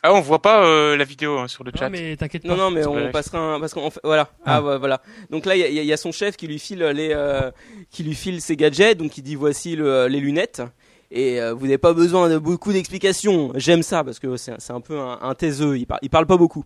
Ah, on voit pas euh, la vidéo hein, sur le chat. Non, mais t'inquiète pas. Non, non, mais on vrai. passera un, parce qu'on fait, voilà. Ah, ouais, voilà. Donc là, il y a, y son chef qui lui file les, euh, qui lui file ses gadgets. Donc il dit voici le- les lunettes. Et euh, vous n'avez pas besoin de beaucoup d'explications. J'aime ça parce que c'est c'est un peu un, un taiseux. Il, par- il parle pas beaucoup.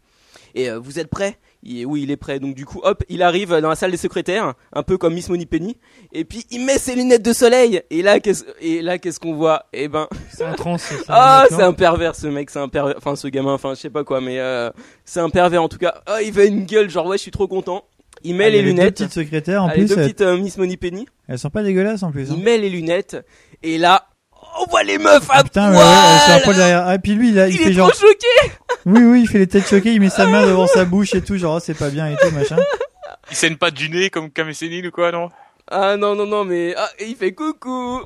Et euh, vous êtes prêts? Il- Oui, il est prêt. Donc du coup, hop, il arrive dans la salle des secrétaires, un peu comme Miss Moneypenny. Et puis il met ses lunettes de soleil. Et là, qu'est-ce et là, qu'est-ce qu'on voit? Eh ben, C'est un trans. ah, c'est un pervers ce mec, c'est un pervers, enfin ce gamin, enfin je sais pas quoi, mais euh, c'est un pervers en tout cas. Ah, il fait une gueule, genre ouais, je suis trop content. Il met Ah, les a deux lunettes. petites secrétaires en Ah, les plus. deux petites euh, Miss Moneypenny. Elles sont pas dégueulasses en plus. hein. Il met les lunettes et là, on voit les meufs à Putain, ouais, poil. ouais, sont un poil derrière. Ah, et puis lui, il, a, il, il fait est genre. trop choqué. Oui, oui, il fait les têtes choquées, il met sa main devant sa bouche et tout, genre, oh, c'est pas bien et tout, machin. il saigne pas du nez comme Kamessénine ou quoi, non? Ah non, non, non, mais ah, il fait coucou.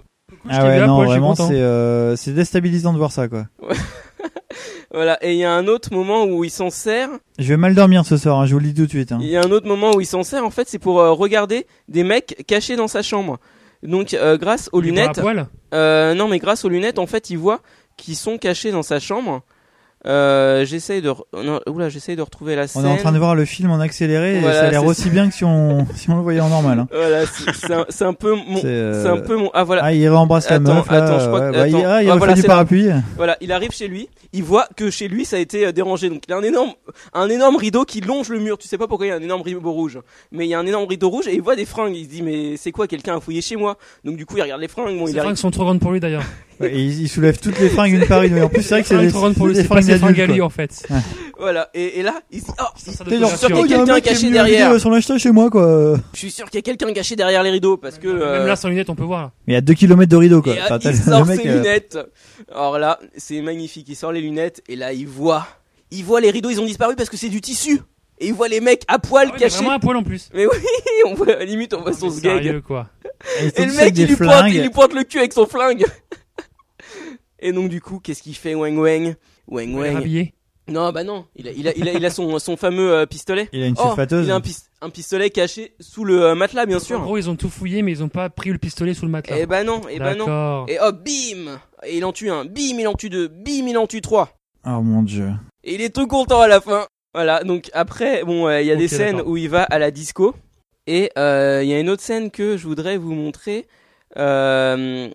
Ah ouais, non, vraiment, c'est euh, c'est déstabilisant de voir ça, quoi. Voilà, et il y a un autre moment où il s'en sert. Je vais mal dormir ce soir, hein, je vous le dis tout de suite. hein. Il y a un autre moment où il s'en sert, en fait, c'est pour euh, regarder des mecs cachés dans sa chambre. Donc, euh, grâce aux Il lunettes. Euh, non, mais grâce aux lunettes, en fait, il voit qu'ils sont cachés dans sa chambre. Euh, j'essaye de, re- non, oula, j'essaye de retrouver la On scène. est en train de voir le film en accéléré et ça a l'air aussi ça. bien que si on, si on le voyait en normal. Hein. Voilà, c'est c'est un, peu mon, C'est, euh, un peu mon, ah voilà. Ah, il rembrasse la meuf, là, attends, je crois ouais, que, bah, il- ah, il Ah, voilà, du là. parapluie. Voilà, il arrive chez lui, il voit que chez lui ça a été euh, dérangé, donc il y a un énorme, un énorme rideau qui longe le mur. Tu sais pas pourquoi il y a un énorme rideau rouge, mais il y a un énorme rideau rouge et il voit des fringues. Il se dit mais c'est quoi, quelqu'un a fouillé chez moi? Donc du coup il regarde les fringues. Bon, Ces il arrive. fringues sont trop grandes pour lui d'ailleurs. Ouais, il, il soulève toutes les fringues une par une. Mais en plus, c'est vrai que c'est des, pour des c'est fringues lui quoi. en fait. Ouais. Voilà, et, et là il se dit oh, je suis sûr qu'il y a a un quelqu'un caché derrière. son acheteur chez moi, quoi. Je suis sûr qu'il y a quelqu'un caché derrière les rideaux parce que. euh, Même là sans lunettes on peut voir. Mais il y a 2 km de rideau, quoi. Et, euh, Enfin, il sort mec, ses euh, lunettes. Alors là, c'est magnifique. Il sort les lunettes et là, il voit. Il voit les rideaux, ils ont disparu parce que c'est du tissu. Et il voit les mecs à poil Ah ouais, cachés. vraiment à poil en plus. Mais oui, on voit, limite, on voit son Mais sgeg. Sérieux quoi. Et le mec, il lui, pointe, il lui pointe le cul avec son flingue. Et donc, du coup, qu'est-ce qu'il fait, Wang Wang? Wang Il est Wang. rhabillé. Non, bah non. Il a, il a, il a, il a son, son fameux euh, pistolet. Il a une Oh, sulfateuse. il a un, pis- un pistolet caché sous le euh, matelas, bien En sûr. gros ils ont tout fouillé mais ils ont pas pris le pistolet sous le matelas. Eh bah non, eh bah non. Et hop, bim Et il en tue un, bim, il en tue deux, bim, il en tue trois. Oh mon dieu. Et il est tout content à la fin. Voilà, donc après, bon, euh, il y a des scènes où il va à la disco. Et euh, il y a une autre scène que je voudrais vous montrer. Euh,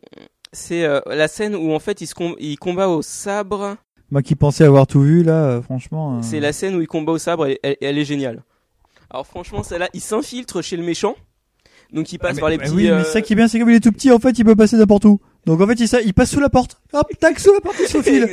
c'est euh, la scène où en fait il, se com- il combat au sabre. Moi qui pensais avoir tout vu, là, euh, franchement. euh, C'est la scène où il combat au sabre et elle, elle est géniale. Alors franchement, celle-là, il s'infiltre chez le méchant. Donc il passe mais- par les bah petits. oui, euh, mais ça qui est bien, c'est comme il est tout petit, en fait, il peut passer n'importe où. Donc en fait, il, ça, il passe sous la porte. Hop, tac, sous la porte, il se faufile.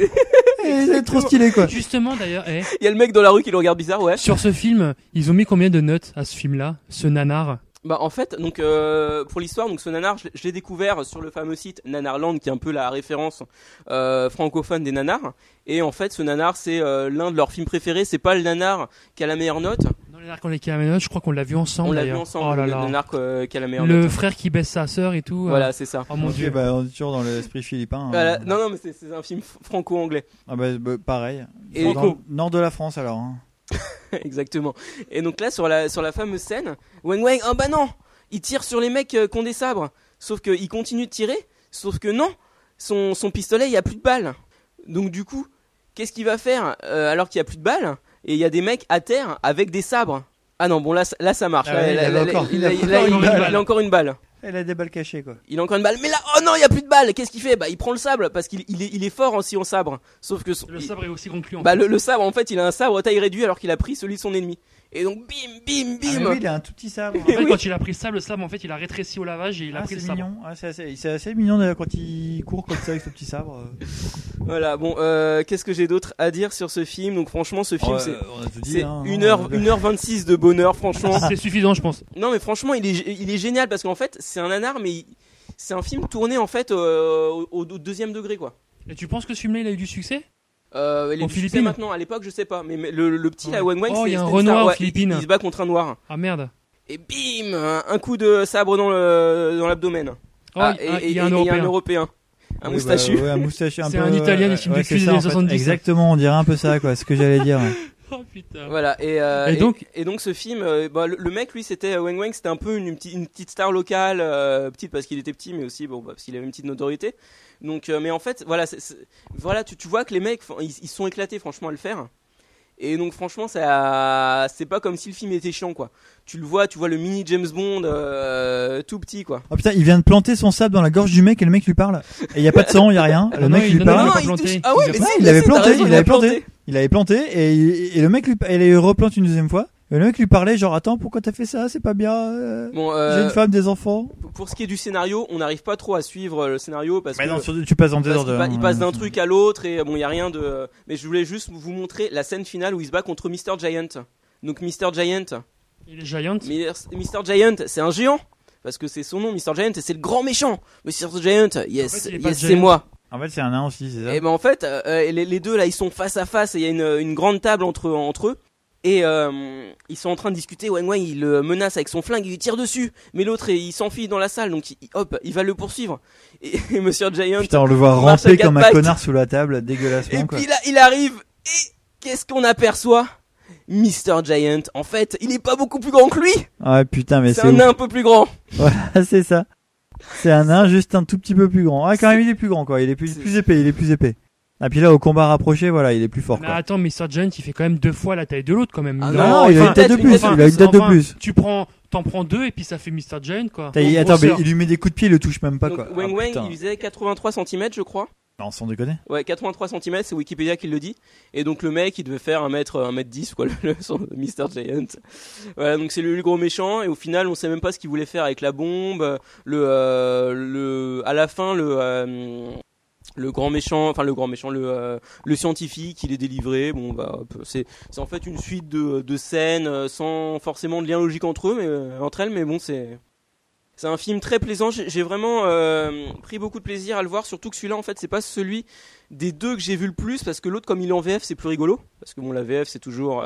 Et c'est trop stylé, quoi. Justement d'ailleurs, eh, Il y a le mec dans la rue qui le regarde bizarre, ouais. sur ce film, ils ont mis combien de notes à ce film-là, ce nanar? Bah en fait, donc euh, pour l'histoire, donc ce nanar, je, je l'ai découvert sur le fameux site Nanarland, qui est un peu la référence euh, francophone des nanars. Et en fait, ce nanar, c'est euh, l'un de leurs films préférés. C'est pas le nanar qui a la meilleure note. Dans les narcs on est qui a la note, je crois qu'on l'a vu ensemble On l'a vu ensemble. Oh là le là. nanar qui a la meilleure Le note. frère qui baisse sa sœur et tout. euh. Voilà, c'est ça. Oh mon dieu. bah, on est toujours dans l'esprit philippin. Voilà. hein. Non, non, mais c'est un film franco-anglais. Ah bah, bah, pareil. Et- Dans le nord de la France, alors. hein. Exactement. Et donc là, sur la, sur la fameuse scène, Wang Wang, oh bah non Il tire sur les mecs euh, qui ont des sabres. Sauf qu'il continue de tirer. Sauf que non Son, son pistolet, il y a plus de balles. Donc du coup, qu'est-ce qu'il va faire euh, alors qu'il y a plus de balles? Et il y a des mecs à terre avec des sabres. Ah non, bon là, ça- là ça marche. Ah ouais, Là, il là, avait là, encore- il il a- a il a- encore il une a- balle. il a encore une balle. Elle a des balles cachées, quoi. Il a encore une balle. Mais là, oh non, il y a plus de balles. Qu'est-ce qu'il fait? Bah, il prend le sabre parce qu'il il est, il est fort aussi en sabre. Sauf que son- Le il- sabre est aussi concluant. bah, le, le sabre, en fait, il a un sabre à taille réduite alors qu'il a pris celui de son ennemi. Et donc, bim, bim, Ah, bim. mais oui, il a un tout petit sabre. En fait, oui. quand il a pris le sable, le sable en fait il a rétréci au lavage et il a Ah, pris le c'est sabre. mignon. Ah, c'est assez, c'est assez mignon quand il court comme ça avec ce petit sabre. Voilà, bon, euh, qu'est-ce que j'ai d'autre à dire sur ce film? Donc, franchement, ce film, Ouais, c'est c'est hein, 1h, non, 1h26 de bonheur, franchement. C'est suffisant, je pense. non, mais franchement, il est, il est génial parce qu'en fait, c'est un nanar, mais il- c'est un film tourné en fait euh, au, au deuxième degré, quoi. Et tu penses que ce film-là il a eu du succès? Euh, il est En Philippines maintenant, à l'époque, je sais pas, mais, mais le, le petit, Ouais. là, Wang Wang, Oh, c'est il y a un Renoir star, aux ouais, Philippines. Il, se bat contre un noir. Ah merde. Et bim un, un coup de sabre dans l'abdomen. Oh, Ah, il- et il y a un et il y a un Européen. Un Oui, moustachu. bah, ouais, un moustachu un C'est un Italien des films ouais, des années en fait. 70. Exactement, on dirait un peu ça, quoi. Ce que j'allais dire. Oh putain. Voilà et, euh, Et donc- et donc ce film euh, bah, le, le mec lui c'était euh, Wang Wang c'était un peu une, une petite une petite star locale euh, petite parce qu'il était petit mais aussi bon bah, parce qu'il avait une petite notoriété donc euh, mais en fait voilà voilà tu, tu vois que les mecs ils, ils sont éclatés franchement à le faire et donc franchement ça c'est pas comme si le film était chiant quoi tu le vois tu vois le mini James Bond euh, tout petit quoi Oh putain, il vient de planter son sabre dans la gorge du mec et le mec lui parle. Et il y a pas de sang, il y a rien. Le mec lui parle. ah ouais Il a mais il mais avait si, t'as planté, il il a avait planté. Il avait planté et, et le mec lui, et il replante une deuxième fois. Et le mec lui parlait genre attends pourquoi t'as fait ça? C'est pas bien. euh, Bon, J'ai euh, une femme des enfants. pour ce qui est du scénario, on n'arrive pas trop à suivre le scénario parce Mais que non, sur- tu passes en parce désordre. qu'il pa- il passe d'un truc à l'autre et bon, il y a rien de. Mais je voulais juste vous montrer la scène finale où il se bat contre Mr Giant. Donc Mr Giant, Il est giant. Mr Giant, c'est un géant parce que c'est son nom, Mr Giant, et c'est le grand méchant. Mr Giant, yes, En fait, il yes, c'est moi. En fait c'est un nain aussi c'est ça? Et ben en fait, euh, les, les deux là, ils sont face à face et il y a une, une grande table entre entre eux. Et euh, ils sont en train de discuter. Wang Wang, il le menace avec son flingue, il lui tire dessus. Mais l'autre, il s'enfuit dans la salle, donc il- hop, il va le poursuivre. Et, et Monsieur Giant. Putain, on le voit ramper comme un connard sous la table, dégueulassement, Et quoi. puis là, il arrive. Et qu'est-ce qu'on aperçoit? Mr. Giant. En fait, il est pas beaucoup plus grand que lui. Ah putain, mais C'est un ouf. nain un peu plus grand. Voilà, c'est ça. C'est un nain juste un tout petit peu plus grand. Ah, quand même, il est plus grand, quoi. Il est plus, plus épais, il est plus épais. Ah, puis là, au combat rapproché, voilà, il est plus fort, Mais quoi. attends, Mr. Giant, il fait quand même deux fois la taille de l'autre, quand même. Ah non, rien. il a une tête de plus, il a une tête de plus. Tu prends, t'en prends deux et puis ça fait Mr. Giant, quoi. T'as- attends, mais il lui met des coups de pied, il le touche même pas, Donc, quoi. Wang Ah, Wang, il faisait 83 cm, je crois. Non, sans déconner. Ouais, 83 cm, c'est Wikipédia qui le dit. Et donc le mec, il devait faire 1 mètre, 1 mètre 10, quoi, le, le- son Mr. Giant. Voilà, donc c'est le, le gros méchant. Et au final, on sait même pas ce qu'il voulait faire avec la bombe. Le, euh, le, à la fin, le, euh, le grand méchant, enfin le grand méchant, le, euh, le scientifique, il est délivré. Bon, bah, c'est, en fait une suite de, de scènes euh, sans forcément de lien logique entre eux, mais euh, entre elles, mais bon, c'est. C'est un film très plaisant. J'ai vraiment pris beaucoup de plaisir à le voir, surtout que celui-là, en fait, c'est pas celui des deux que j'ai vu le plus, parce que l'autre, comme il est en VF, c'est plus rigolo. Parce que bon, la VF, c'est toujours,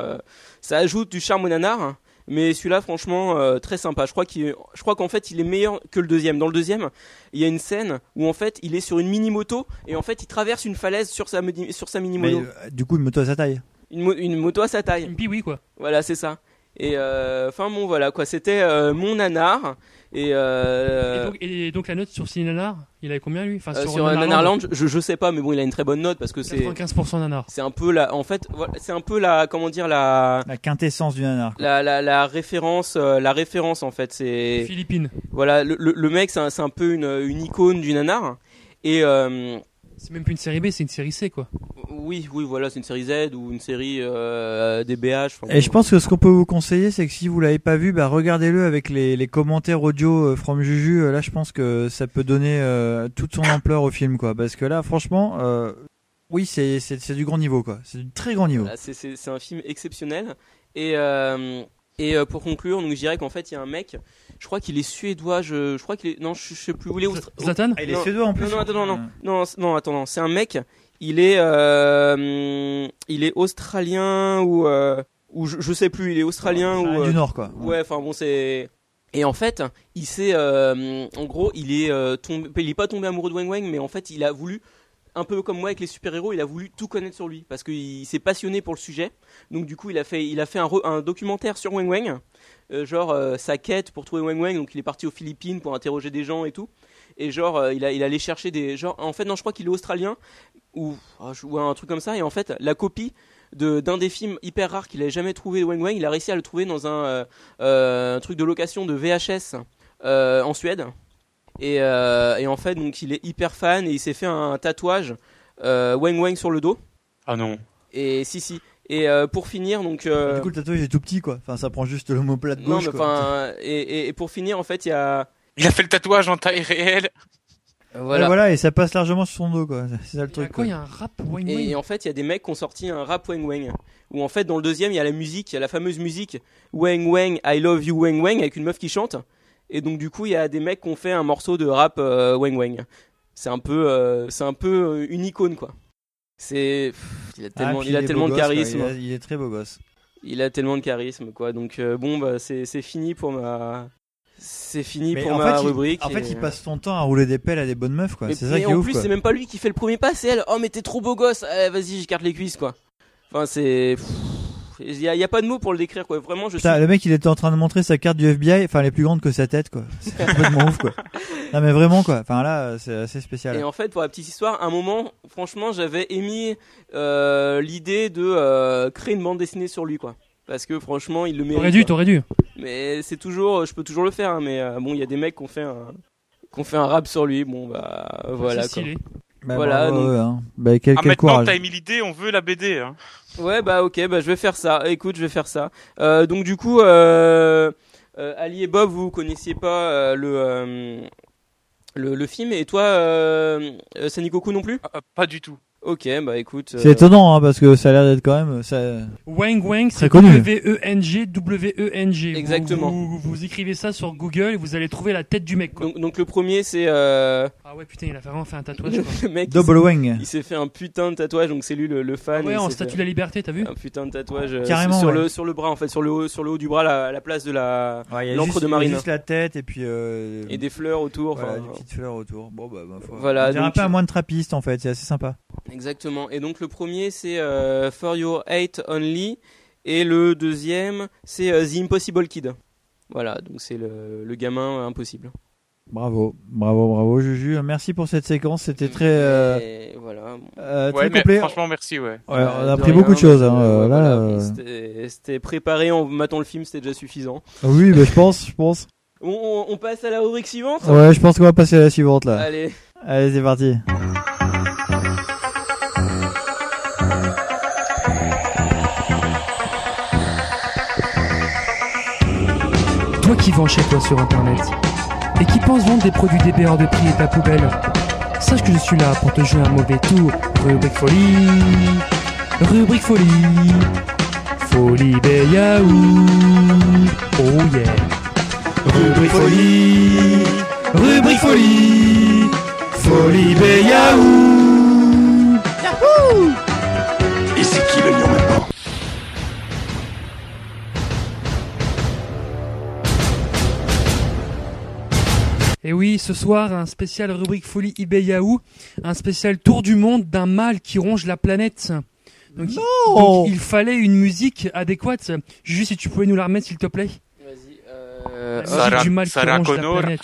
ça ajoute du charme au nanar. Mais celui-là, franchement, euh, très sympa. Je crois qu'il, je crois qu'en fait, il est meilleur que le deuxième. Dans le deuxième, il y a une scène où en fait, il est sur une mini moto et en fait, il traverse une falaise sur sa mini- sur sa mini Mais, moto. euh, du coup, une moto à sa taille. Une, mo- une moto à sa taille. Puis oui, quoi. Voilà, c'est ça. Et euh, enfin bon, voilà quoi. C'était euh, mon nanar. Et, euh, Et donc, et donc la note sur Cinénanar, il avait combien lui? Enfin, euh, sur, Nanarland, je, je sais pas, mais bon, il a une très bonne note parce que c'est 95% nanar. c'est un peu la, en fait, c'est un peu la, comment dire la, La quintessence du nanar. la, la, la référence, euh, la référence en fait, c'est Philippines. Voilà, le, le, le mec, c'est un, c'est un peu une, une icône du nanar. Et euh, C'est même plus une série B, c'est une série C, quoi. oui, oui, voilà, c'est une série Z ou une série euh, des BH. enfin, Et je pense que ce qu'on peut vous conseiller, c'est que si vous l'avez pas vu, bah regardez-le avec les, les commentaires audio euh, from Juju. Euh, Là, je pense que ça peut donner euh, toute son ampleur au film, quoi. Parce que là, franchement, euh, oui, c'est du grand niveau, quoi. C'est du très grand niveau. Voilà, c'est- un film exceptionnel. Et, euh, et euh, pour conclure, donc je dirais qu'en fait, il y a un mec, je crois qu'il est suédois, je, je crois qu'il est. Non, je, je sais plus où il est. Zlatan Ah, il est Non, suédois en plus. Non, non, attends, non, non, non, non, attends, non, c'est un mec, il est. Euh, il est australien ou. Euh, ou je, je sais plus, il est australien c'est ou. un euh, du Nord, quoi. Ouais, enfin bon, c'est. Et en fait, il s'est, euh, en gros, il est euh, tombé, il est pas tombé amoureux de Wang Wang, mais en fait, il a voulu, un peu comme moi avec les super-héros, il a voulu tout connaître sur lui parce qu'il s'est passionné pour le sujet. Donc du coup, il a fait, il a fait un, re- un documentaire sur Wang Wang, euh, genre euh, sa quête pour trouver Wang Wang. Donc il est parti aux Philippines pour interroger des gens et tout. Et genre, euh, il a, il allait chercher des, genre, en fait, non, je crois qu'il est australien ou, ah, ou un truc comme ça. Et en fait, la copie de d'un des films hyper rares qu'il avait jamais trouvé de Wang Wang, il a réussi à le trouver dans un, euh, euh, un truc de location de VHS euh, en Suède. Et, euh, et en fait, donc il est hyper fan et il s'est fait un tatouage euh, Wang Wang sur le dos. Ah non. Et si si. Et euh, pour finir, donc. euh, Du coup, le tatouage est tout petit, quoi. Enfin, ça prend juste l'homoplate non, gauche, mais quoi. enfin, et, et, et pour finir, en fait, il y a. Il a fait le tatouage en taille réelle. Voilà. voilà, et ça passe largement sur son dos, quoi. C'est ça le truc. quoi quoi. Il y a un rap Wang Et, Wang et en fait, il y a des mecs qui ont sorti un rap Wang Wang. Où en fait, dans le deuxième, il y a la musique, il y a la fameuse musique Wang Wang, I love you Wang Wang, avec une meuf qui chante. Et donc, du coup, il y a des mecs qui ont fait un morceau de rap euh, Wang Wang. C'est un peu, euh, c'est un peu euh, une icône, quoi. C'est, il a Ah, tellement, il a tellement de charisme. Il, a- il est très beau gosse. Il a tellement de charisme, quoi. Donc, euh, bon, bah, c'est, fini pour ma, c'est fini Mais pour ma fait, il- rubrique. en fait, il passe son temps à rouler des pelles à des bonnes meufs, quoi. C'est ça mais qui est en plus, c'est même pas lui qui fait le premier pas, c'est elle. Oh, mais t'es trop beau gosse. Eh, vas-y, j'écarte les cuisses, quoi. Enfin, c'est. Il y, a- y a pas de mots pour le décrire, quoi. Vraiment, je Putain, suis. le mec, il était en train de montrer sa carte du FBI, enfin, elle est plus grande que sa tête, quoi. C'est complètement ouf, quoi. Non, mais vraiment, quoi. Enfin, là, c'est assez spécial. Et en fait, pour la petite histoire, à un moment, franchement, j'avais émis euh, l'idée de euh, créer une bande dessinée sur lui, quoi. Parce que franchement, il le mérite. T'aurais dû, t'aurais dû. Mais c'est toujours, je peux toujours le faire, hein, mais euh, bon, il y a des mecs qui ont fait un, qui ont fait un rap sur lui. Bon, bah voilà. C'est Quoi. Bah, voilà. bravo, donc- ouais, hein. Bah, quel, Ah, quel maintenant t'as émis l'idée, on veut la BD. Hein. Ouais, bah ok, bah je vais faire ça. Écoute, je vais faire ça. Euh, donc du coup, euh, euh, Ali et Bob, vous connaissiez pas euh, le, euh, le le film, et toi, euh, Sanikoku non plus? Ah, pas du tout. Ok, bah écoute. C'est euh, étonnant, hein, parce que ça a l'air d'être quand même, ça... Wang Wang, c'est. W-E-N-G, W-E-N-G. Exactement. Vous, vous, écrivez ça sur Google et vous allez trouver la tête du mec, quoi. Donc, donc le premier, c'est euh, Ah Ah ouais, putain, il a vraiment fait un tatouage. quoi. Le mec, il Double s'est- wing. Il s'est fait un putain de tatouage, donc c'est lui le, le fan. Ouais, il en statue de la liberté, t'as vu Un putain de tatouage euh, Carrément, sur, ouais. le, sur le bras, en fait, sur le haut, sur le haut du bras, la, à la place de la Ouais, il y a l'encre juste- de il y a marine. juste la tête et puis. euh, Et des fleurs autour. Voilà, des petites fleurs autour. Bon, bah, ma foi. Voilà, On dirait un donc- peu un moine trappiste en fait, c'est assez sympa. Exactement. Et donc le premier c'est euh, For Your Hate Only et le deuxième c'est euh, The Impossible Kid. Voilà, donc c'est le, le gamin impossible. Bravo, bravo, bravo, Juju. Merci pour cette séquence, c'était très, euh, voilà. euh, Ouais, très mais complet. franchement, merci, ouais. Ouais, on a appris beaucoup de choses. Hein, euh, euh, voilà, euh, C'était préparé en matant le film, c'était déjà suffisant. Oui, bah, je pense, je pense. On, on- on passe à la rubrique suivante Ouais, je pense qu'on va passer à la suivante là. Allez. Allez, c'est parti. Qui vends chez toi sur internet et qui pense vendre des produits DB hors de prix et ta poubelle, sache que je suis là pour te jouer un mauvais tour. Rubrique folie, rubrique folie, folie Béyaou. Oh yeah. Rubrique folie, rubrique folie, folie Béyaou. Yahoo! Et c'est qui le lion Et oui, ce soir, un spécial rubrique folie eBay Yahoo, un spécial tour du monde d'un mâle qui ronge la planète. Donc, il- donc, il fallait une musique adéquate. Juste si tu pouvais nous la remettre, s'il te plaît. Euh, La musique Sarah- du mal qui Sarah ronge la planète.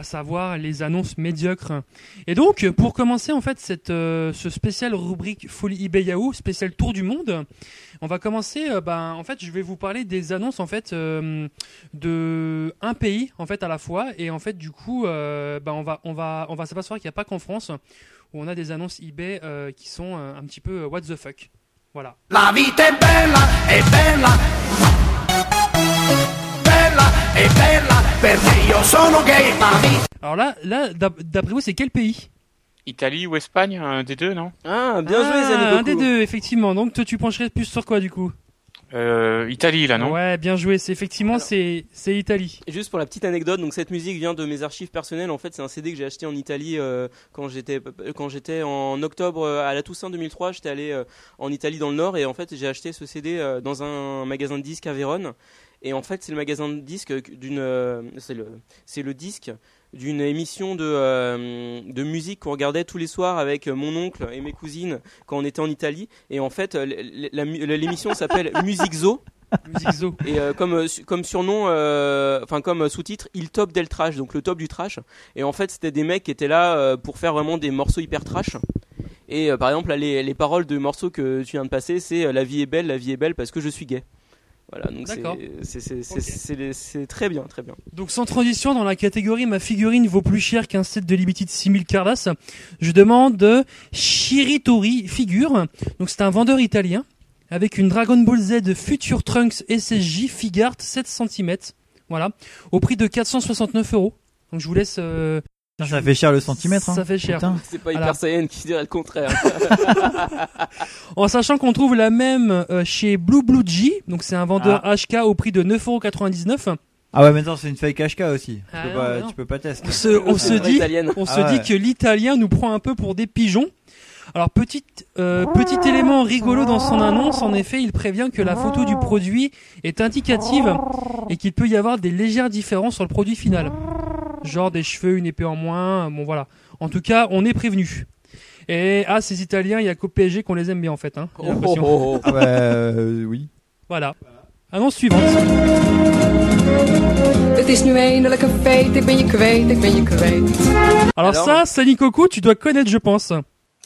À savoir les annonces médiocres. Et donc, pour commencer en fait cette, euh, ce spécial rubrique Folie eBay Yahoo, spécial Tour du Monde, on va commencer. euh, ben, en fait, je vais vous parler des annonces en fait euh, de un pays en fait à la fois. Et en fait, du coup, euh, ben, on va on va on va s'apercevoir qu'il n'y a pas qu'en France où on a des annonces eBay euh, qui sont un petit peu what the fuck. Voilà. Bella, è bella, perché io sono gay, ma vita Alors là, là, d'ap- d'après vous, c'est quel pays Italie ou Espagne, un des deux, non Ah, bien joué, Ah, Un des deux, effectivement. Donc toi, tu pencherais plus sur quoi du coup euh, Italie, là, non Ouais, bien joué. C'est effectivement c'est c'est Italie. Et juste pour la petite anecdote, donc cette musique vient de mes archives personnelles. En fait, c'est un CD que j'ai acheté en Italie euh, quand j'étais quand j'étais en octobre euh, à la Toussaint 2003. J'étais allé euh, en Italie dans le Nord et en fait j'ai acheté ce CD euh, dans un magasin de disques à Vérone. Et en fait, c'est le magasin de disques d'une euh, c'est le c'est le disque d'une émission de, euh, de musique qu'on regardait tous les soirs avec mon oncle et mes cousines quand on était en Italie. Et en fait, l'émission s'appelle Musique Zo. Musique Zo. Et euh, comme, euh, comme surnom, euh, enfin comme sous-titre, il top del trash, donc le top du trash. Et en fait, c'était des mecs qui étaient là pour faire vraiment des morceaux hyper trash. Et par exemple, là, les, les paroles de morceaux que tu viens de passer, c'est La vie est belle, la vie est belle parce que je suis gay. Voilà, donc c'est- D'accord. c'est c'est- c'est- Ok. c'est- c'est très bien, très bien. Donc sans transition, dans la catégorie ma figurine vaut plus cher qu'un set de Limited 6000 Cardass, je demande Shiritori Figure. Donc c'est un vendeur italien avec une Dragon Ball Z Future Trunks SSJ Figart 7 cm. Voilà, au prix de 469 euros. Donc je vous laisse. euh, Ça fait cher le centimètre. hein. Ça fait cher. Putain. C'est pas. Hyper Saiyan qui dirait le contraire. En sachant qu'on trouve la même euh, chez Blue Blue G, donc c'est un vendeur HK au prix de 9,99€. Ah ouais, maintenant c'est une fake HK aussi. Tu Ah peux non, pas, mais non. tu peux pas tester. On se, on se vraie dit, Ah se ouais. dit que l'italien nous prend un peu pour des pigeons. Alors petit, euh, petit élément rigolo dans son annonce, en effet, il prévient que la photo du produit est indicative et qu'il peut y avoir des légères différences sur le produit final. Genre des cheveux, une épée en moins, bon voilà. En tout cas, on est prévenu. Et ah, ces Italiens, il y a qu'au PSG qu'on les aime bien en fait. Hein, Oh, oh, oh. Ah bah euh, oui. Voilà. Annonce suivante. Alors, ça, Sani Coco, tu dois connaître, je pense.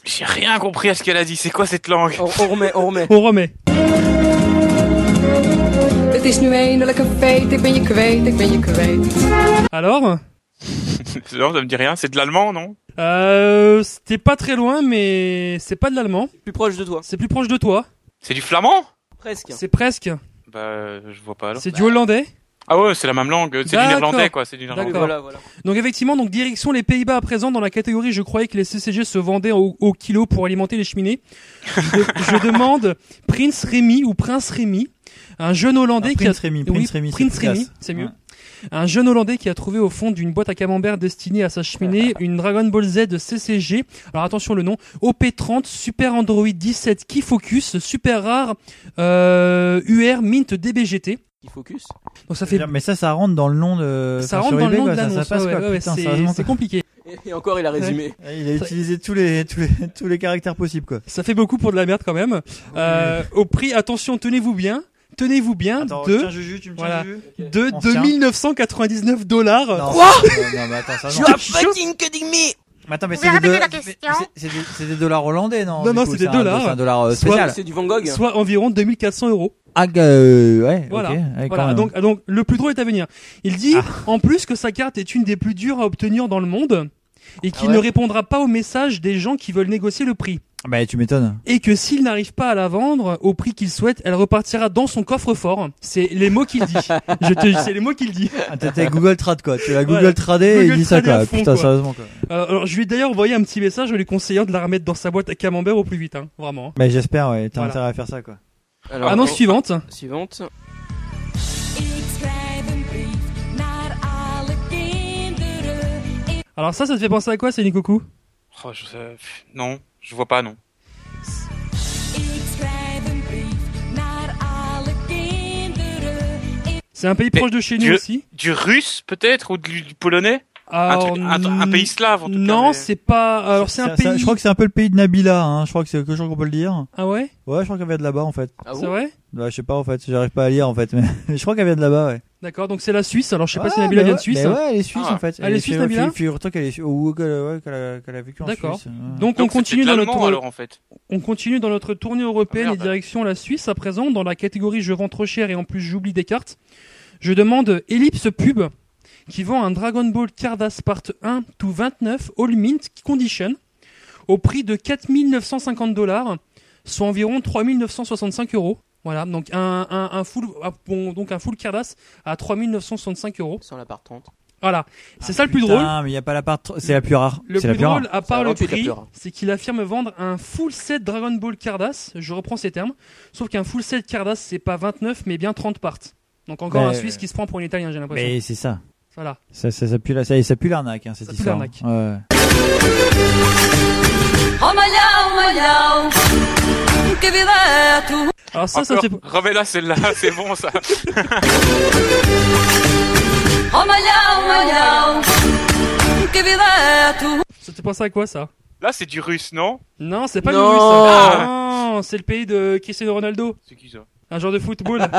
J'ai rien compris à ce qu'elle a dit. C'est quoi cette langue? On, on remet, on remet. On remet. Alors? Non, ça me dit rien. C'est de l'allemand, non? Euh, c'était pas très loin, mais c'est pas de l'allemand. Plus proche de toi. C'est plus proche de toi. C'est du flamand? Presque. C'est presque. Bah, je vois pas alors. C'est du hollandais. Ah ouais, c'est la même langue. C'est du D'accord. néerlandais, quoi. C'est du néerlandais. D'accord. Donc effectivement, donc direction les Pays-Bas à présent dans la catégorie. Je croyais que les CCG se vendaient au, au kilo pour alimenter les cheminées. Je, je demande Prince Rémy ou Prince Rémy, un jeune Hollandais Ah, qui a Prince Rémy, Oui, Prince Rémy, c'est Prince. Rémy, c'est mieux. Ouais. Un jeune Hollandais qui a trouvé au fond d'une boîte à camembert destinée à sa cheminée une Dragon Ball Z CCG. Alors attention le nom. OP30 Super Android 17 Key Focus Super Rare euh, UR Mint DBGT. Qui focus. Donc ça fait Mais ça, ça rentre dans le nom de. ça enfin, rentre dans le nom de l'annonce. C'est- compliqué. Et encore, il a résumé. Il a utilisé tous les, tous les, tous les caractères possibles, quoi. Ça fait beaucoup pour de la merde quand même. Euh, au prix, attention, tenez-vous bien. Tenez-vous bien Attends, de tiens, Juju, tu me tiens, voilà, Juju de On tient. 2999 dollars. Non, Quoi non, non, mais attends, ça, You non. are fucking kidding me Mais attends, mais c'est des, do- mais c'est- c'est des, c'est des dollars hollandais, non Non, du non, coup, c'est des un- dollars. C'est un dollar euh, Soit- spécial. C'est du Van Gogh. Soit environ 2400 euros. Ah, euh, ouais, Voilà. ok. ouais, quand voilà. même. Donc, ah, donc, le plus drôle est à venir. Il dit, en plus, que sa carte est une des plus dures à obtenir dans le monde et qu'il Ah ouais ne répondra pas aux messages des gens qui veulent négocier le prix. Bah, tu m'étonnes. Et que s'il n'arrive pas à la vendre au prix qu'il souhaite, elle repartira dans son coffre-fort. C'est les mots qu'il dit. Je te, c'est les mots qu'il dit. Ah, t'as t'as Google Trad, quoi. Tu l'as Google Voilà. Tradé et il dit ça, quoi. fond, Putain, quoi. sérieusement, quoi. Euh, alors, je lui ai d'ailleurs envoyé un petit message en lui conseillant de la remettre dans sa boîte à camembert au plus vite, hein, vraiment. Mais j'espère, ouais. T'as Voilà. intérêt à faire ça, quoi. Alors, Annonce on- suivante. Suivante. Alors ça, ça te fait penser à quoi, c'est Nikoku Oh, je Non, je vois pas, non. C'est un pays Mais proche de chez nous du, aussi. Du russe, peut-être, ou du, du polonais? Un, Alors, truc- un, un pays slave, en tout cas. Non, mais- c'est pas. Alors c'est un ça- pays. je crois que c'est un peu le pays de Nabila, hein. Je crois que c'est quelque chose qu'on peut le dire. Ah ouais? Ouais, je crois qu'elle vient de là-bas, en fait. Ah C'est vrai Bah, je sais pas, en fait. J'arrive pas à lire, en fait. Mais je crois qu'elle vient de là-bas, ouais. D'accord, donc c'est la Suisse. Alors je sais pas si Nabila mais vient de Suisse. mais ouais, elle est suisse, Ah. en fait. Elle est suisse, Nabila Figure-toi qu'elle est suisse. Ou qu'elle a, vécu en D'accord. Suisse. Ouais. Donc, Donc, on continue dans notre alors, en fait. on continue dans notre tournée européenne Ah, et merde. direction la Suisse à présent dans la catégorie je vends trop cher et en plus j'oublie des cartes. Je demande Ellipse Pub qui vend un Dragon Ball Cardass Part 1 to 29 All Mint Condition au prix de 4950 dollars, soit environ 3965 euros. Voilà, donc un, un, un full ah, bon, donc un full Cardass à 3965 euros. Sans la part 30. Voilà, c'est ça le plus Putain, drôle. mais il y a pas la part. C'est la plus rare. Le plus la plus rare. drôle, à part le 28 la prix, c'est qu'il affirme vendre un full set Dragon Ball Cardass. Je reprends ces termes. Sauf qu'un full set Cardass, c'est pas 29, mais bien 30 parts. Donc encore Mais- un Suisse qui se prend pour un Italien, j'ai l'impression. Mais c'est ça. Voilà. Ça, ça, ça pue la- ça, ça pue l'arnaque, hein, cette Ça pue histoire. l'arnaque. Ouais. Alors ça, ça Encore, fait... remets-la celle-là, c'est bon ça. Ça te pense à quoi ça? Là, c'est du russe, non? Non, c'est pas Non. le russe. ça. Non, c'est le pays de Cristiano Ronaldo. C'est qui ça? Un joueur de football.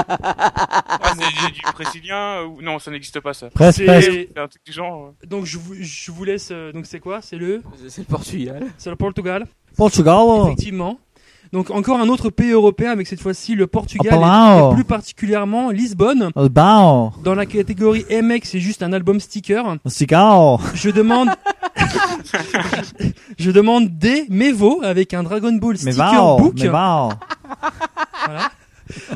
Ah, c'est du, du brésilien ou non, ça n'existe pas ça. Presque, C'est- un truc du genre. Donc je vous, je vous laisse. euh, Donc c'est quoi? C'est le C'est le Portugal. C'est le Portugal. Portugal. Effectivement. Donc encore un autre pays européen avec cette fois-ci le Portugal et, et plus particulièrement Lisbonne. Oh, bah, Dans la catégorie MX, c'est juste un album sticker. cigare. Je demande, je demande des Mevo avec un Dragon Ball sticker book. Voilà.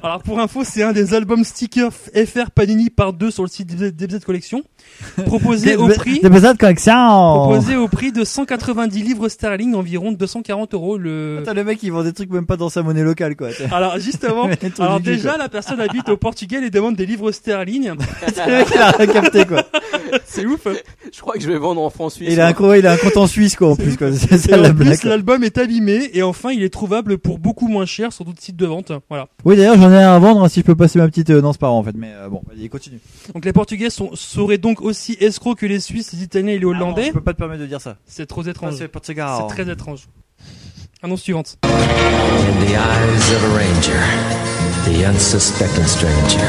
Alors pour info, c'est un des albums stickers FR Panini par deux sur le site DBZ Collection, proposé au prix, Des besoins de collection. proposé au prix de 190 livres sterling, environ 240 euros le. Attends, le mec, il vend des trucs même pas dans sa monnaie locale, quoi. Alors justement, alors déjà quoi. la personne habite au Portugal et demande des livres sterling. capté, quoi. C'est ouf. hein. Je crois que je vais vendre en France suisse. Il a un, co- il a un compte en Suisse, quoi, en plus, quoi. C'est la en blague. plus, l'album est abîmé et enfin, il est trouvable pour beaucoup moins cher sur d'autres sites de vente. Voilà. Oui, d'ailleurs, j'en ai un à vendre, hein, si je peux passer ma petite, euh, non, c'est pas en fait, mais euh, bon, vas-y, continue. Donc les Portugais sont, seraient donc aussi escrocs que les Suisses, les Italiens et les Ah non, Hollandais. je peux pas te permettre de dire ça. C'est trop étrange. c'est très étrange. Annonce suivante. In the eyes of a ranger, the unsuspecting stranger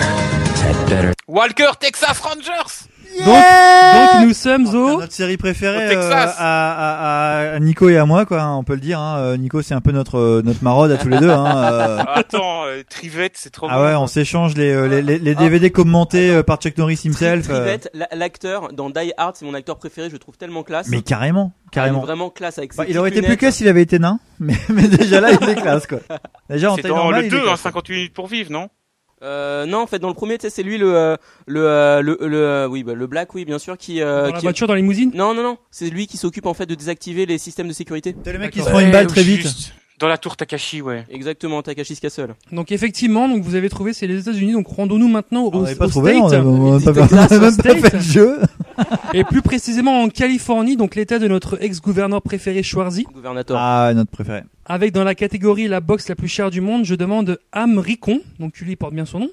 had better. Walker Texas Rangers Donc, donc nous sommes au. Notre série préférée Au Texas. euh, à, à, à Nico et à moi, quoi. hein, on peut le dire. Hein. Euh, Nico, c'est un peu notre euh, notre maraude à tous les deux. Hein. euh. Attends, euh, Trivette, c'est trop Ah bon. ouais, on s'échange les, euh, les, les, les DVD commentés euh, par Chuck Norris himself. Trivette, la- l'acteur dans Die Hard, c'est mon acteur préféré, je le trouve tellement classe. Mais carrément, Ah, il est carrément. vraiment classe avec ses Bah, il aurait été plus classe s'il avait été nain, mais, mais déjà là, il est classe, quoi. Déjà en taille dans normale, le il est 2, hein, classe. 58 minutes pour vivre, non? Euh, non, en fait, dans le premier, tu sais, c'est lui le euh, le euh, le, le euh, oui, bah, le black, oui, bien sûr, qui euh, Dans la qui- voiture, dans la limousine Non, non, non, c'est lui qui s'occupe en fait de désactiver les systèmes de sécurité. C'est le mec qui se prend une balle très vite. Juste Dans la tour Takashi, ouais. Exactement, Takashi's Castle. Donc effectivement, donc vous avez trouvé, c'est les États-Unis. Donc rendons-nous maintenant au, On pas trouvé, pas même pas fait le jeu. Et plus précisément en Californie, donc l'état de notre ex-gouverneur préféré Schwarzy. Gouvernateur. Ah, notre préféré. Avec dans la catégorie la box la plus chère du monde, je demande Amricon. Donc tu lui porte bien son nom.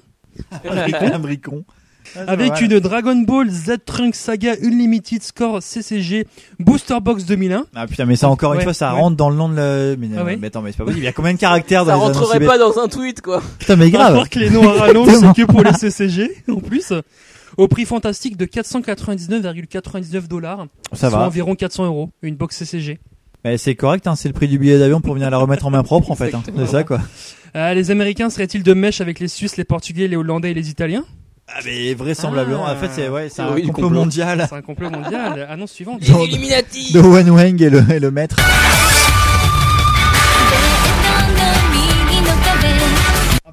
Amricon. Ah, Avec une Dragon Ball Z Trunk Saga Unlimited Score CCG Booster Box 2001. Ah putain, mais ça encore une Ouais, fois, ça ouais. rentre dans le nom de la. Mais, Ah ouais. mais attends, mais c'est pas possible. Il y a combien de caractères dans Ça rentrerait pas dans un tweet, quoi. Putain, mais grave. Alors que les noms à rallonge, c'est que pour les CCG, en plus. Au prix fantastique de 499,99 dollars. Ça soit va. environ 400 euros. Une box CCG. Mais c'est correct, hein, c'est le prix du billet d'avion pour venir la remettre en main propre en fait. Hein. C'est ça quoi. Euh, les Américains seraient-ils de mèche avec les Suisses, les Portugais, les Hollandais et les Italiens? Ah mais vraisemblablement. Ah. En fait, c'est ouais, c'est un complot, complot. mondial. C'est un complot mondial. Annonce suivante. Genre de- De Wen Wang et le, et le maître.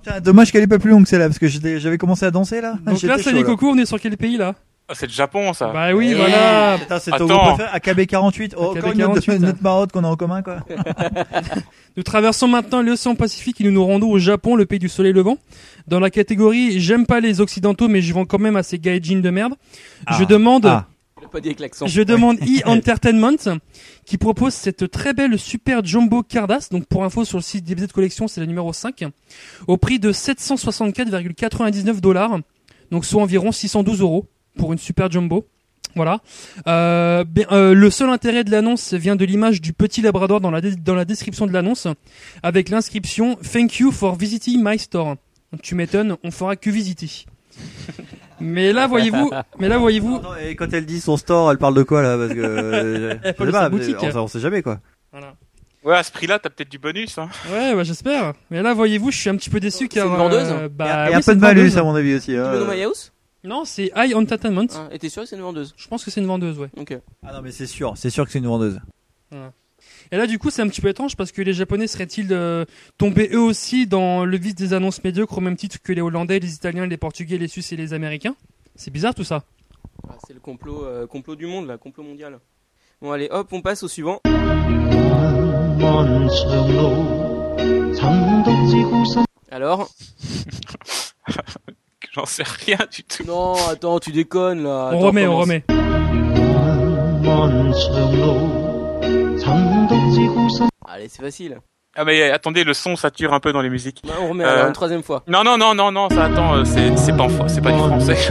Putain, dommage qu'elle est pas plus longue celle-là parce que j'étais- j'avais commencé à danser là. Donc J'étais là, chaud, Sally Coco, on est sur quel pays là? Ah, c'est le Japon, ça. Bah oui, Eh, voilà. Putain, c'est ton Attends. groupe préféré AKB 48. Oh, AKB encore une autre, 48, notre marotte qu'on a en commun quoi. Nous traversons maintenant l'océan Pacifique et nous nous rendons au Japon, le pays du soleil levant. Dans la catégorie J'aime pas les occidentaux mais je vends quand même à ces gaijins de merde. Ah. Je demande Ah. Il a pas dit avec l'accent. Je demande E Entertainment qui propose cette très belle Super Jumbo Cardass. Donc pour info sur le site DBZ Collection, c'est la numéro 5 au prix de 764,99 dollars. Donc soit environ 612 euros pour une Super Jumbo. Voilà. Euh, ben, euh, le seul intérêt de l'annonce vient de l'image du petit Labrador dans la, dans la description de l'annonce, avec l'inscription Thank you for visiting my store. Donc, tu m'étonnes, on fera que visiter. Mais là, voyez-vous, mais là, voyez-vous, Et quand elle dit son store, elle parle de quoi là Parce que euh, Elle je parle sais de pas, boutique. On, sait- on sait jamais quoi. Voilà. Ouais, à ce prix-là, t'as peut-être du bonus, hein. Ouais, bah j'espère. Mais là, voyez-vous, je suis un petit peu déçu car. une vendeuse euh, bah, Il y a, oui, un c'est peu de malus vendeuse. à mon avis aussi. hein. Tu veux no My House? Non, c'est High Entertainment. Ah, Et t'es sûr que c'est une vendeuse? Je pense que c'est une vendeuse, ouais. Ok. Ah non mais c'est sûr, c'est sûr que c'est une vendeuse. Et là, du coup, c'est un petit peu étrange parce que les Japonais seraient-ils euh, tombés eux aussi dans le vice des annonces médiocres au même titre que les Hollandais, les Italiens, les Portugais, les Suisses et les Américains? C'est bizarre tout ça. Ah, c'est le complot, euh, complot du monde, là, complot mondial. Bon, allez, hop, on passe au suivant. Alors J'en sais rien du tout. Non, attends, tu déconnes là. on Attends, remet, on remet. Allez, c'est facile. Ah mais euh, attendez, le son sature un peu dans les musiques. Bah, on remet Euh, alors une troisième fois. Non non non non non, ça attend, euh, c'est c'est pas en c'est pas du français.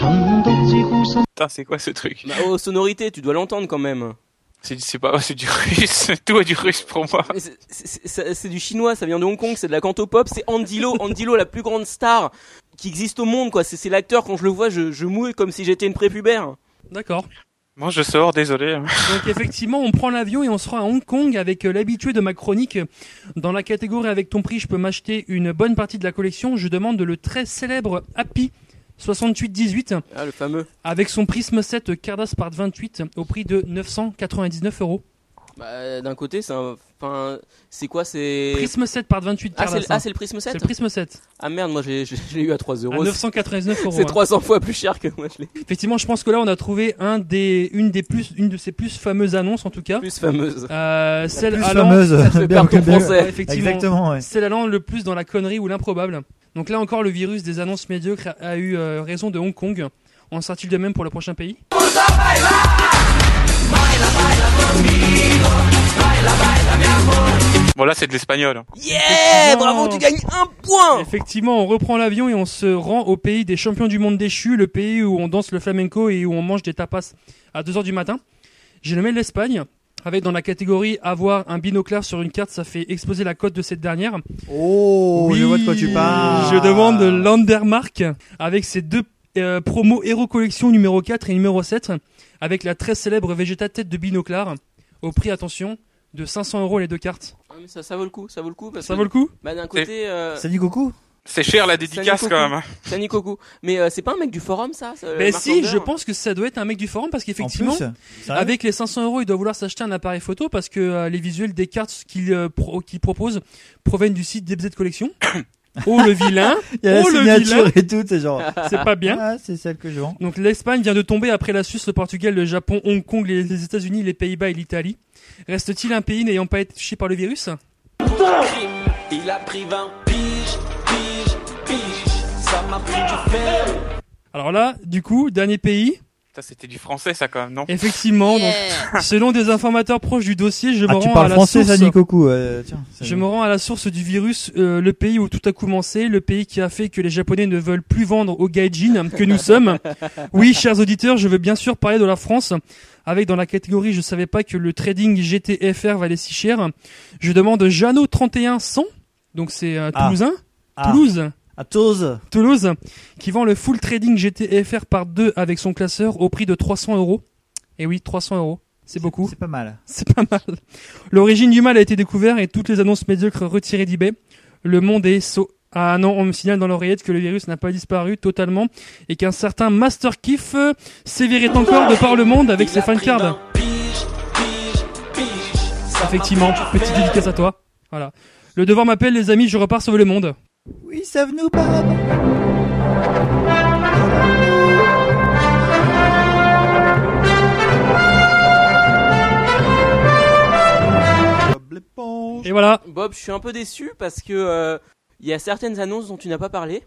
Putain, c'est quoi ce truc? Bah, oh, sonorité, tu dois l'entendre quand même. C'est c'est pas c'est du russe, tout est du russe pour moi. C'est- du chinois, ça vient de Hong Kong, c'est de la cantopop, c'est Andilo, Andilo, la plus grande star qui existe au monde, quoi. C'est c'est l'acteur, quand je le vois, je, je mouille comme si j'étais une prépubère. D'accord. Moi je sors, désolé. Donc effectivement, on prend l'avion et on sera à Hong Kong avec euh, l'habitué de ma chronique. Dans la catégorie avec ton prix, je peux m'acheter une bonne partie de la collection. Je demande le très célèbre Happy 6818 Ah, le fameux. avec son Prism 7 Cardass Part 28 au prix de 999 euros. Bah, d'un côté, c'est un. Enfin, c'est quoi, c'est. Prism 7 Part 28 Ah, c'est Cardass. le, ah, c'est le Prism 7 C'est le Prism 7 Ah merde, moi j'ai- j'ai- je l'ai eu à 3 à euros. 999 euros. C'est hein. 300 fois plus cher que moi je l'ai. Effectivement, je pense que là on a trouvé un des, une des plus, une de ses plus fameuses annonces en tout cas. Plus fameuse. Euh, celle plus allant- fameuse. Perdre ton bien- français. Ouais, effectivement. Exactement, ouais. Celle allant le plus dans la connerie ou l'improbable. Donc là encore, le virus des annonces médiocres a, a eu euh, raison de Hong Kong. En sera-t-il de même pour le prochain pays Bon là c'est de l'espagnol. hein. Yeah Effectivement. Bravo, tu gagnes un point Effectivement, on reprend l'avion et on se rend au pays des champions du monde déchus, le pays où on danse le flamenco et où on mange des tapas à 2h du matin. J'ai nommé l'Espagne. Avec dans la catégorie avoir un binoclard sur une carte, ça fait exploser la cote de cette dernière. Oh, je vois de quoi tu parles. Je demande Landermark avec ses deux euh, promos Hero Collection numéro 4 et numéro 7 avec la très célèbre Vegeta tête de binoclard au prix, attention, de 500 euros les deux cartes. Ah, mais ça, ça vaut le coup, ça vaut le coup. Parce Ça que- vaut le coup Bah d'un côté... Euh... Salut Goku C'est cher la dédicace quand même. Salut Coco. Mais euh, c'est pas un mec du forum ça, ça Ben si, Lander je pense que ça doit être un mec du forum parce En qu'effectivement, avec les 500 euros, il doit vouloir s'acheter un appareil photo parce que euh, les visuels des cartes qu'il euh, pro- qu'il propose proviennent du site DBZ Collection. Oh le vilain Il y a la Oh le signature vilain et tout, c'est genre. C'est pas bien. Ah, c'est celle que je vends. Donc l'Espagne vient de tomber après la Suisse, le Portugal, le Japon, Hong Kong, les, les États-Unis, les Pays-Bas et l'Italie. Reste-t-il un pays n'ayant pas été touché par le virus? Il a pris 20 piges, piges, piges. Ça m'a pris du fer. Alors là, du coup, dernier pays. Ça, c'était du français, ça, quand même, non Effectivement, donc, selon des informateurs proches du dossier, je me Ah, rends à la français, source. euh, tiens. Je me rends à la source du virus, euh, le pays où tout a commencé, le pays qui a fait que les Japonais ne veulent plus vendre aux gaijin que nous sommes. Oui, chers auditeurs, je veux bien sûr parler de la France, avec dans la catégorie je savais pas que le trading GTFR valait si cher. Je demande Jeannot 31 100, donc c'est euh, Ah. Toulousain, Ah. Toulouse? À Toulouse. Toulouse, qui vend le full trading GTFR par deux avec son classeur au prix de 300 euros. Et oui, 300 euros. C'est beaucoup. C'est pas mal. C'est pas mal. L'origine du mal a été découverte et toutes les annonces médiocres retirées d'eBay. Le monde est saut. Ah non, on me signale dans l'oreillette que le virus n'a pas disparu totalement et qu'un certain Master Kiff euh, sévirait encore de par le monde avec ses fancards. Effectivement, petite dédicace à toi. Voilà. Le devoir m'appelle les amis, je repars sauver le monde. Oui, savent-nous, Bob Et voilà. Bob, je suis un peu déçu parce que euh, il y a certaines annonces dont tu n'as pas parlé.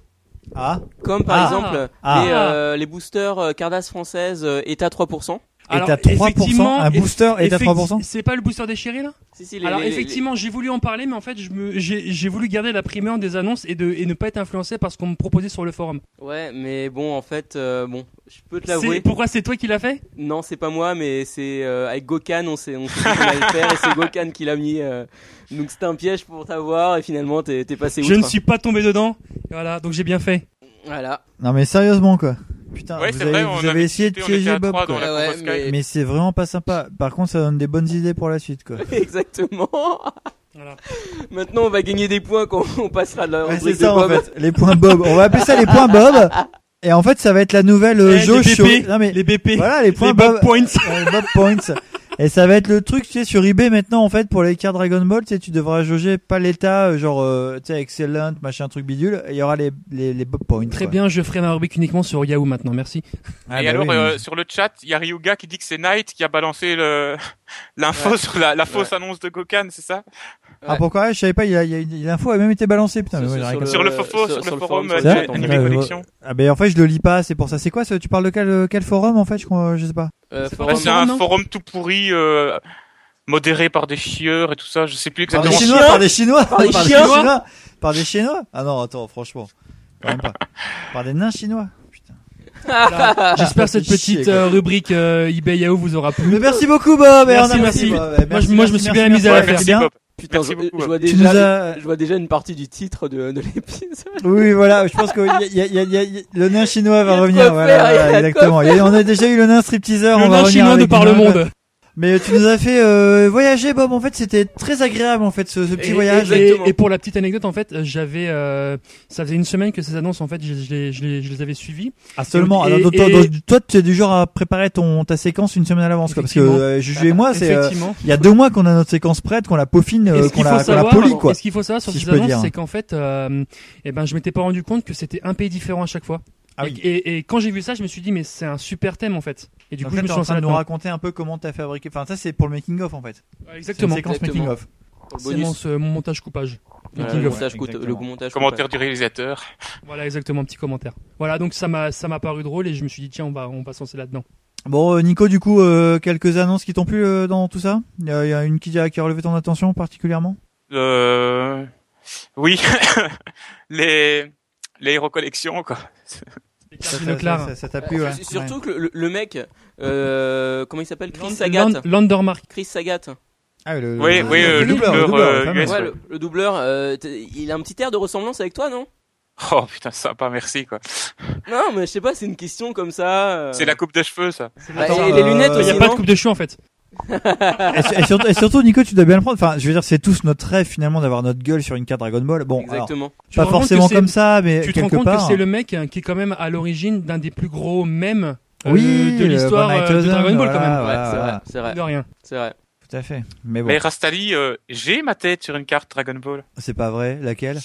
Ah. Comme par Ah. exemple Ah. les, euh, les boosters euh, Cardass française euh, est à 3%. Et t'as 3%, un booster à effecti- 3%? C'est pas le booster déchiré là? Si, si, les- Alors les- effectivement, j'ai voulu en parler, mais en fait, je me, j'ai, voulu garder la primeur des annonces et, de, et ne pas être influencé par ce qu'on me proposait sur le forum. Ouais, mais bon, en fait, euh, bon, je peux te l'avouer. pourquoi c'est toi qui l'as fait? Non, c'est pas moi, mais c'est euh, avec Gokan, on s'est on s'est dit qu'on allait le faire et c'est Gokan qui l'a mis. euh, donc c'était un piège pour t'avoir et finalement t'es passé Je outre. ne suis pas tombé dedans. Et Voilà, donc j'ai bien fait. Voilà. Non mais sérieusement quoi. Putain, Ouais, vous avez, vrai, vous on avez avait essayé de piéger Bob quoi. Ouais, Skype. Mais c'est vraiment pas sympa. Par contre, ça donne des bonnes idées pour la suite quoi. Exactement. Maintenant, on va gagner des points quand on passera de la Ouais, rubrique c'est ça de en Bob. fait, les points Bob. On va appeler ça les points Bob. Et en fait, ça va être la nouvelle euh, Eh, les jauge sur BP, non mais les BP, Voilà, les points les Bob Points. Bob Points. Et ça va être le truc, tu sais, sur eBay maintenant, en fait, pour les cartes Dragon Ball, tu sais, tu devras jauger pas l'état, euh, genre, euh, tu sais, excellent, machin, truc bidule, et il y aura les, les, les Bob Points. Très quoi. bien, je ferai ma rubrique uniquement sur Yahoo maintenant, merci. Ah, et bah alors, oui, euh, mais- sur le chat, il y a Ryuga qui dit que c'est Knight qui a balancé le l'info sur la, la fausse annonce de Gokan, c'est ça? Ah, pourquoi? Je savais pas, il y a, il y a, a l'info a même été balancée, putain, mais moi, j'ai rien compris. Sur le fofo, sur, le forum, C'est euh, ça Anime Ouais, je Collection. Ah, ben, en fait, je le lis pas, c'est pour ça. C'est quoi, ce- tu parles de quel, quel forum, en fait, je crois, je sais pas. Euh, Ouais, forum, c'est un forum tout pourri, euh, modéré par des chieurs et tout ça. Je sais plus Par des exactement. Chinois, par des Chinois, Par des par des chiens Chinois, par des Chinois. Ah non, attends, franchement. Quand même pas. Par des nains chinois. Voilà. J'espère que cette petite euh, rubrique euh, eBay Yahoo vous aura plu. Mais merci beaucoup, Bob. et Merci, merci. Bob. Moi, Merci, je, moi, je me merci, suis bien merci, amusé à la faire. merci bien. Putain, Merci je, beaucoup, je vois Tu déjà, nous as- je vois déjà une partie du titre de, de l'épisode. Oui, voilà, je pense que y a- y a- y a- y a- y a- le nain chinois va Il y a de revenir. quoi Voilà, faire, il y a voilà, de exactement. quoi on a déjà eu le nain stripteaseur. Le on va nain revenir chinois de avec par du le nain. monde. Mais tu nous as fait euh, voyager, Bob. En fait, c'était très agréable, en fait, ce, ce petit Et, voyage. et- et pour la petite anecdote, en fait, euh, j'avais, euh, ça faisait une semaine que ces annonces, en fait, je, je les, je les- je les avais suivies. Ah seulement. Et- Alors, toi, tu es du genre à préparer ton ta séquence une semaine à l'avance. Parce que euh, Juju et moi, c'est euh, il y a deux mois qu'on a notre séquence prête, qu'on la peaufine, euh, qu'on la, qu'on la polie, quoi. et ce qu'il faut savoir sur si ces annonces, c'est qu'en fait, euh, eh ben, je m'étais pas rendu compte que c'était un pays différent à chaque fois. Ah et, oui. et, et quand j'ai vu ça, je me suis dit, mais c'est un super thème en fait. Et du coup, là, je me suis en train de nous raconter un peu comment t'as fabriqué. Enfin, ça, c'est pour le making of, en fait. Ouais, Exactement. C'est une séquence Exactement. making of. Pour le C'est mon, ce- mon montage coupage. Making le of. montage, coûte- le montage Commentaire coupage. du réalisateur. Voilà, exactement, petit commentaire. Voilà, donc ça m'a, ça m'a paru drôle et je me suis dit, tiens, on va, on va lancer là-dedans. Bon, euh, Nico, du coup, euh, quelques annonces qui t'ont plu euh, dans tout ça? Il y, a il y a une qui a, qui a relevé ton attention particulièrement? Euh... Oui, les les Hero Collection quoi. Ça, Une ça- Claire. ça- ça t'a plu, ouais. C'est Surtout que le, le mec, euh, comment il s'appelle? Chris Sagat. Land- Landermark. Chris Sagat. Ah, le, Oui, le- oui, le euh, le doubleur, le doubleur, doubleur, euh, fameux. US, Ouais, ouais. le, le doubleur, euh, t'es- il a un petit air de ressemblance avec toi, non? Oh putain, sympa, merci quoi. Non, mais je sais pas, c'est une question comme ça. euh. C'est la coupe de cheveux ça. Bah, Attends, et les lunettes euh, Il aussi, n'y a pas de coupe de cheveux en fait. Et, su- et surtout, et surtout, Nico, tu dois bien le prendre. Enfin, je veux dire, c'est tous notre rêve finalement d'avoir notre gueule sur une carte Dragon Ball. Bon, alors, Exactement. Te pas forcément comme ça, mais Tu te rends compte part. que c'est le mec hein, qui est quand même à l'origine d'un des plus gros mèmes euh, Oui, de le l'histoire euh, de Dragon Ball quand voilà, même. Ouais, voilà, c'est voilà. vrai, c'est vrai, De rien. c'est vrai. Tout à fait. Mais bon, Mais Rastali, euh, j'ai ma tête sur une carte Dragon Ball. c'est pas vrai. Laquelle?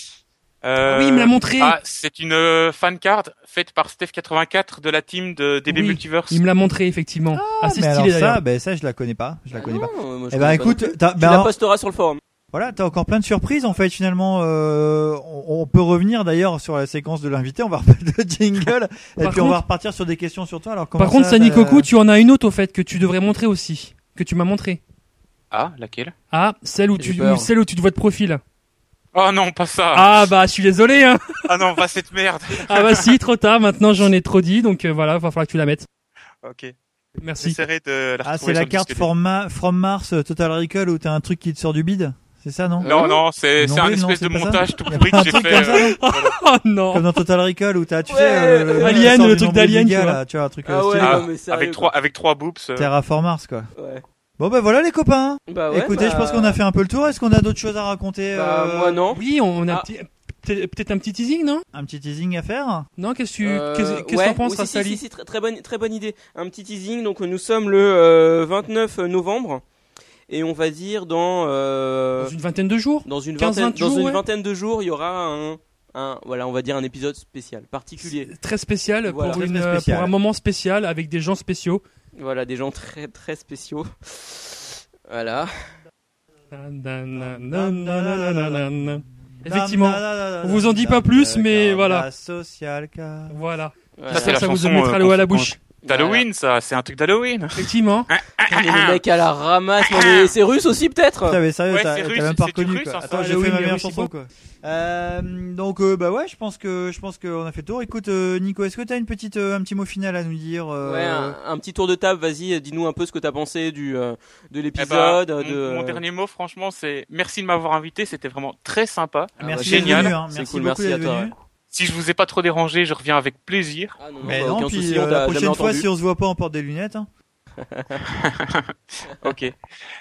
Euh, Ah oui, il me l'a montré. Ah, c'est une euh, fan card faite par Steph84 de la team de DB Oui, Multiverse. Il me l'a montré effectivement. Assez mais alors stylé ça, d'ailleurs. ben ça je la connais pas, je la connais pas. moi, je eh ben connais pas écoute, t'as, Tu ben la alors- posteras sur le forum. Voilà, t'as encore plein de surprises en fait finalement. Euh, on, on peut revenir d'ailleurs sur la séquence de l'invité, on va remettre le jingle et Par puis on va repartir sur des questions sur toi. Alors Par contre, ça, Sani Koku, tu en as une autre au fait que tu devrais montrer aussi, que tu m'as montré. Ah, laquelle? Ah, celle où tu, peur. celle où tu te vois de profil. Oh non, pas ça. Ah bah, je suis désolé. Hein. Ah non, pas cette merde. Ah bah si, trop tard. Maintenant, j'en ai trop dit, donc euh, voilà, va falloir que tu la mettes. Ok. Merci. J'essaierai de la Ah, c'est la carte from, Ma- from Mars euh, Total Recall où t'as un truc qui te sort du bide C'est ça, non Non, non, c'est- Non c'est un espèce de montage tout pourri que j'ai truc fait, comme euh, Oh non Comme dans Total Recall où t'as, tu Ouais, sais, le Alien, le truc d'Alien, tu tu vois, un truc Ah ouais, stylé. non, mais sérieux, avec trois, avec trois boops. euh. Terraform Mars, quoi. Ouais. Bon, ben voilà les copains. Bah ouais, Écoutez, bah- je pense qu'on a fait un peu le tour. Est-ce qu'on a d'autres choses à raconter Bah, euh, moi non. Oui, on a Ah. petit- peut-être un petit teasing, non? Un petit teasing à faire? Non, qu'est-ce que tu Euh, qu'est-ce qu'est-ce que ouais, t'en penses, oui, si, si, si, très, très bonne, très bonne idée. Un petit teasing. Donc nous sommes le euh, 29 novembre et on va dire dans euh, Dans une vingtaine de jours? dans une 15, vingtaine, 20 dans jours, une ouais. vingtaine de jours, il y aura un, un voilà, on va dire un épisode spécial, particulier. Très spécial Voilà. pour, Très, une, très euh, spécial. pour un moment spécial avec des gens spéciaux. Voilà, des gens très très spéciaux. Voilà. Effectivement, on vous en dit pas plus, mais voilà. La social car. Voilà. Ça, c'est la ça vous mettra euh, l'eau à la bouche. D'Halloween, ça, c'est un truc d'Halloween. Effectivement. On est les mecs à la ramasse. Non, mais c'est russe aussi peut-être. Putain, mais sérieux, Ouais, t'as c'est t'as russe, même pas c'est-tu reconnu russe, quoi. ça Attends, j'ai Halloween, fait ma mais meilleure chanson c'est quoi. Euh, donc euh, bah ouais, je pense que je pense qu'on a fait le tour. Écoute, euh, Nico, est-ce que t'as une petite euh, un petit mot final à nous dire euh, Ouais, un, un petit tour de table. Vas-y, dis-nous un peu ce que t'as pensé du euh, de Eh ben, l'épisode. mon, de mon dernier mot, franchement, c'est merci de m'avoir invité. C'était vraiment très sympa. Ah, Merci bah, d'être génial. venu, hein. C'est Merci cool, beaucoup merci à d'être toi, venu. Si je vous ai pas trop dérangé, je reviens avec plaisir. Ah non, Mais bah, non, puis souci, euh, on la prochaine fois, entendu. si on se voit pas, on porte des lunettes. Hein. ok.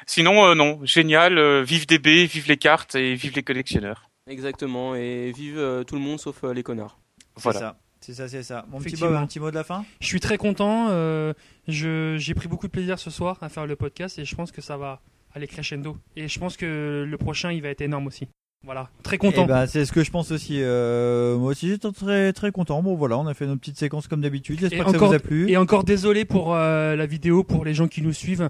Sinon, euh, non, génial. euh, vive DB, vive les cartes et vive les collectionneurs. Exactement. Et vive euh, tout le monde sauf euh, les connards. C'est Voilà. ça. C'est ça, c'est ça. Mon petit. Bob, un petit mot de la fin? Je suis très content. euh, je j'ai pris beaucoup de plaisir ce soir à faire le podcast et je pense que ça va aller crescendo. Et je pense que le prochain, il va être énorme aussi. Voilà, très content. Eh ben, c'est ce que je pense aussi. Euh, moi aussi, j'étais très très content. Bon, voilà, on a fait nos petites séquences comme d'habitude. Et J'espère que ça encore, vous a plu. et encore désolé pour euh, la vidéo, pour les gens qui nous suivent.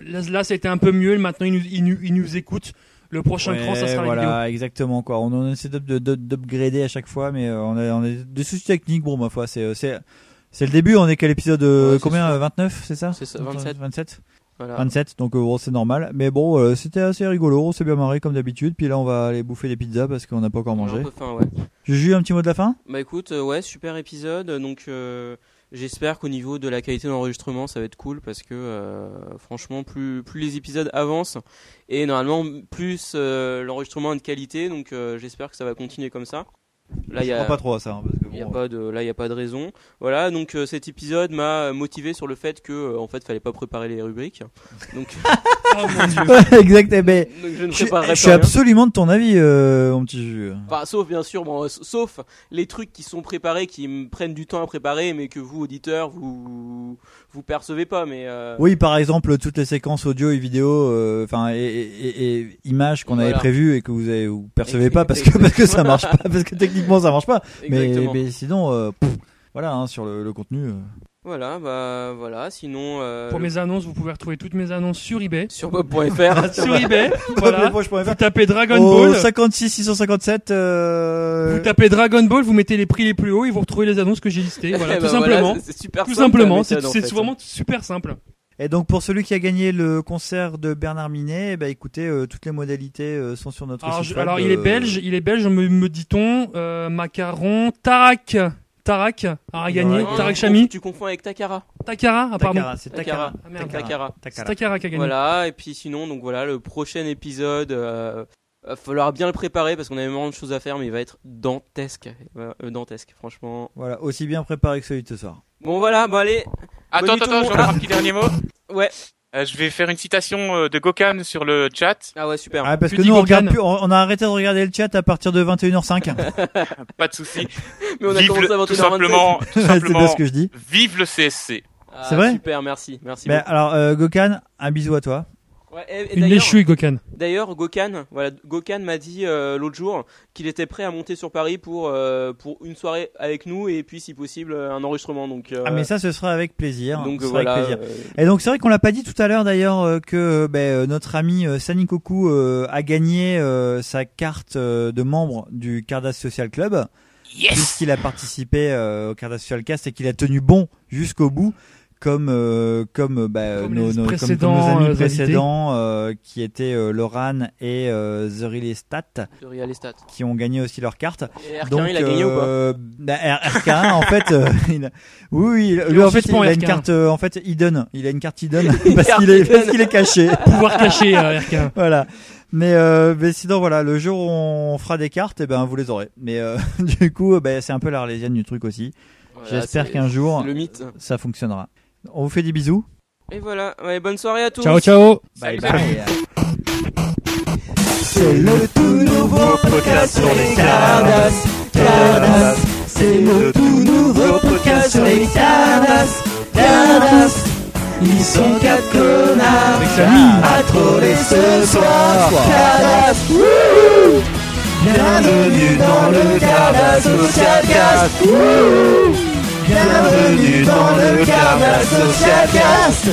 Là, là ça a été un peu mieux. Maintenant, ils nous, ils nous, ils nous écoutent. Le prochain Ouais, cran, ça sera voilà, la vidéo. exactement quoi. On en essaie d'up- de- de- d'upgrader à chaque fois, mais euh, on a, on a des soucis techniques. Bon, ma foi, c'est euh, c'est c'est le début. On est quel épisode euh, Ouais, c'est Combien sûr. euh, 29, c'est ça? C'est ça, 27. 27. Voilà. 27, donc euh, bon, c'est normal. Mais bon, euh, c'était assez rigolo. On s'est bien marré comme d'habitude. Puis là, on va aller bouffer des pizzas parce qu'on n'a pas encore On a mangé. un peu faim, ouais. Juju, un petit mot de la fin? Bah écoute, euh, ouais, super épisode. Donc j'espère qu'au niveau de la qualité d'enregistrement, ça va être cool parce que franchement, plus plus les épisodes avancent et normalement plus l'enregistrement est de qualité. Donc j'espère que ça va continuer comme ça. Là, il y Je a crois pas trop à ça. hein, parce que il y a bon, pas de là il y a pas de raison. Voilà, donc euh, cet épisode m'a motivé sur le fait que euh, en fait, fallait pas préparer les rubriques. Donc Oh mon dieu. Ouais, exact. eh ben, Donc je ne je, préparerai je pas suis rien. absolument de ton avis, euh, mon petit Juju. Enfin, sauf bien sûr, bon, euh, sauf les trucs qui sont préparés, qui me prennent du temps à préparer, mais que vous auditeurs vous vous percevez pas. Mais euh, Oui, par exemple, toutes les séquences audio et vidéo, euh, enfin, et, et- et- et images qu'on avait prévues et que vous avez, vous percevez pas parce que parce que ça marche pas, parce que techniquement ça marche pas. Mais, Exactement. Mais sinon, euh, pff, voilà, hein, sur le, le contenu. euh. voilà, bah voilà. Sinon, euh, Pour mes annonces, vous pouvez retrouver toutes mes annonces sur eBay. sur bob.fr. sur eBay. voilà. Vous tapez Dragon Au Ball. 56 657. Euh... Vous tapez Dragon Ball, vous mettez les prix les plus hauts et vous retrouvez les annonces que j'ai listées. Voilà, Eh tout ben voilà, simplement. c'est- c'est super tout simple, simplement, c'est vraiment super simple. Et donc pour celui qui a gagné le concert de Bernard Minet, eh ben écoutez, euh, toutes les modalités euh, sont sur notre Alors, site je- alors, il est euh, belge, il est belge, me, me dit-on, euh, macaron, Tarak, Tarak a gagné, Non, Tarak tu Chami, Tu confonds avec Takara. Takara, ah, pardon. Takara, c'est Takara. Ah, merde. Takara. C'est Takara qui a gagné. Voilà, et puis sinon, donc voilà, le prochain épisode, euh, va falloir bien le préparer parce qu'on a énormément de choses à faire, mais il va être dantesque. Euh, dantesque, franchement. Voilà, aussi bien préparé que celui de ce soir. Bon voilà, bon allez. Attends, attends, attends, je vais un petit dernier mot. Ouais. Euh, je vais faire une citation euh, de Gokan sur le chat. Ah ouais, super. Ah, parce que nous on, regarde plus, on a arrêté de regarder le chat à partir de 21h05. Pas de souci. Mais on a Vive commencé le- à 21h27. tout simplement, tout ce que je dis. vive le CSC. Ah, C'est vrai Super, merci, merci. Beaucoup. alors euh, Gokan, un bisou à toi. Ouais, et- et Une Gokan. D'ailleurs, Gokan, voilà, Gokan m'a dit euh, l'autre jour qu'il était prêt à monter sur Paris pour euh, pour une soirée avec nous et puis si possible un enregistrement. Donc euh, Ah mais ça ce sera avec plaisir. Donc Ce sera voilà. avec plaisir. euh, Et donc c'est vrai qu'on l'a pas dit tout à l'heure d'ailleurs euh, que euh, ben, euh, notre ami euh, Sanikoku euh, a gagné euh, sa carte euh, de membre du Cardass Social Club. Puisqu'il a participé euh, au Cardass Social Cast et qu'il a tenu bon jusqu'au bout. Comme euh, comme, euh, bah, Comme nos, nos- comme- nos euh, amis invités. précédents euh, qui étaient euh, Loran et euh, The Real Estate The Real Estate. qui ont gagné aussi leur carte. Et RK1, il a gagné ou pas euh, bah, R- RK1 en fait, euh, il a- oui, oui, Il lui en fait il a une RK1. carte euh, en fait hidden, il a une carte hidden parce qu'il est parce qu'il est caché. Pouvoir caché, euh, RK1. Voilà. Mais euh, mais sinon voilà, le jour où on fera des cartes, et ben vous les aurez. Mais euh, du coup, euh, ben, c'est un peu l'arlésienne du truc aussi. Voilà, J'espère qu'un jour le mythe. ça fonctionnera. On vous fait des bisous. Et voilà. Ouais, bonne soirée à tous. Ciao, ciao. Bye bye. C'est le tout nouveau podcast sur les Cardass. Cardass. C'est le tout nouveau podcast sur les Cardass. Cardass. Ils sont quatre connards à troller ce soir. Wouhou. Bienvenue dans le Cardass Social Cast. Bienvenue dans le Cardass Social Cast.